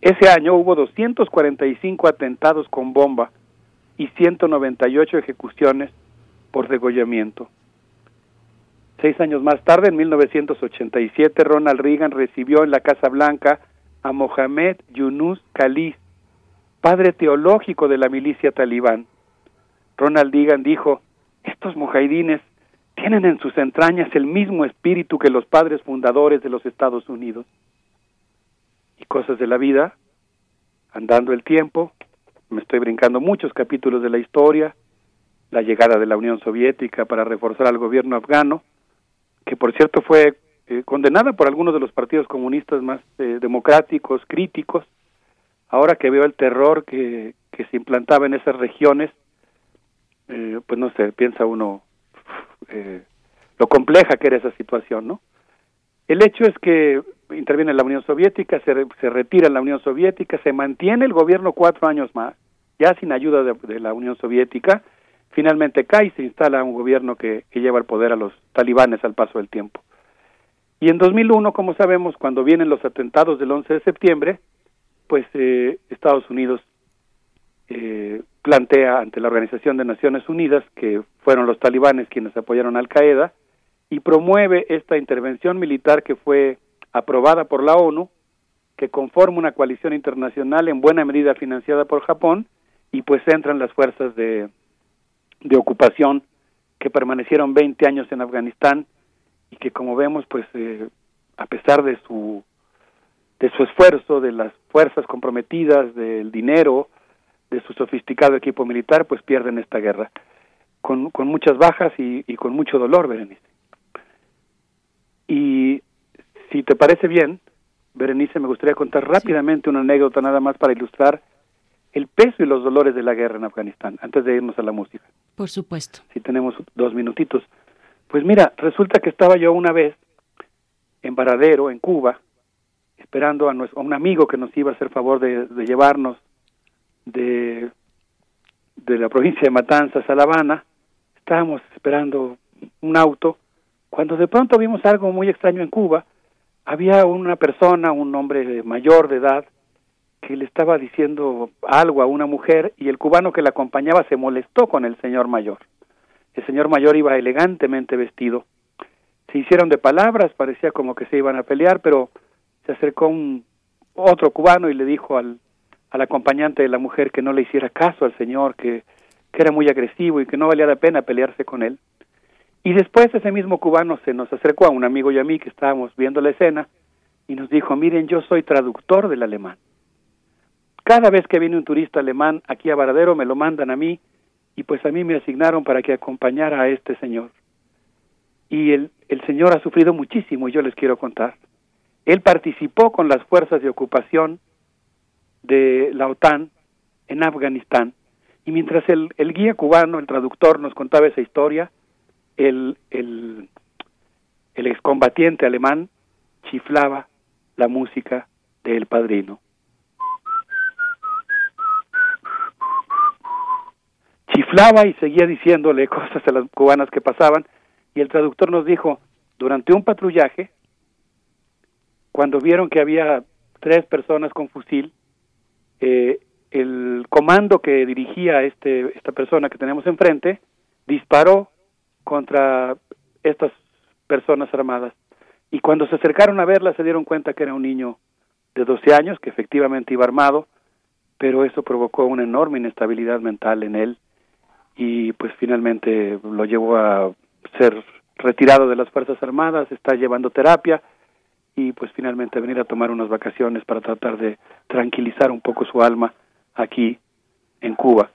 Ese año hubo 245 atentados con bomba y 198 ejecuciones por degollamiento. Seis años más tarde, en 1987, Ronald Reagan recibió en la Casa Blanca a Mohamed Yunus Khalid, padre teológico de la milicia talibán. Ronald Reagan dijo, estos mujahidines tienen en sus entrañas el mismo espíritu que los padres fundadores de los Estados Unidos. Y cosas de la vida, andando el tiempo, me estoy brincando muchos capítulos de la historia, la llegada de la Unión Soviética para reforzar al gobierno afgano, que por cierto fue eh, condenada por algunos de los partidos comunistas más eh, democráticos, críticos. Ahora que veo el terror que, que se implantaba en esas regiones, eh, pues no sé, piensa uno lo compleja que era esa situación, ¿no? El hecho es que interviene la Unión Soviética, se, se retira la Unión Soviética, se mantiene el gobierno cuatro años más, ya sin ayuda de la Unión Soviética, Finalmente cae y se instala un gobierno que, lleva el poder a los talibanes al paso del tiempo. Y en 2001, como sabemos, cuando vienen los atentados del 11 de septiembre, pues eh, Estados Unidos eh, plantea ante la Organización de Naciones Unidas, que fueron los talibanes quienes apoyaron a Al Qaeda, y promueve esta intervención militar que fue aprobada por la ONU, que conforma una coalición internacional en buena medida financiada por Japón, y pues entran las fuerzas de, de ocupación que permanecieron 20 años en Afganistán y que como vemos pues eh, a pesar de su de su esfuerzo de las fuerzas comprometidas del dinero de su sofisticado equipo militar pues pierden esta guerra con, con muchas bajas y, y con mucho dolor Berenice y si te parece bien Berenice me gustaría contar rápidamente una anécdota nada más para ilustrar el peso y los dolores de la guerra en Afganistán, antes de irnos a la música. Por supuesto. Si tenemos dos minutitos. Pues mira, resulta que estaba yo una vez en Varadero, en Cuba, esperando a, nuestro, a un amigo que nos iba a hacer favor de, de llevarnos de, de la provincia de Matanzas a La Habana. Estábamos esperando un auto, cuando de pronto vimos algo muy extraño en Cuba. Había una persona, un hombre mayor de edad, que le estaba diciendo algo a una mujer y el cubano que la acompañaba se molestó con el señor mayor. El señor mayor iba elegantemente vestido. Se hicieron de palabras, parecía como que se iban a pelear, pero se acercó un otro cubano y le dijo al, acompañante de la mujer que no le hiciera caso al señor, que, que era muy agresivo y que no valía la pena pelearse con él. Y después ese mismo cubano se nos acercó a un amigo y a mí que estábamos viendo la escena y nos dijo, miren, yo soy traductor del alemán. Cada vez que viene un turista alemán aquí a Varadero me lo mandan a mí y pues a mí me asignaron para que acompañara a este señor. Y el, el señor ha sufrido muchísimo y yo les quiero contar. Él participó con las fuerzas de ocupación de la OTAN en Afganistán y mientras el, el guía cubano, el traductor, nos contaba esa historia, el, el, el excombatiente alemán chiflaba la música del padrino. Chiflaba y seguía diciéndole cosas a las cubanas que pasaban y el traductor nos dijo, durante un patrullaje, cuando vieron que había tres personas con fusil, eh, el comando que dirigía este, esta persona que tenemos enfrente disparó contra estas personas armadas. Y cuando se acercaron a verla se dieron cuenta que era un niño de 12 años, que efectivamente iba armado, pero eso provocó una enorme inestabilidad mental en él y pues finalmente lo llevó a ser retirado de las Fuerzas Armadas, está llevando terapia y pues finalmente venir a tomar unas vacaciones para tratar de tranquilizar un poco su alma aquí en Cuba.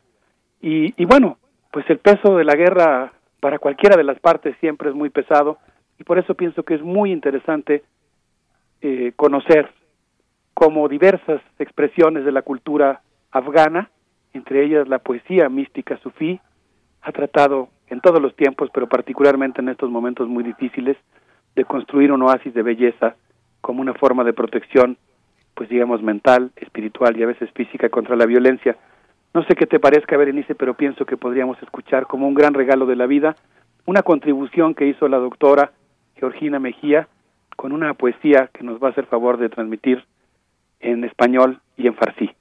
Y, y bueno, pues el peso de la guerra para cualquiera de las partes siempre es muy pesado y por eso pienso que es muy interesante eh, conocer cómo diversas expresiones de la cultura afgana, entre ellas la poesía mística sufí, ha tratado en todos los tiempos, pero particularmente en estos momentos muy difíciles, de construir un oasis de belleza como una forma de protección, pues digamos mental, espiritual y a veces física contra la violencia. No sé qué te parezca, Berenice, pero pienso que podríamos escuchar como un gran regalo de la vida una contribución que hizo la doctora Georgina Mejía con una poesía que nos va a hacer favor de transmitir en español y en farsi.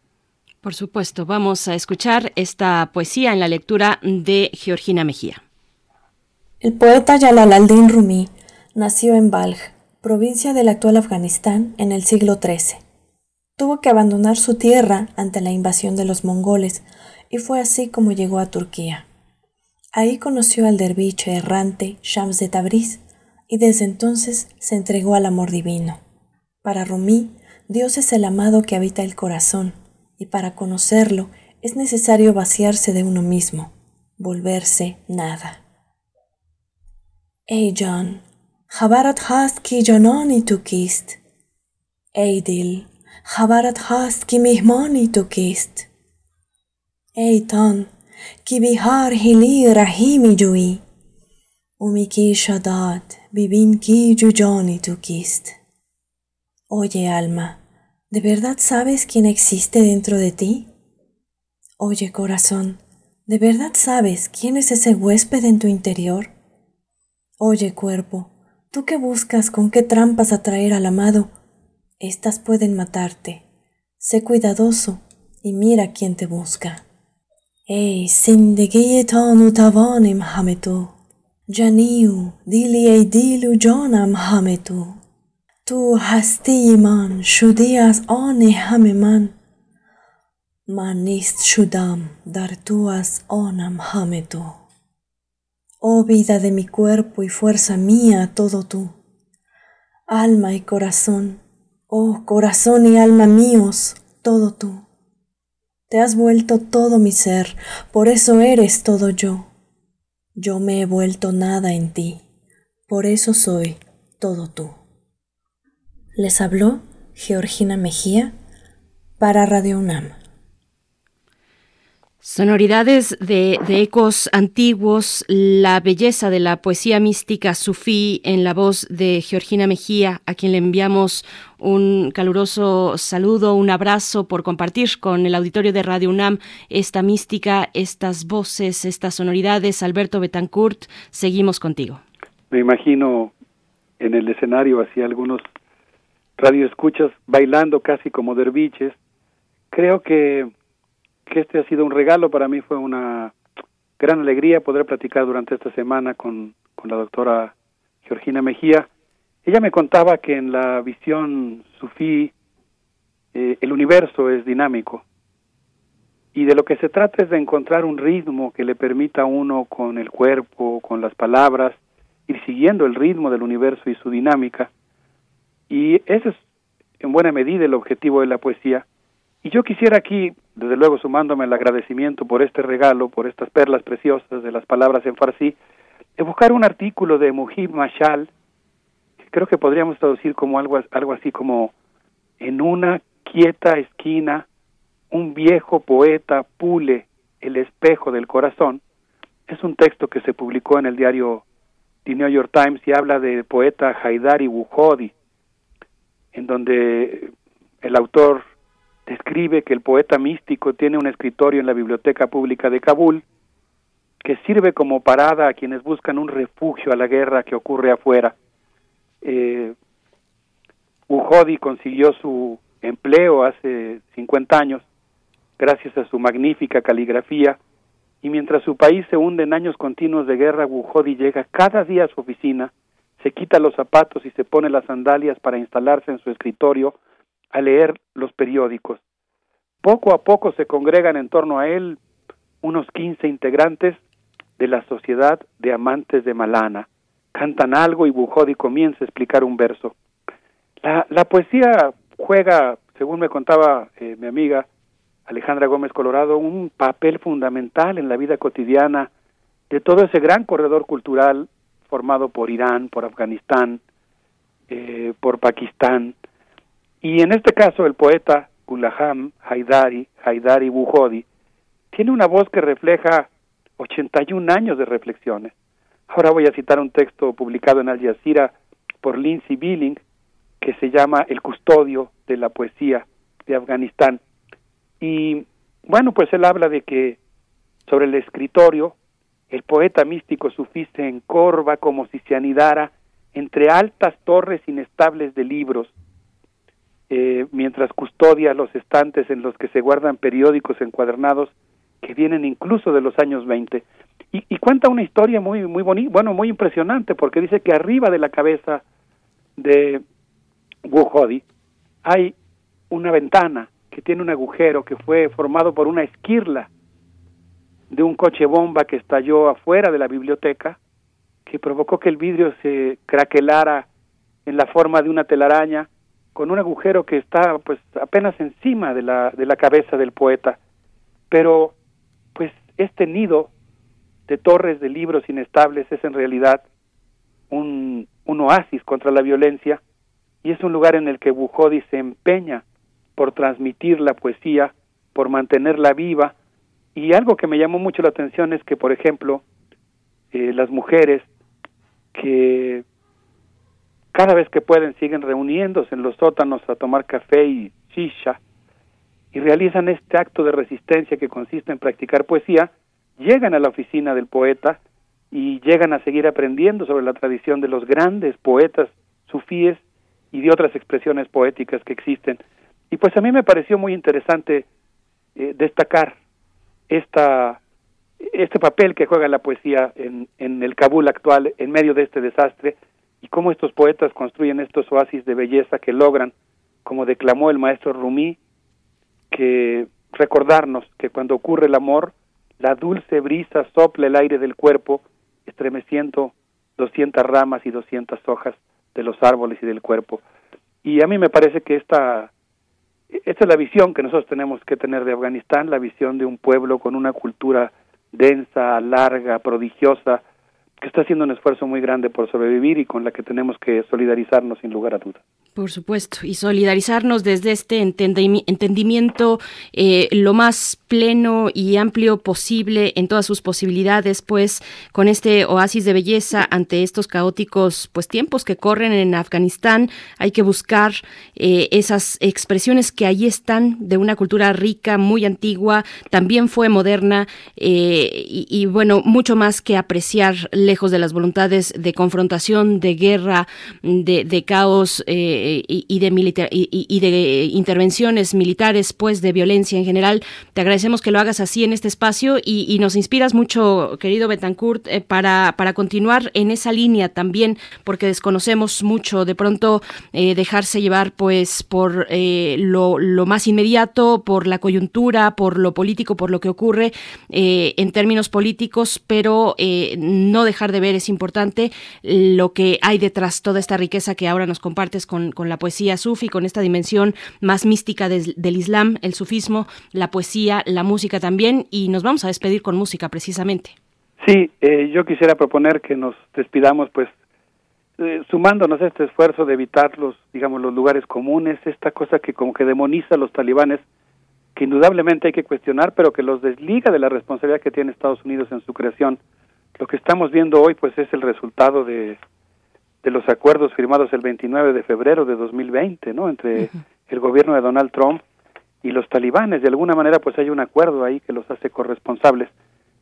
Por supuesto, vamos a escuchar esta poesía en la lectura de Georgina Mejía. El poeta Jalal Rumi nació en Balj, provincia del actual Afganistán, en el siglo XIII. Tuvo que abandonar su tierra ante la invasión de los mongoles y fue así como llegó a Turquía. Ahí conoció al derviche errante Shams de Tabriz y desde entonces se entregó al amor divino. Para Rumi, Dios es el amado que habita el corazón y para conocerlo es necesario vaciarse de uno mismo, volverse nada. Ey John, Habarat hast ki Jononi tukist. Ey Dil, Habarat hast ki Mihmoni tukist. Ey Ton, ki Bihar hili Rahimi jui. Umi ki Shadat, Bibin ki Jujoni tukist. Oye alma, ¿de verdad sabes quién existe dentro de ti? Oye corazón, ¿de verdad sabes quién es ese huésped en tu interior? Oye cuerpo, tú que buscas con qué trampas atraer al amado, estas pueden matarte. Sé cuidadoso y mira quién te busca. ای زندگی تان و توانم همه تو جنی و دیلی ای دیل و جانم همه تو تو هستی من شدی از آن همه من من نیست شدم در تو از آنم همه تو Oh vida de mi cuerpo y fuerza mía, todo tú. Alma y corazón, oh corazón y alma míos, todo tú. Te has vuelto todo mi ser, por eso eres todo yo. Yo me he vuelto nada en ti, por eso soy todo tú. Les habló Georgina Mejía para Radio UNAM. Sonoridades de, ecos antiguos, la belleza de la poesía mística sufí en la voz de Georgina Mejía, a quien le enviamos un caluroso saludo, un abrazo por compartir con el auditorio de Radio UNAM esta mística, estas voces, estas sonoridades. Alberto Betancourt, seguimos contigo. Me imagino en el escenario así algunos radioescuchas bailando casi como derviches. Creo que que este ha sido un regalo para mí, fue una gran alegría poder platicar durante esta semana con, con la doctora Georgina Mejía. Ella me contaba que en la visión sufí eh, el universo es dinámico y de lo que se trata es de encontrar un ritmo que le permita a uno con el cuerpo, con las palabras, ir siguiendo el ritmo del universo y su dinámica. Y ese es en buena medida el objetivo de la poesía. Y yo quisiera aquí desde luego sumándome el agradecimiento por este regalo, por estas perlas preciosas de las palabras en farsi, buscar un artículo de Mujib Mashal, que creo que podríamos traducir como algo, algo así como en una quieta esquina un viejo poeta pule el espejo del corazón. Es un texto que se publicó en el diario The New York Times y habla del poeta Haidari Wuhodi, en donde el autor describe que el poeta místico tiene un escritorio en la Biblioteca Pública de Kabul que sirve como parada a quienes buscan un refugio a la guerra que ocurre afuera. Eh, consiguió su empleo hace 50 años gracias a su magnífica caligrafía y mientras su país se hunde en años continuos de guerra, Wuhodi llega cada día a su oficina, se quita los zapatos y se pone las sandalias para instalarse en su escritorio a leer los periódicos. Poco a poco se congregan en torno a él unos 15 integrantes de la Sociedad de Amantes de Malana. Cantan algo y Bujodi comienza a explicar un verso. La, poesía juega, según me contaba eh, mi amiga Alejandra Gómez Colorado, un papel fundamental en la vida cotidiana de todo ese gran corredor cultural formado por Irán, por Afganistán, eh, por Pakistán, y en este caso el poeta Gulaham Haidari, Haidari Buhodi, tiene una voz que refleja 81 años de reflexiones. Ahora voy a citar un texto publicado en Al Jazeera por Lindsay Billing que se llama El custodio de la poesía de Afganistán. Y bueno, pues él habla de que sobre el escritorio, el poeta místico sufí se encorva como si se anidara entre altas torres inestables de libros eh, mientras custodia los estantes en los que se guardan periódicos encuadernados que vienen incluso de los años 20. Y, cuenta una historia muy, muy bonita, bueno, muy impresionante, porque dice que arriba de la cabeza de Wuhodi hay una ventana que tiene un agujero que fue formado por una esquirla de un coche bomba que estalló afuera de la biblioteca, que provocó que el vidrio se craquelara en la forma de una telaraña con un agujero que está pues apenas encima de la, de la cabeza del poeta. Pero pues este nido de torres de libros inestables es en realidad un, un oasis contra la violencia y es un lugar en el que Bujodi se empeña por transmitir la poesía, por mantenerla viva y algo que me llamó mucho la atención es que, por ejemplo, eh, las mujeres que cada vez que pueden siguen reuniéndose en los sótanos a tomar café y shisha y realizan este acto de resistencia que consiste en practicar poesía, llegan a la oficina del poeta y llegan a seguir aprendiendo sobre la tradición de los grandes poetas sufíes y de otras expresiones poéticas que existen. Y pues a mí me pareció muy interesante eh, destacar esta, este papel que juega la poesía en, el Kabul actual en medio de este desastre y cómo estos poetas construyen estos oasis de belleza que logran, como declamó el maestro Rumi, que recordarnos que cuando ocurre el amor, la dulce brisa sopla el aire del cuerpo, estremeciendo 200 ramas y 200 hojas de los árboles y del cuerpo. Y a mí me parece que esta, esta es la visión que nosotros tenemos que tener de Afganistán, la visión de un pueblo con una cultura densa, larga, prodigiosa, que está haciendo un esfuerzo muy grande por sobrevivir y con la que tenemos que solidarizarnos sin lugar a dudas. Por supuesto, y solidarizarnos desde este entendimiento eh, lo más pleno y amplio posible en todas sus posibilidades, pues con este oasis de belleza ante estos caóticos pues tiempos que corren en Afganistán, hay que buscar eh, esas expresiones que ahí están de una cultura rica, muy antigua, también fue moderna eh, y, bueno, mucho más que apreciar lejos de las voluntades de confrontación, de guerra, de, caos eh, y, de y de intervenciones militares, pues de violencia en general. Te agradecemos que lo hagas así en este espacio y, nos inspiras mucho, querido Betancourt, eh, para, para continuar en esa línea también, porque desconocemos mucho, de pronto eh, dejarse llevar pues por eh, lo, más inmediato, por la coyuntura, por lo político, por lo que ocurre en términos políticos, pero no dejar de ver es importante lo que hay detrás, toda esta riqueza que ahora nos compartes con, con la poesía sufi, con esta dimensión más mística del Islam, el sufismo, la poesía, la música también, y nos vamos a despedir con música precisamente. Sí, eh, yo quisiera proponer que nos despidamos, pues, eh, sumándonos a este esfuerzo de evitar los, digamos, los lugares comunes, esta cosa que como que demoniza a los talibanes, que indudablemente hay que cuestionar, pero que los desliga de la responsabilidad que tiene Estados Unidos en su creación. Lo que estamos viendo hoy, pues, es el resultado de, de los acuerdos firmados el 29 de febrero de 2020, ¿no? Entre el gobierno de Donald Trump y los talibanes. De alguna manera, pues hay un acuerdo ahí que los hace corresponsables.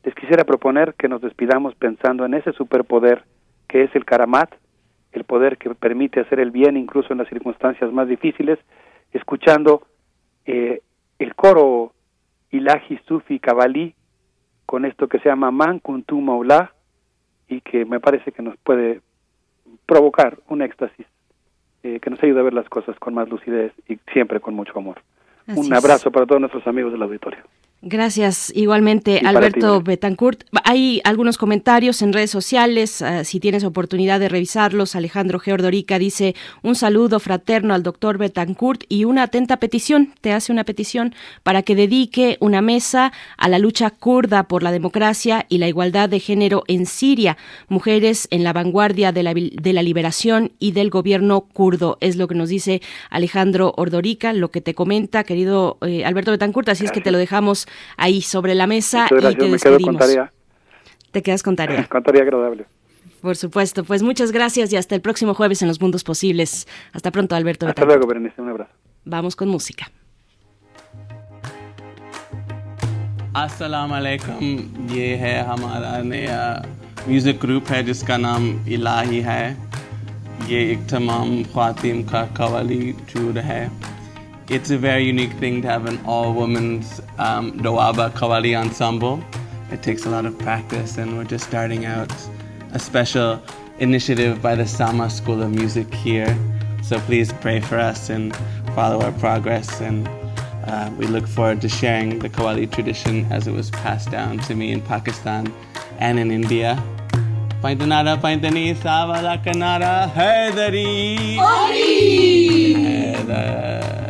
Les quisiera proponer que nos despidamos pensando en ese superpoder que es el Karamat, el poder que permite hacer el bien incluso en las circunstancias más difíciles, escuchando eh, el coro Ilahi Sufi Kabali con esto que se llama Man Kuntu Maulá y que me parece que nos puede provocar un éxtasis eh, que nos ayude a ver las cosas con más lucidez y siempre con mucho amor. un abrazo para todos nuestros amigos del auditorio. Gracias, igualmente, Alberto Betancourt. Hay algunos comentarios en redes sociales, ah, si tienes oportunidad de revisarlos. Alejandro Geordorica dice un saludo fraterno al doctor Betancourt y una atenta petición, te hace una petición para que dedique una mesa a la lucha kurda por la democracia y la igualdad de género en Siria, mujeres en la vanguardia de la, de la liberación y del gobierno kurdo. Es lo que nos dice Alejandro Ordorica, lo que te comenta, querido eh, Alberto Betancourt, así es que te lo dejamos ahí sobre la mesa y te despedimos. Te quedas con tarea. Con tarea agradable. Por supuesto. Pues muchas gracias y hasta el próximo jueves en Los Mundos Posibles. Hasta pronto, Alberto. Hasta luego, Berenice. Un abrazo. Vamos con música. अस्सलाम वालेकुम ये है हमारा नया music group है जिसका नाम इलाही है ये एक तमाम ख़वातीम का कवाली जूर है It's a very unique thing to have an all women's um, Doaba Kawali ensemble. It takes a lot of practice, and we're just starting out a special initiative by the Sama School of Music here. So please pray for us and follow our progress. And uh, we look forward to sharing the Kawali tradition as it was passed down to me in Pakistan and in India. Paintanara, paintani, savala kanara, Haidari. Haidari.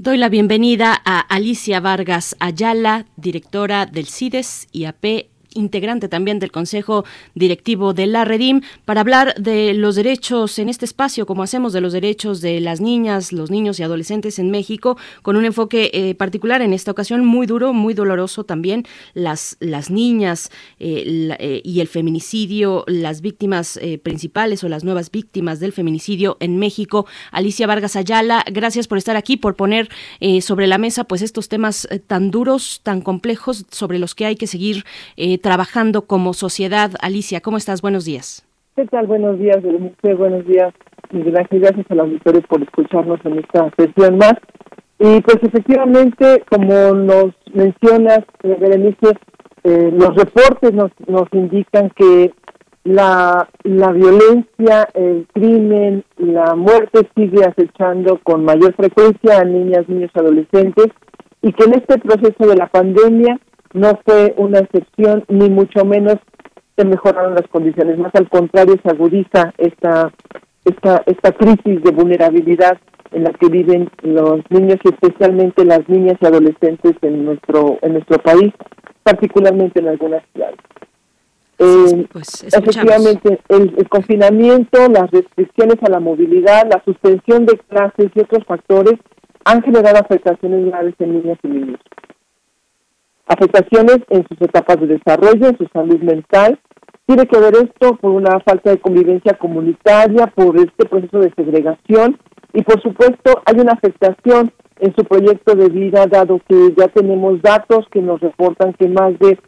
Doy la bienvenida a Alicia Vargas Ayala, directora del CIDES IAP integrante también del Consejo Directivo de la Redim, para hablar de los derechos en este espacio, como hacemos de los derechos de las niñas, los niños y adolescentes en México, con un enfoque eh, particular en esta ocasión muy duro, muy doloroso también, las, las niñas eh, eh, y el feminicidio, las víctimas principales o las nuevas víctimas del feminicidio en México. Alicia Vargas Ayala, gracias por estar aquí, por poner sobre la mesa pues estos temas tan duros, tan complejos, sobre los que hay que seguir trabajando como sociedad. Alicia, ¿cómo estás? Buenos días. ¿Qué tal? Buenos días, Berenice. Buenos días, Miguel Ángel. Gracias a la auditorio por escucharnos en esta sesión más. Y pues efectivamente, como nos mencionas, eh, Berenice, eh, los reportes nos, nos indican que la, la violencia, el crimen, la muerte sigue acechando con mayor frecuencia a niñas, niños, adolescentes y que en este proceso de la pandemia no fue una excepción, ni mucho menos se mejoraron las condiciones, más al contrario se agudiza esta, esta, esta crisis de vulnerabilidad en la que viven los niños y especialmente las niñas y adolescentes en nuestro, en nuestro país, particularmente en algunas ciudades. Eh, pues, efectivamente, el, el, confinamiento, las restricciones a la movilidad, la suspensión de clases y otros factores han generado afectaciones graves en niñas y niños afectaciones en sus etapas de desarrollo, en su salud mental. Tiene que ver esto por una falta de convivencia comunitaria, por este proceso de segregación y por supuesto hay una afectación en su proyecto de vida, dado que ya tenemos datos que nos reportan que más de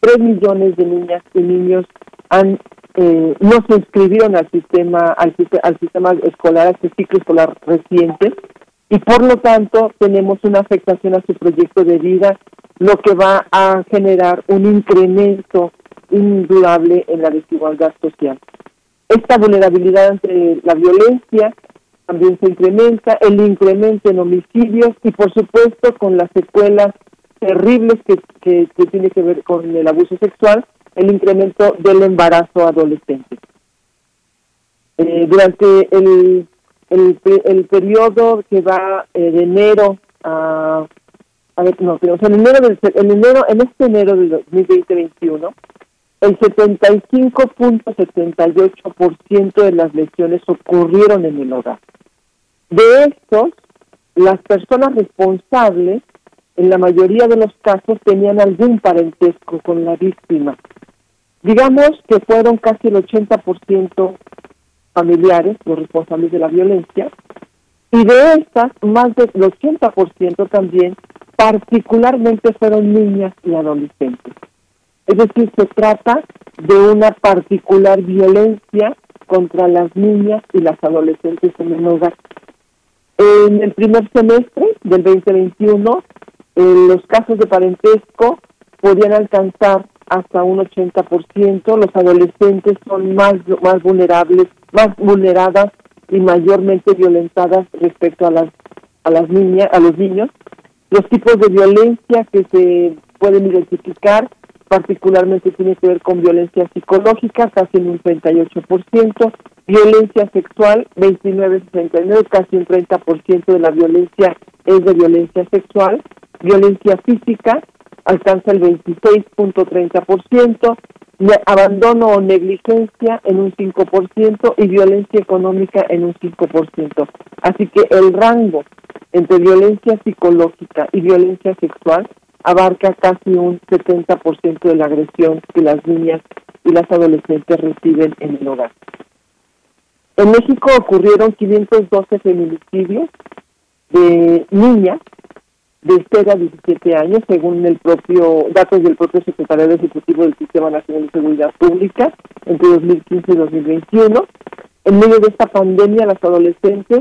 3 millones de niñas y niños han eh, no se inscribieron al sistema al, al sistema escolar, a este ciclo escolar reciente, y por lo tanto tenemos una afectación a su proyecto de vida lo que va a generar un incremento indudable en la desigualdad social. Esta vulnerabilidad ante la violencia también se incrementa, el incremento en homicidios y por supuesto con las secuelas terribles que, que, tiene que ver con el abuso sexual, el incremento del embarazo adolescente. Eh, durante el, el, el, periodo que va eh, de enero a a ver, no, pero, en enero, del, en enero, en este enero del 2021, el 75.78% de las lesiones ocurrieron en el hogar. De estos, las personas responsables, en la mayoría de los casos, tenían algún parentesco con la víctima. Digamos que fueron casi el 80% familiares los responsables de la violencia, y de estas, más del 80% también particularmente fueron niñas y adolescentes. Es decir, se trata de una particular violencia contra las niñas y las adolescentes en el hogar. En el primer semestre del 2021, eh, los casos de parentesco podían alcanzar hasta un 80%, los adolescentes son más, más vulnerables, más vulneradas y mayormente violentadas respecto a las a las niñas, a los niños. Los tipos de violencia que se pueden identificar particularmente tiene que ver con violencia psicológica, casi un 38%, violencia sexual, 29-69, casi un 30% de la violencia es de violencia sexual, violencia física, alcanza el 26.30%, abandono o negligencia en un 5% y violencia económica en un 5%. Así que el rango entre violencia psicológica y violencia sexual abarca casi un 70% de la agresión que las niñas y las adolescentes reciben en el hogar. En México ocurrieron 512 feminicidios de niñas de 0 a 17 años, según el propio datos del propio secretario ejecutivo del Sistema Nacional de Seguridad Pública entre 2015 y 2021. En medio de esta pandemia, las adolescentes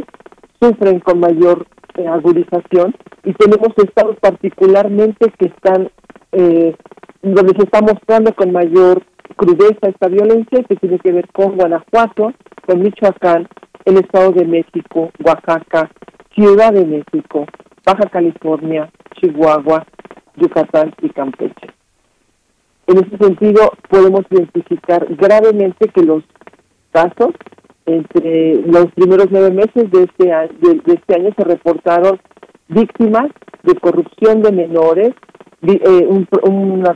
sufren con mayor eh, agudización y tenemos estados particularmente que están eh, donde se está mostrando con mayor crudeza esta violencia que tiene que ver con Guanajuato, con Michoacán, el Estado de México, Oaxaca, Ciudad de México, Baja California, Chihuahua, Yucatán y Campeche. En ese sentido, podemos identificar gravemente que los casos entre los primeros nueve meses de este, año, de, este año se reportaron víctimas de corrupción de menores, eh, un,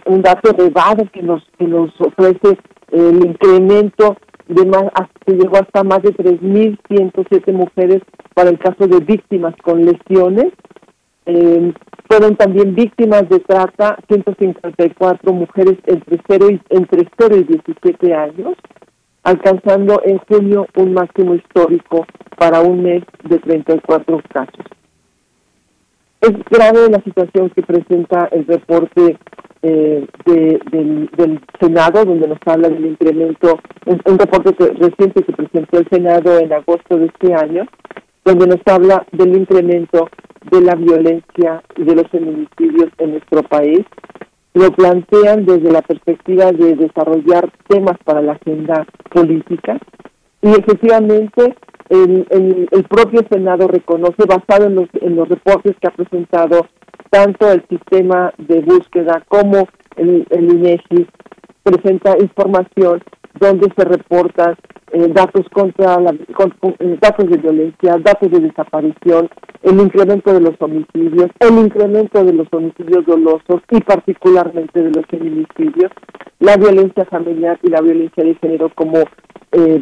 un, dato elevado que nos, que nos ofrece el incremento de más, que llegó hasta más de 3.107 mujeres para el caso de víctimas con lesiones. Eh, fueron también víctimas de trata 154 mujeres entre 0 y, entre 0 y 17 años alcanzando en junio un máximo histórico para un mes de 34 casos. Es grave la situación que presenta el reporte eh, del, Senado, donde nos habla del incremento, un, reporte reciente que presentó el Senado en agosto de este año, donde nos habla del incremento de la violencia y de los feminicidios en nuestro país. Lo plantean desde la perspectiva de desarrollar temas para la agenda política. Y efectivamente el, el, propio Senado reconoce, basado en los, en los reportes que ha presentado tanto el sistema de búsqueda como el, el INEGI, presenta información donde se reportan eh, datos contra la, eh, datos de violencia, datos de desaparición, el incremento de los homicidios, el incremento de los homicidios dolosos y particularmente de los feminicidios, la violencia familiar y la violencia de género como eh,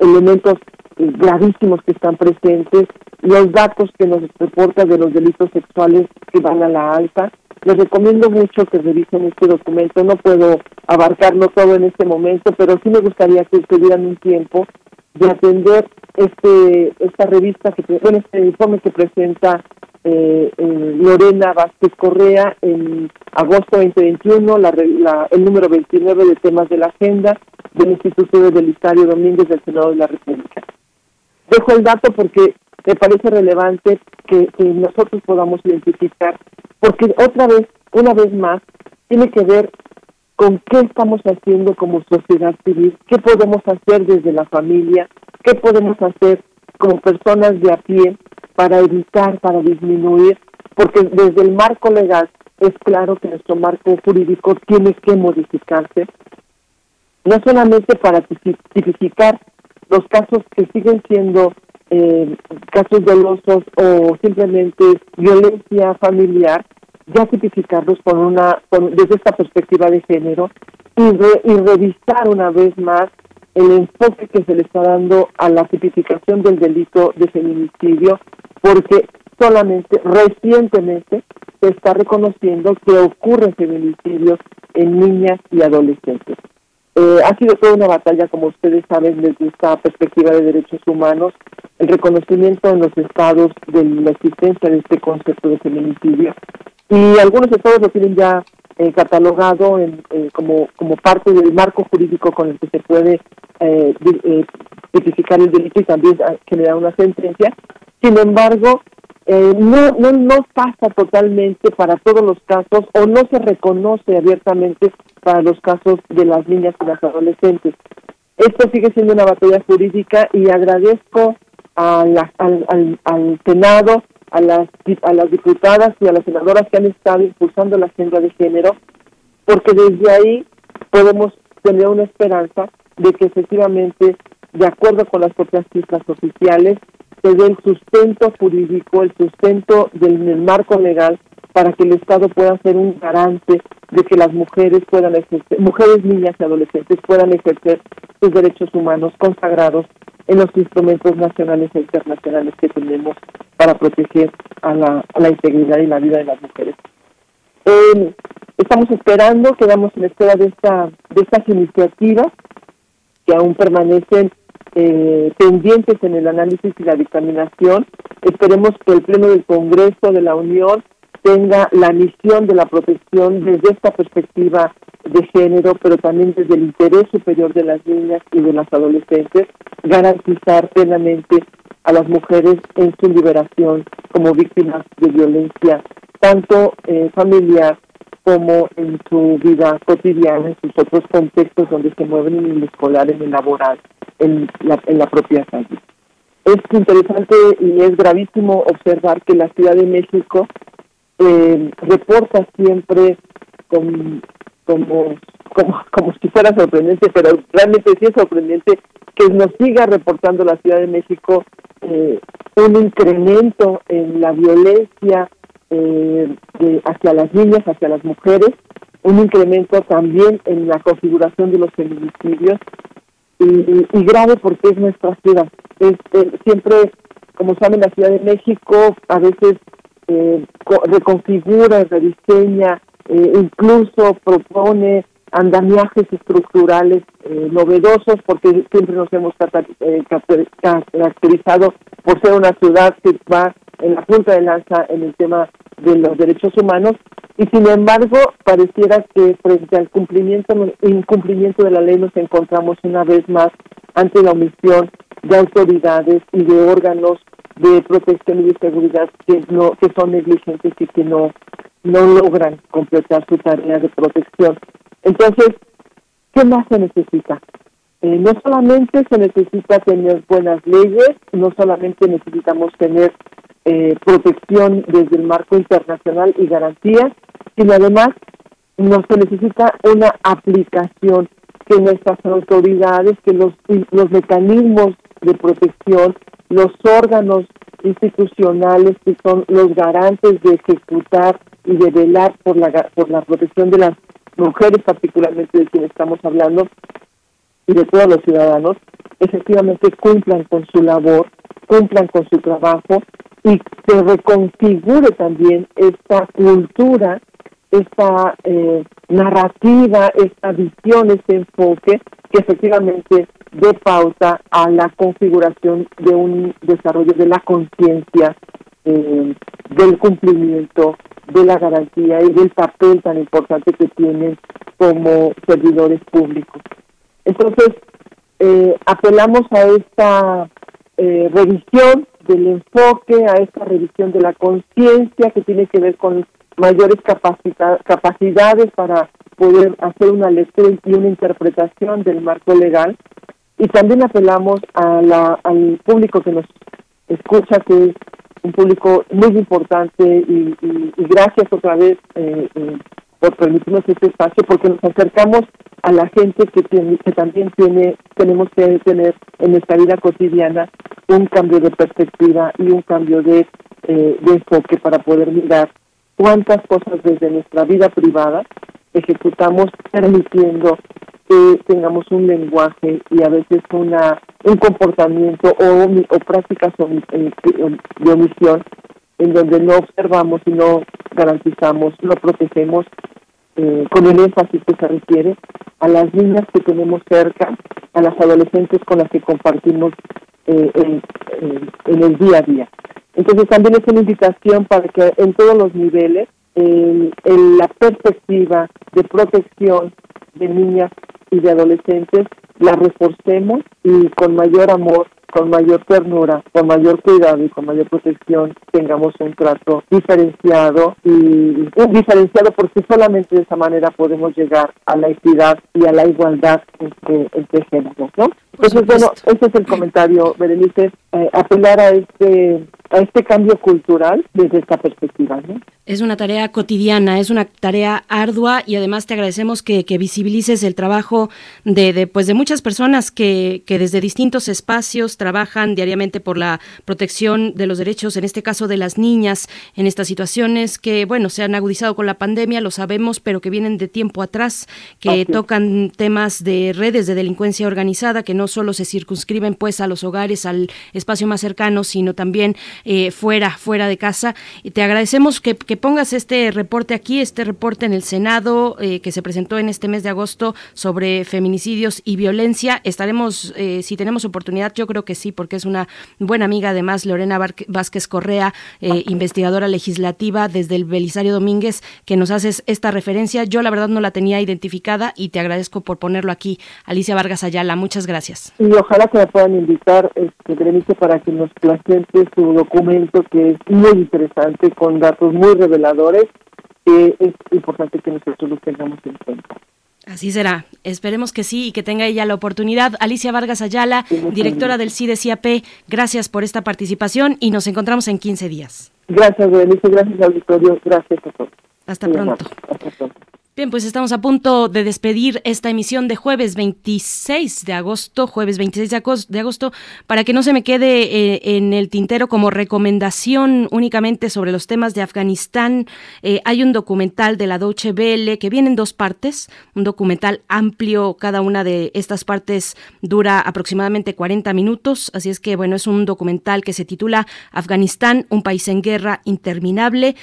elementos gravísimos que están presentes, los datos que nos reportan de los delitos sexuales que van a la alta, les recomiendo mucho que revisen este documento. No puedo abarcarlo todo en este momento, pero sí me gustaría que tuvieran un tiempo de atender este esta revista, que bueno, este informe que presenta eh, eh, Lorena Vázquez Correa en agosto 2021, la, el número 29 de temas de la agenda del Instituto de Belisario Domínguez del Senado de la República. Dejo el dato porque me parece relevante que, nosotros podamos identificar, porque otra vez, una vez más, tiene que ver con qué estamos haciendo como sociedad civil, qué podemos hacer desde la familia, qué podemos hacer como personas de a pie para evitar, para disminuir, porque desde el marco legal es claro que nuestro marco jurídico tiene que modificarse, no solamente para tipificar los casos que siguen siendo eh, casos dolosos o simplemente violencia familiar, ya tipificarlos con una, desde esta perspectiva de género y, y revisar una vez más el enfoque que se le está dando a la tipificación del delito de feminicidio, porque solamente recientemente se está reconociendo que ocurren feminicidios en niñas y adolescentes. Eh, ha sido toda una batalla, como ustedes saben, desde esta perspectiva de derechos humanos, el reconocimiento en los estados de la existencia de este concepto de feminicidio. Y algunos estados lo tienen ya eh, catalogado en, eh, como, parte del marco jurídico con el que se puede eh, tipificar el delito y también generar una sentencia. Sin embargo, no, no, no pasa totalmente para todos los casos o no se reconoce abiertamente para los casos de las niñas y las adolescentes. Esto sigue siendo una batalla jurídica y agradezco a al, al, Senado, a las, a las diputadas y a las senadoras que han estado impulsando la agenda de género, porque desde ahí podemos tener una esperanza de que efectivamente, de acuerdo con las propias cifras oficiales, se dé el sustento jurídico, el sustento del marco legal para que el Estado pueda ser un garante de que las mujeres puedan ejercer, mujeres, niñas y adolescentes puedan ejercer sus derechos humanos consagrados en los instrumentos nacionales e internacionales que tenemos para proteger a la, integridad y la vida de las mujeres. Eh, estamos esperando, quedamos en espera de esta de estas iniciativas que aún permanecen eh, pendientes en el análisis y la dictaminación. Esperemos que el Pleno del Congreso de la Unión tenga la misión de la protección desde esta perspectiva de género, pero también desde el interés superior de las niñas y de las adolescentes, garantizar plenamente a las mujeres en su liberación como víctimas de violencia, tanto eh, familiar como en su vida cotidiana, en sus otros contextos donde se mueven en el escolar, en el laboral, en la, en la propia calle. Es interesante y es gravísimo observar que la Ciudad de México eh, reporta siempre como, como, como si fuera sorprendente, pero realmente sí es sorprendente que nos siga reportando la Ciudad de México eh, un incremento en la violencia eh, hacia las niñas, hacia las mujeres, un incremento también en la configuración de los feminicidios y, grave porque es nuestra ciudad. Es, siempre, como saben, la Ciudad de México a veces eh, reconfigura, rediseña, eh, incluso propone andamiajes estructurales eh, novedosos porque siempre nos hemos eh, caracterizado por ser una ciudad que va en la punta de lanza en el tema de los derechos humanos y sin embargo pareciera que frente al cumplimiento incumplimiento de la ley nos encontramos una vez más ante la omisión de autoridades y de órganos de protección y de seguridad que no que son negligentes y que no no logran completar su tarea de protección entonces, ¿qué más se necesita? Eh, no solamente se necesita tener buenas leyes, no solamente necesitamos tener eh, protección desde el marco internacional y garantías, sino además no se necesita una aplicación que nuestras autoridades, que los, los mecanismos de protección, los órganos institucionales que son los garantes de ejecutar y de velar por la, por la protección de las mujeres particularmente de quien estamos hablando y de todos los ciudadanos, efectivamente cumplan con su labor, cumplan con su trabajo y se reconfigure también esta cultura, esta eh, narrativa, esta visión, este enfoque que efectivamente dé pauta a la configuración de un desarrollo de la conciencia, eh, del cumplimiento de la garantía y del papel tan importante que tienen como servidores públicos. Entonces, eh, apelamos a esta eh, revisión del enfoque, a esta revisión de la conciencia que tiene que ver con mayores capacidades para poder hacer una lectura y una interpretación del marco legal. Y también apelamos a la, al público que nos escucha, que es un público muy importante y, gracias otra vez eh, eh, por permitirnos este espacio porque nos acercamos a la gente que, que también tiene tenemos que tener en nuestra vida cotidiana un cambio de perspectiva y un cambio de, eh, de enfoque para poder mirar cuántas cosas desde nuestra vida privada ejecutamos permitiendo que tengamos un lenguaje y a veces una un comportamiento o, o prácticas de omisión en donde no observamos y no garantizamos, no protegemos eh, con el énfasis que se requiere a las niñas que tenemos cerca, a las adolescentes con las que compartimos eh, en, en, el día a día. Entonces también es una invitación para que en todos los niveles, en la perspectiva de protección de niñas y de adolescentes la reforcemos y con mayor amor, con mayor ternura, con mayor cuidado y con mayor protección tengamos un trato diferenciado y diferenciado porque solamente de esa manera podemos llegar a la equidad y a la igualdad entre, entre géneros, ¿no? Entonces, bueno, ese es el comentario, Berenice, eh, apelar a este a este cambio cultural desde esta perspectiva. ¿no? Es una tarea cotidiana, es una tarea ardua y además te agradecemos que, visibilices el trabajo de, de, pues de muchas personas que, que, desde distintos espacios trabajan diariamente por la protección de los derechos, en este caso de las niñas, en estas situaciones que, bueno, se han agudizado con la pandemia, lo sabemos, pero que vienen de tiempo atrás, que tocan temas de redes de delincuencia organizada, que no solo se circunscriben pues a los hogares, al espacio más cercano, sino también eh, fuera, fuera de casa. Y te agradecemos que, pongas este reporte aquí, este reporte en el Senado eh, que se presentó en este mes de agosto sobre feminicidios y violencia. Estaremos, eh, si tenemos oportunidad, yo creo que sí, porque es una buena amiga además, Lorena Vázquez Correa, investigadora legislativa desde el Belisario Domínguez, que nos haces esta referencia. Yo la verdad no la tenía identificada y te agradezco por ponerlo aquí. Alicia Vargas Ayala, muchas gracias. Y ojalá que me puedan invitar, este, mucho para que nos presente su documento que es muy interesante con datos muy reveladores que es importante que nosotros los tengamos en cuenta. Así será. Esperemos que sí y que tenga ella la oportunidad. Alicia Vargas Ayala, directora del CIDE-CIAP, gracias por esta participación y nos encontramos en 15 días. Gracias, Berenice. Gracias, auditorio. Gracias a todos. Hasta pronto. Hasta pronto. Bien, pues estamos a punto de despedir esta emisión de jueves 26 de agosto, jueves 26 de agosto, para que no se me quede eh, en el tintero como recomendación únicamente sobre los temas de Afganistán. Eh, hay un documental de la Deutsche Welle que viene en dos partes, un documental amplio, cada una de estas partes dura aproximadamente 40 minutos, así es que bueno, es un documental que se titula Afganistán, un país en guerra interminable.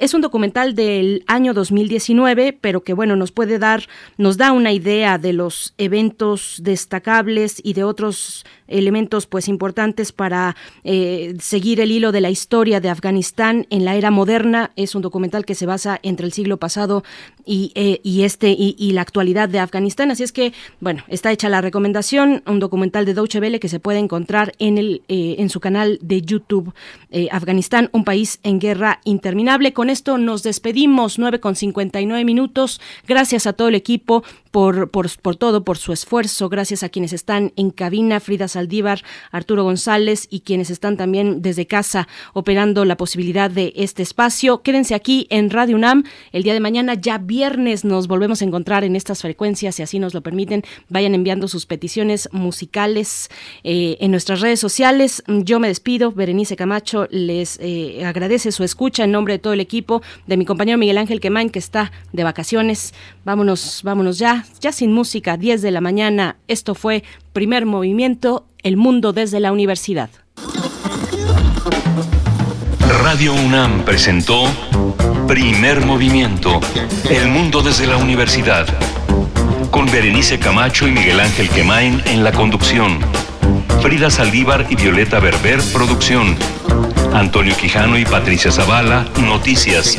es un documental del año 2019, pero que bueno, nos puede dar, nos da una idea de los eventos destacables y de otros elementos pues importantes para eh, seguir el hilo de la historia de Afganistán en la era moderna. Es un documental que se basa entre el siglo pasado y, eh, este y, la actualidad de Afganistán. Así es que, bueno, está hecha la recomendación, un documental de Deutsche Welle que se puede encontrar en, el, eh, en su canal de YouTube. Afganistán, un país en guerra interminable. Con esto nos despedimos, 9 con 59 minutos. Gracias a todo el equipo por, por, todo, por su esfuerzo. Gracias a quienes están en cabina, Frida Saldívar, Arturo González y quienes están también desde casa operando la posibilidad de este espacio. Quédense aquí en Radio UNAM. El día de mañana, ya viernes, nos volvemos a encontrar en estas frecuencias, si así nos lo permiten. Vayan enviando sus peticiones musicales eh, en nuestras redes sociales. Yo me despido. Berenice Camacho les eh, agradece su escucha en nombre de todo el equipo, de mi compañero Miguel Ángel Quemain, que está de vacaciones. Vámonos, vámonos ya sin música, 10 de la mañana. Esto fue Primer Movimiento, El Mundo desde la Universidad. Radio UNAM presentó Primer Movimiento, El Mundo desde la Universidad. Con Berenice Camacho y Miguel Ángel Quemain en la conducción. Frida Saldívar y Violeta Berber, producción. Antonio Quijano y Patricia Zavala, noticias.